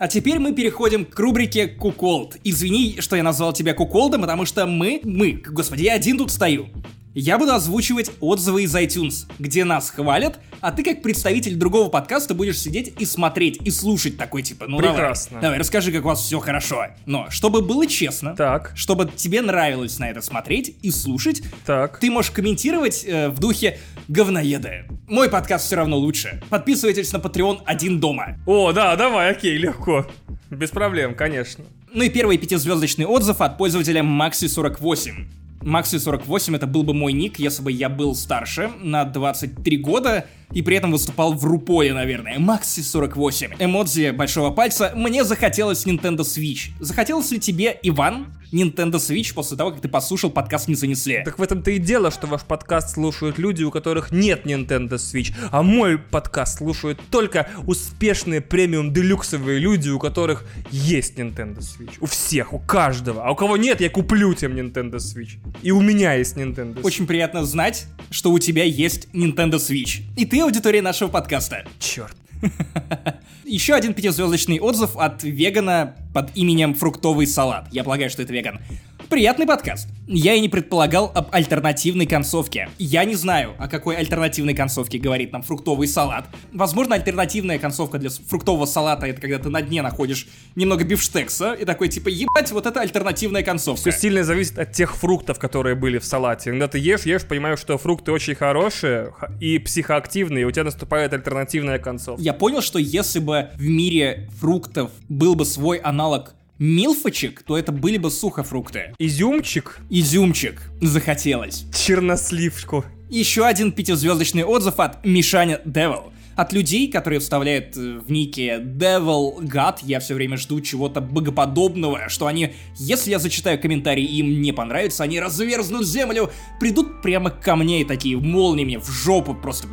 A: А теперь мы переходим к рубрике Куколд. Извини, что я назвал тебя Куколдом, потому что мы, мы, господи, я один тут стою. Я буду озвучивать отзывы из iTunes, где нас хвалят, а ты как представитель другого подкаста будешь сидеть и смотреть, и слушать такой типа, ну
B: Прекрасно.
A: давай, давай, расскажи, как у вас все хорошо. Но, чтобы было честно,
B: Так.
A: чтобы тебе нравилось на это смотреть и слушать,
B: Так.
A: ты можешь комментировать э, в духе говноеды. Мой подкаст все равно лучше. Подписывайтесь на Patreon один дома.
B: О, да, давай, окей, легко. Без проблем, конечно.
A: Ну и первый пятизвездочный отзыв от пользователя Maxi48. Maxi48 это был бы мой ник, если бы я был старше, на 23 года, и при этом выступал в Руполе, наверное. Maxi48. Эмодзи большого пальца. Мне захотелось Nintendo Switch. Захотелось ли тебе, Иван, Nintendo Switch после того, как ты послушал подкаст «Не занесли»?
B: Так в этом-то и дело, что ваш подкаст слушают люди, у которых нет Nintendo Switch, а мой подкаст слушают только успешные премиум-делюксовые люди, у которых есть Nintendo Switch. У всех, у каждого. А у кого нет, я куплю тем Nintendo Switch. И у меня есть Nintendo Switch.
A: Очень приятно знать, что у тебя есть Nintendo Switch. И ты аудитория нашего подкаста.
B: Черт.
A: Еще один пятизвездочный отзыв от вегана под именем Фруктовый салат. Я полагаю, что это веган. Приятный подкаст. Я и не предполагал об альтернативной концовке. Я не знаю, о какой альтернативной концовке говорит нам фруктовый салат. Возможно, альтернативная концовка для фруктового салата это когда ты на дне находишь немного бифштекса и такой типа ебать, вот это альтернативная концовка.
B: Все сильно зависит от тех фруктов, которые были в салате. Когда ты ешь, ешь, понимаешь, что фрукты очень хорошие и психоактивные, и у тебя наступает альтернативная концовка.
A: Я понял, что если бы в мире фруктов был бы свой аналог милфочек, то это были бы сухофрукты.
B: Изюмчик,
A: Изюмчик захотелось.
B: черносливку.
A: Еще один пятизвездочный отзыв от Мишаня Devil. От людей, которые вставляют э, в нике Devil God, я все время жду чего-то богоподобного, что они, если я зачитаю комментарий и им не понравится, они разверзнут землю, придут прямо ко мне и такие молниями в жопу просто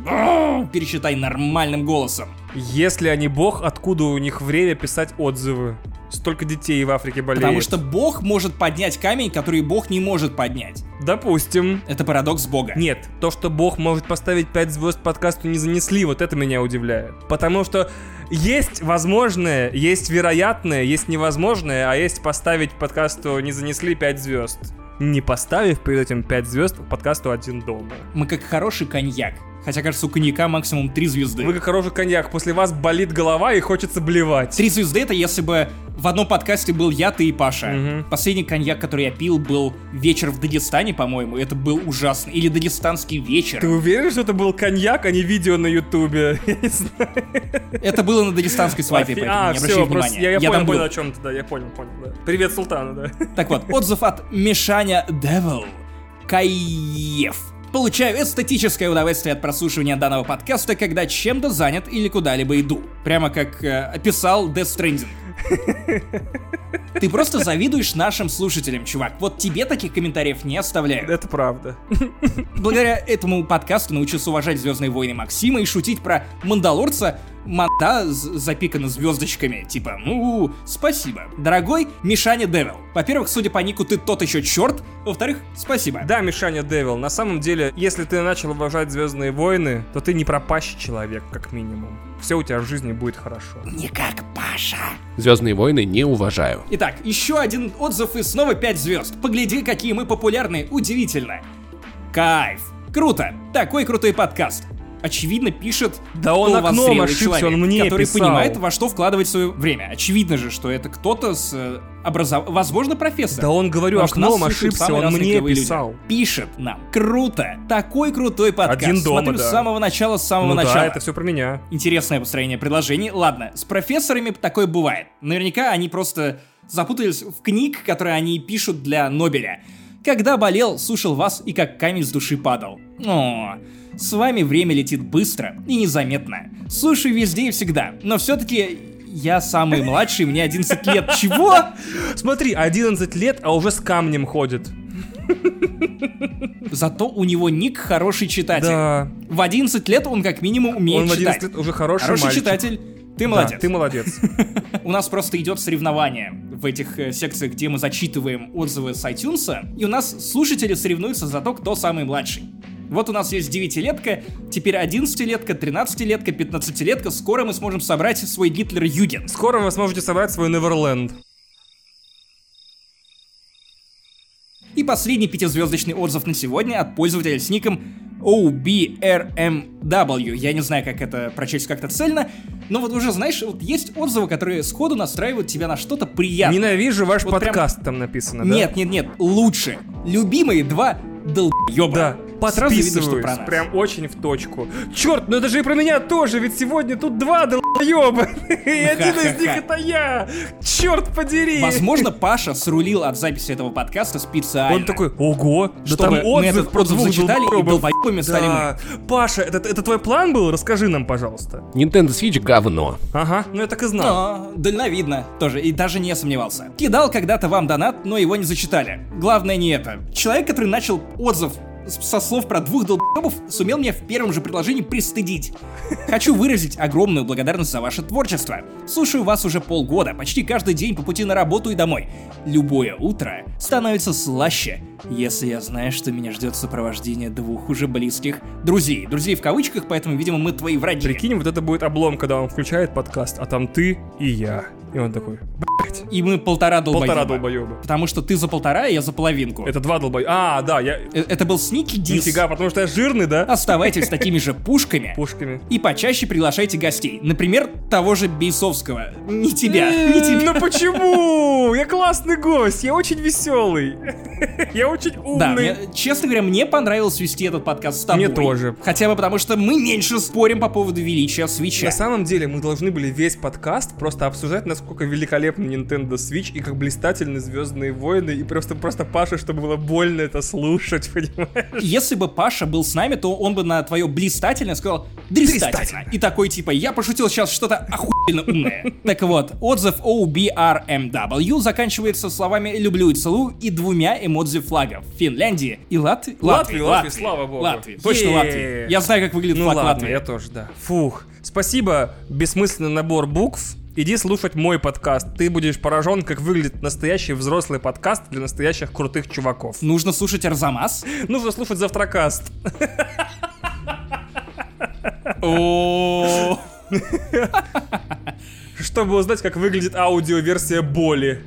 A: перечитай нормальным голосом.
B: Если они бог, откуда у них время писать отзывы? Столько детей в Африке болеет.
A: Потому что Бог может поднять камень, который Бог не может поднять.
B: Допустим.
A: Это парадокс Бога.
B: Нет, то, что Бог может поставить 5 звезд подкасту не занесли, вот это меня удивляет. Потому что есть возможное, есть вероятное, есть невозможное, а есть поставить подкасту не занесли 5 звезд. Не поставив перед этим 5 звезд подкасту один дома.
A: Мы как хороший коньяк. Хотя, кажется, у коньяка максимум 3 звезды.
B: Вы как хороший коньяк, после вас болит голова и хочется блевать.
A: Три звезды это если бы в одном подкасте был я, ты и Паша.
B: Мгм.
A: Последний коньяк, который я пил, был вечер в Дагестане, по-моему. Это был ужасно. Или дагестанский вечер.
B: Ты уверен, что это был коньяк, а не видео на ютубе? Я не знаю.
A: Это было на дагестанской свадьбе, поэтому
B: а,
A: не
B: все, просто
A: внимания.
B: я, я, понял, понял, о чем ты, да, я понял, понял, да. Привет, Султану, да.
A: Так вот, отзыв от Мишаня Devil. Каев. Получаю эстетическое удовольствие от прослушивания данного подкаста, когда чем-то занят или куда-либо иду. Прямо как э, описал Death Stranding. Ты просто завидуешь нашим слушателям, чувак. Вот тебе таких комментариев не оставляют.
B: Это правда.
A: Благодаря этому подкасту научился уважать Звездные войны Максима и шутить про Мандалорца манда запикана звездочками. Типа, ну, спасибо. Дорогой Мишаня Девил. Во-первых, судя по нику, ты тот еще черт. Во-вторых, спасибо.
B: Да, Мишаня Девил, на самом деле, если ты начал уважать Звездные войны, то ты не пропащий человек, как минимум. Все у тебя в жизни будет хорошо.
A: Не как Паша.
C: Звездные войны не уважаю.
A: Итак, еще один отзыв и снова 5 звезд. Погляди, какие мы популярны. Удивительно. Кайф. Круто. Такой крутой подкаст. Очевидно, пишет
B: Да он окном ошибся,
A: человек,
B: он мне
A: который
B: писал.
A: понимает, во что вкладывать свое время. Очевидно же, что это кто-то с э, образов... Возможно, профессор.
B: Да он, говорю,
A: Потому
B: окном ошибся, он мне
A: клевые люди.
B: писал.
A: Пишет нам. Круто. Такой крутой подкаст.
B: Один дома,
A: Смотрю
B: да.
A: с самого начала, с самого
B: Ну
A: начала.
B: да, это все про меня.
A: Интересное построение предложений. Ладно, с профессорами такое бывает. Наверняка они просто запутались в книг, которые они пишут для Нобеля. Когда болел, слушал вас и как камень с души падал. О, с вами время летит быстро и незаметно. Слушаю везде и всегда, но все-таки я самый младший, мне 11 лет. Чего?
B: Смотри, 11 лет, а уже с камнем ходит.
A: Зато у него ник хороший читатель.
B: Да.
A: В 11 лет он как минимум умеет
B: Он в 11
A: читать.
B: лет уже хороший,
A: Хороший
B: мальчик.
A: читатель. Ты
B: Да,
A: молодец.
B: ты молодец.
A: У нас просто идет соревнование в этих э, секциях, где мы зачитываем отзывы с iTunes, и у нас слушатели соревнуются за то, кто самый младший. Вот у нас есть 9-летка, теперь 11-летка, 13-летка, 15-летка. Скоро мы сможем собрать свой Гитлер Юген.
B: Скоро вы сможете собрать свой Неверленд.
A: И последний пятизвездочный отзыв на сегодня от пользователя с ником OBRMW. Я не знаю, как это прочесть как-то цельно, но вот уже, знаешь, вот есть отзывы, которые сходу настраивают тебя на что-то приятное.
B: Ненавижу ваш
A: Вот прям-
B: подкаст, там написано, да?
A: Нет, нет, нет, лучше. Любимые два долбоеба.
B: Да,
A: видно, что
B: подписываюсь,
A: про нас.
B: прям очень в точку. Черт, ну это же и про меня тоже, ведь сегодня тут два долбоеба, и один из них это я. Черт подери.
A: Возможно, Паша срулил от записи этого подкаста специально.
B: Он такой, ого, да
A: Чтобы
B: там
A: мы
B: отзыв
A: этот
B: про двух
A: зачитали, и долбоебами стали
B: Да. Паша, это, это твой план был? Расскажи нам, пожалуйста.
C: Nintendo Switch говно.
B: Ага, ну я так и знал.
A: А, дальновидно. Тоже, и даже не сомневался. Кидал когда-то вам донат, но его не зачитали. Главное не это. Человек, который начал отзыв со слов про двух долбоебов, сумел меня в первом же предложении пристыдить. Хочу выразить огромную благодарность за ваше творчество. Слушаю вас уже полгода, почти каждый день по пути на работу и домой. Любое утро становится слаще, если я знаю, что меня ждет сопровождение двух уже близких друзей. Друзей в кавычках, поэтому, видимо, мы твои враги.
B: Прикинь, вот это будет облом, когда он включает подкаст, а там ты и я. И он такой, блять,
A: И мы полтора долбоеба.
B: полтора долбоеба.
A: Потому что ты за полтора, а я за половинку.
B: Это два долбоеба. А, да, я...
A: Э, Это был сники дис.
B: Нифига, потому что я жирный, да?
A: Оставайтесь с такими же пушками.
B: Пушками.
A: И почаще приглашайте гостей. Например, того же Бейсовского. Не тебя, не тебя.
B: Ну почему? Я классный гость, я очень веселый. Я очень
A: Да,
B: умный.
A: мне- честно говоря, мне понравилось вести этот подкаст с тобой.
B: Мне тоже.
A: Хотя бы потому, что мы меньше спорим по поводу величия свеча.
B: На самом деле мы должны были весь подкаст просто обсуждать, насколько Nintendo Switch и как блистательны Звездные войны, и просто просто Паша, чтобы было больно это слушать, понимаешь?
A: Если бы Паша был с нами, то он бы на твое блистательно сказал. Дрестательно. И такой типа «я пошутил сейчас что-то охуенно умное». Так вот, отзыв OBRMW заканчивается словами «люблю и целую» и двумя эмодзи флагов Финляндии и Латвии.
B: Латвии, Латвии, слава богу.
A: Латвии, точно. Латвии. Я знаю, как выглядит
B: Ну
A: флаг
B: ладно,
A: Латвии.
B: я тоже, да. Фух. Спасибо, бессмысленный набор букв. Иди слушать мой подкаст. Ты будешь поражен, как выглядит настоящий взрослый подкаст для настоящих крутых чуваков.
A: Нужно слушать Арзамас.
B: Нужно слушать завтракаст. Чтобы узнать, как выглядит аудиоверсия боли.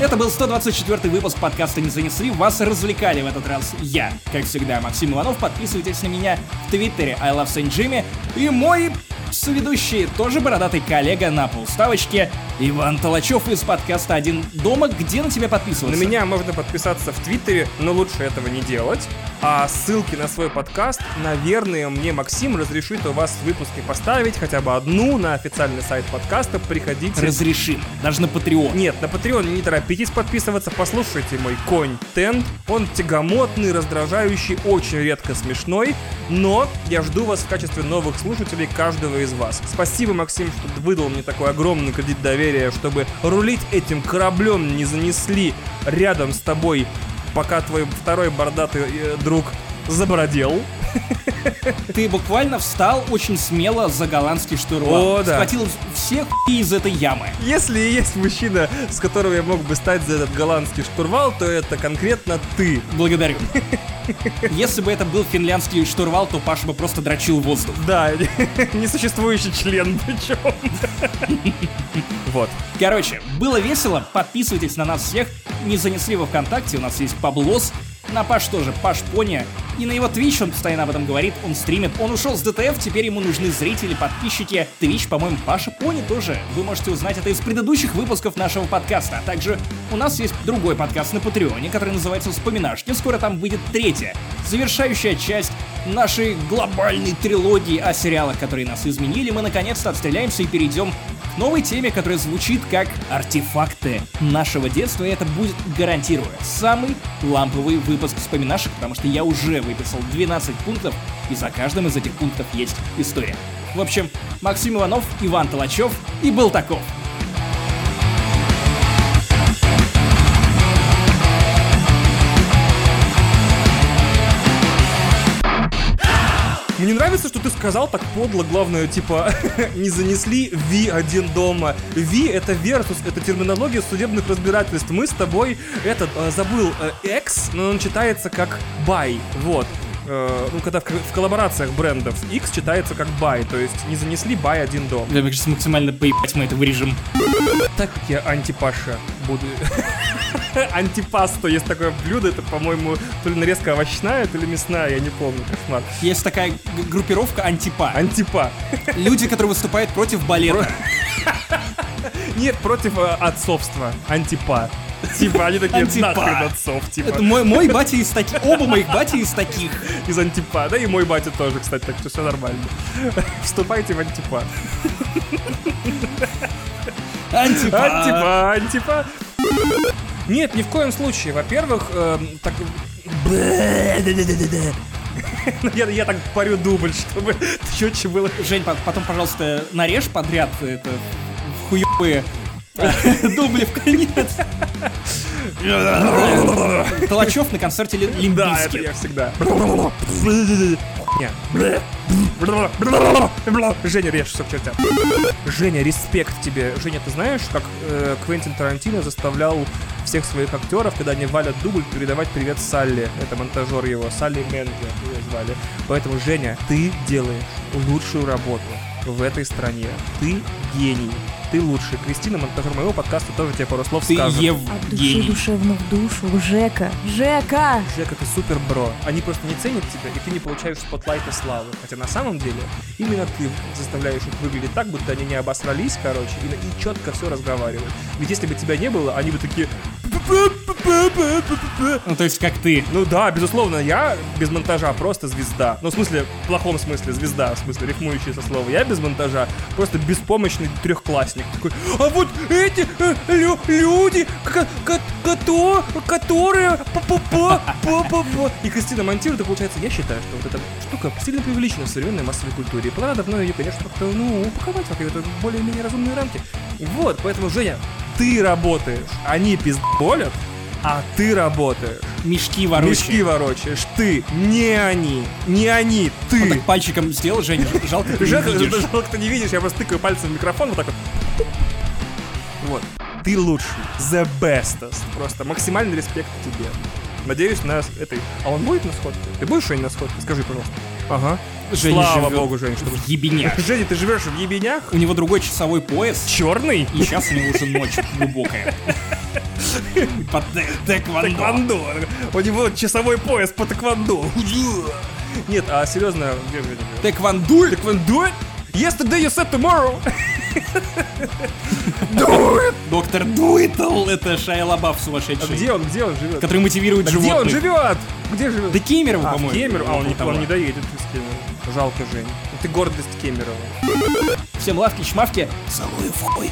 A: Это был 124 выпуск подкаста «Не занесли». Вас развлекали в этот раз я, как всегда, Максим Иванов. Подписывайтесь на меня в Твиттере I Love Saint Jimmy. И мой соведущий, тоже бородатый коллега на полставочке, Иван Толачев из подкаста «Один дома». Где на тебя
B: На
A: подписываться?
B: меня можно подписаться в Твиттере, но лучше этого не делать. А ссылки на свой подкаст, наверное, мне Максим разрешит у вас в выпуске поставить хотя бы одну на официальный сайт подкаста. Приходите.
A: Разрешим. Даже на Patreon.
B: Нет, на Patreon не торопитесь подписываться, послушайте мой контент. Он тягомотный, раздражающий, очень редко смешной, но я жду вас в качестве новых слушателей каждого из вас. Спасибо, Максим, что выдал мне такой огромный кредит доверия, чтобы рулить этим кораблем не занесли рядом с тобой, пока твой второй бородатый э, друг забородел.
A: Ты буквально встал очень смело за голландский штурвал.
B: О, да.
A: Схватил все хуи из этой ямы.
B: Если есть мужчина, с которого я мог бы стать за этот голландский штурвал, то это конкретно ты.
A: Благодарю. Если бы это был финляндский штурвал, то Паша бы просто дрочил воздух.
B: Да, несуществующий член причем. Вот.
A: Короче, было весело. Подписывайтесь на нас всех. Не занесли во ВКонтакте, у нас есть Паблос. На Паш тоже, Паш Пони. И на его Twitch он постоянно об этом говорит, он стримит. Он ушел с ДТФ, теперь ему нужны зрители, подписчики. Twitch, по-моему, Паша Пони тоже. Вы можете узнать это из предыдущих выпусков нашего подкаста. А также у нас есть другой подкаст на Патреоне, который называется «Вспоминашки». Скоро там выйдет третья, завершающая часть нашей глобальной трилогии о сериалах, которые нас изменили. Мы наконец-то отстреляемся и перейдем к новой теме, которая звучит как артефакты нашего детства, и это будет, гарантирую, самый ламповый выпуск вспоминашек, потому что я уже выписал 12 пунктов, и за каждым из этих пунктов есть история. В общем, Максим Иванов, Иван Толачев и был таков.
B: Мне нравится, что ты сказал так подло, главное, типа, не занесли V один дома. V это versus, это терминология судебных разбирательств. Мы с тобой, этот, э, забыл, э, X, но он читается как by, вот. Э, ну, когда в, в коллаборациях брендов X читается как by, то есть не занесли by один дом.
A: Да, сейчас максимально поебать мы это вырежем.
B: Так как я антипаша буду... Антипасто есть такое блюдо, это, по-моему, то ли нарезка овощная, то ли мясная, я не помню, кошмар.
A: Есть такая группировка антипа.
B: Антипа.
A: Люди, которые выступают против балета.
B: Нет, против э, отцовства. Антипа. Типа, они такие,
A: Антипа.
B: нахрен отцов, типа.
A: Это мой, мой батя из таких. Оба моих батя из таких.
B: Из антипа. Да и мой батя тоже, кстати, так что все нормально. Вступайте в антипа.
A: Антипа.
B: Антипа, антипа. Нет, ни в коем случае. Во-первых, эм, так... Я, я так парю дубль, чтобы четче было.
A: Жень, по- потом, пожалуйста, нарежь подряд это в хуёвые дубли в конец. Толачев на концерте Ли- Лимп
B: Да, это я всегда. Хуйня. Женя, режь все к чертям. Женя, респект тебе. Женя, ты знаешь, как э, Квентин Тарантино заставлял всех своих актеров, когда они валят дубль, передавать привет Салли. Это монтажер его, Салли Менге ее звали. Поэтому, Женя, ты делаешь лучшую работу в этой стране. Ты гений. Ты лучший. Кристина, монтажер моего подкаста, тоже тебе пару слов
A: Ты
B: скажет.
A: Ев
D: От души
A: гений.
D: душевно в душу. Жека. Жека!
B: Жека, ты супер бро. Они просто не ценят тебя, и ты не получаешь спотлайта славы. Хотя на самом деле именно ты заставляешь их выглядеть так, будто они не обосрались, короче, и, и четко все разговаривают. Ведь если бы тебя не было, они бы такие...
A: Ну, то есть, как ты.
B: Ну да, безусловно, я без монтажа просто звезда. Ну, в смысле, в плохом смысле звезда, в смысле, рифмующий со слова. Я без монтажа просто беспомощный трехклассник. Такой, а вот эти э, лю- люди, кото- которые... па-па-па, па-па-па». И Кристина монтирует, и получается, я считаю, что вот эта штука сильно преувеличена в современной массовой культуре. И пора давно ее, конечно, как-то, ну, упаковать в какие-то более-менее разумные рамки. Вот, поэтому, Женя, ты работаешь, они пиздолят, а ты работаешь.
A: Мешки ворочай.
B: Мешки ворочаешь ты, не они, не они,
A: Он
B: ты.
A: так пальчиком сделал, Женя, жалко, ты не
B: Жалко,
A: видишь.
B: жалко, ты не видишь, я просто тыкаю пальцем в микрофон вот так вот. Вот. Ты лучший, the bestest. Просто максимальный респект тебе. Надеюсь, на этой... А он будет на сходке? Ты будешь, Жень, на сходке? Скажи, пожалуйста. Ага.
A: Женя
B: Слава
A: живет
B: богу, Жень, что
A: в ебенях.
B: Женя, ты живешь в ебенях?
A: У него другой часовой пояс,
B: Черный?
A: и сейчас у него уже ночь глубокая. По тэ- тэквондо.
B: У него часовой пояс по тэквондо. Нет, а серьезно?
A: Тэквондо?
B: Тэквондо? Yesterday you said tomorrow.
A: Доктор Дуитл, это Шайя Лабаф
B: А
A: сумасшедший,
B: где он, где он живет?
A: который мотивирует
B: Да где он
A: животных.
B: живет? Где живет?
A: Да Кемерово,
B: а,
A: по-моему.
B: Кемерово. А, он не, он не доедет из Кемерово. Жалко, Жень. Ты гордость Кемерово.
A: Всем лавки, чмавки. Целую в хуй.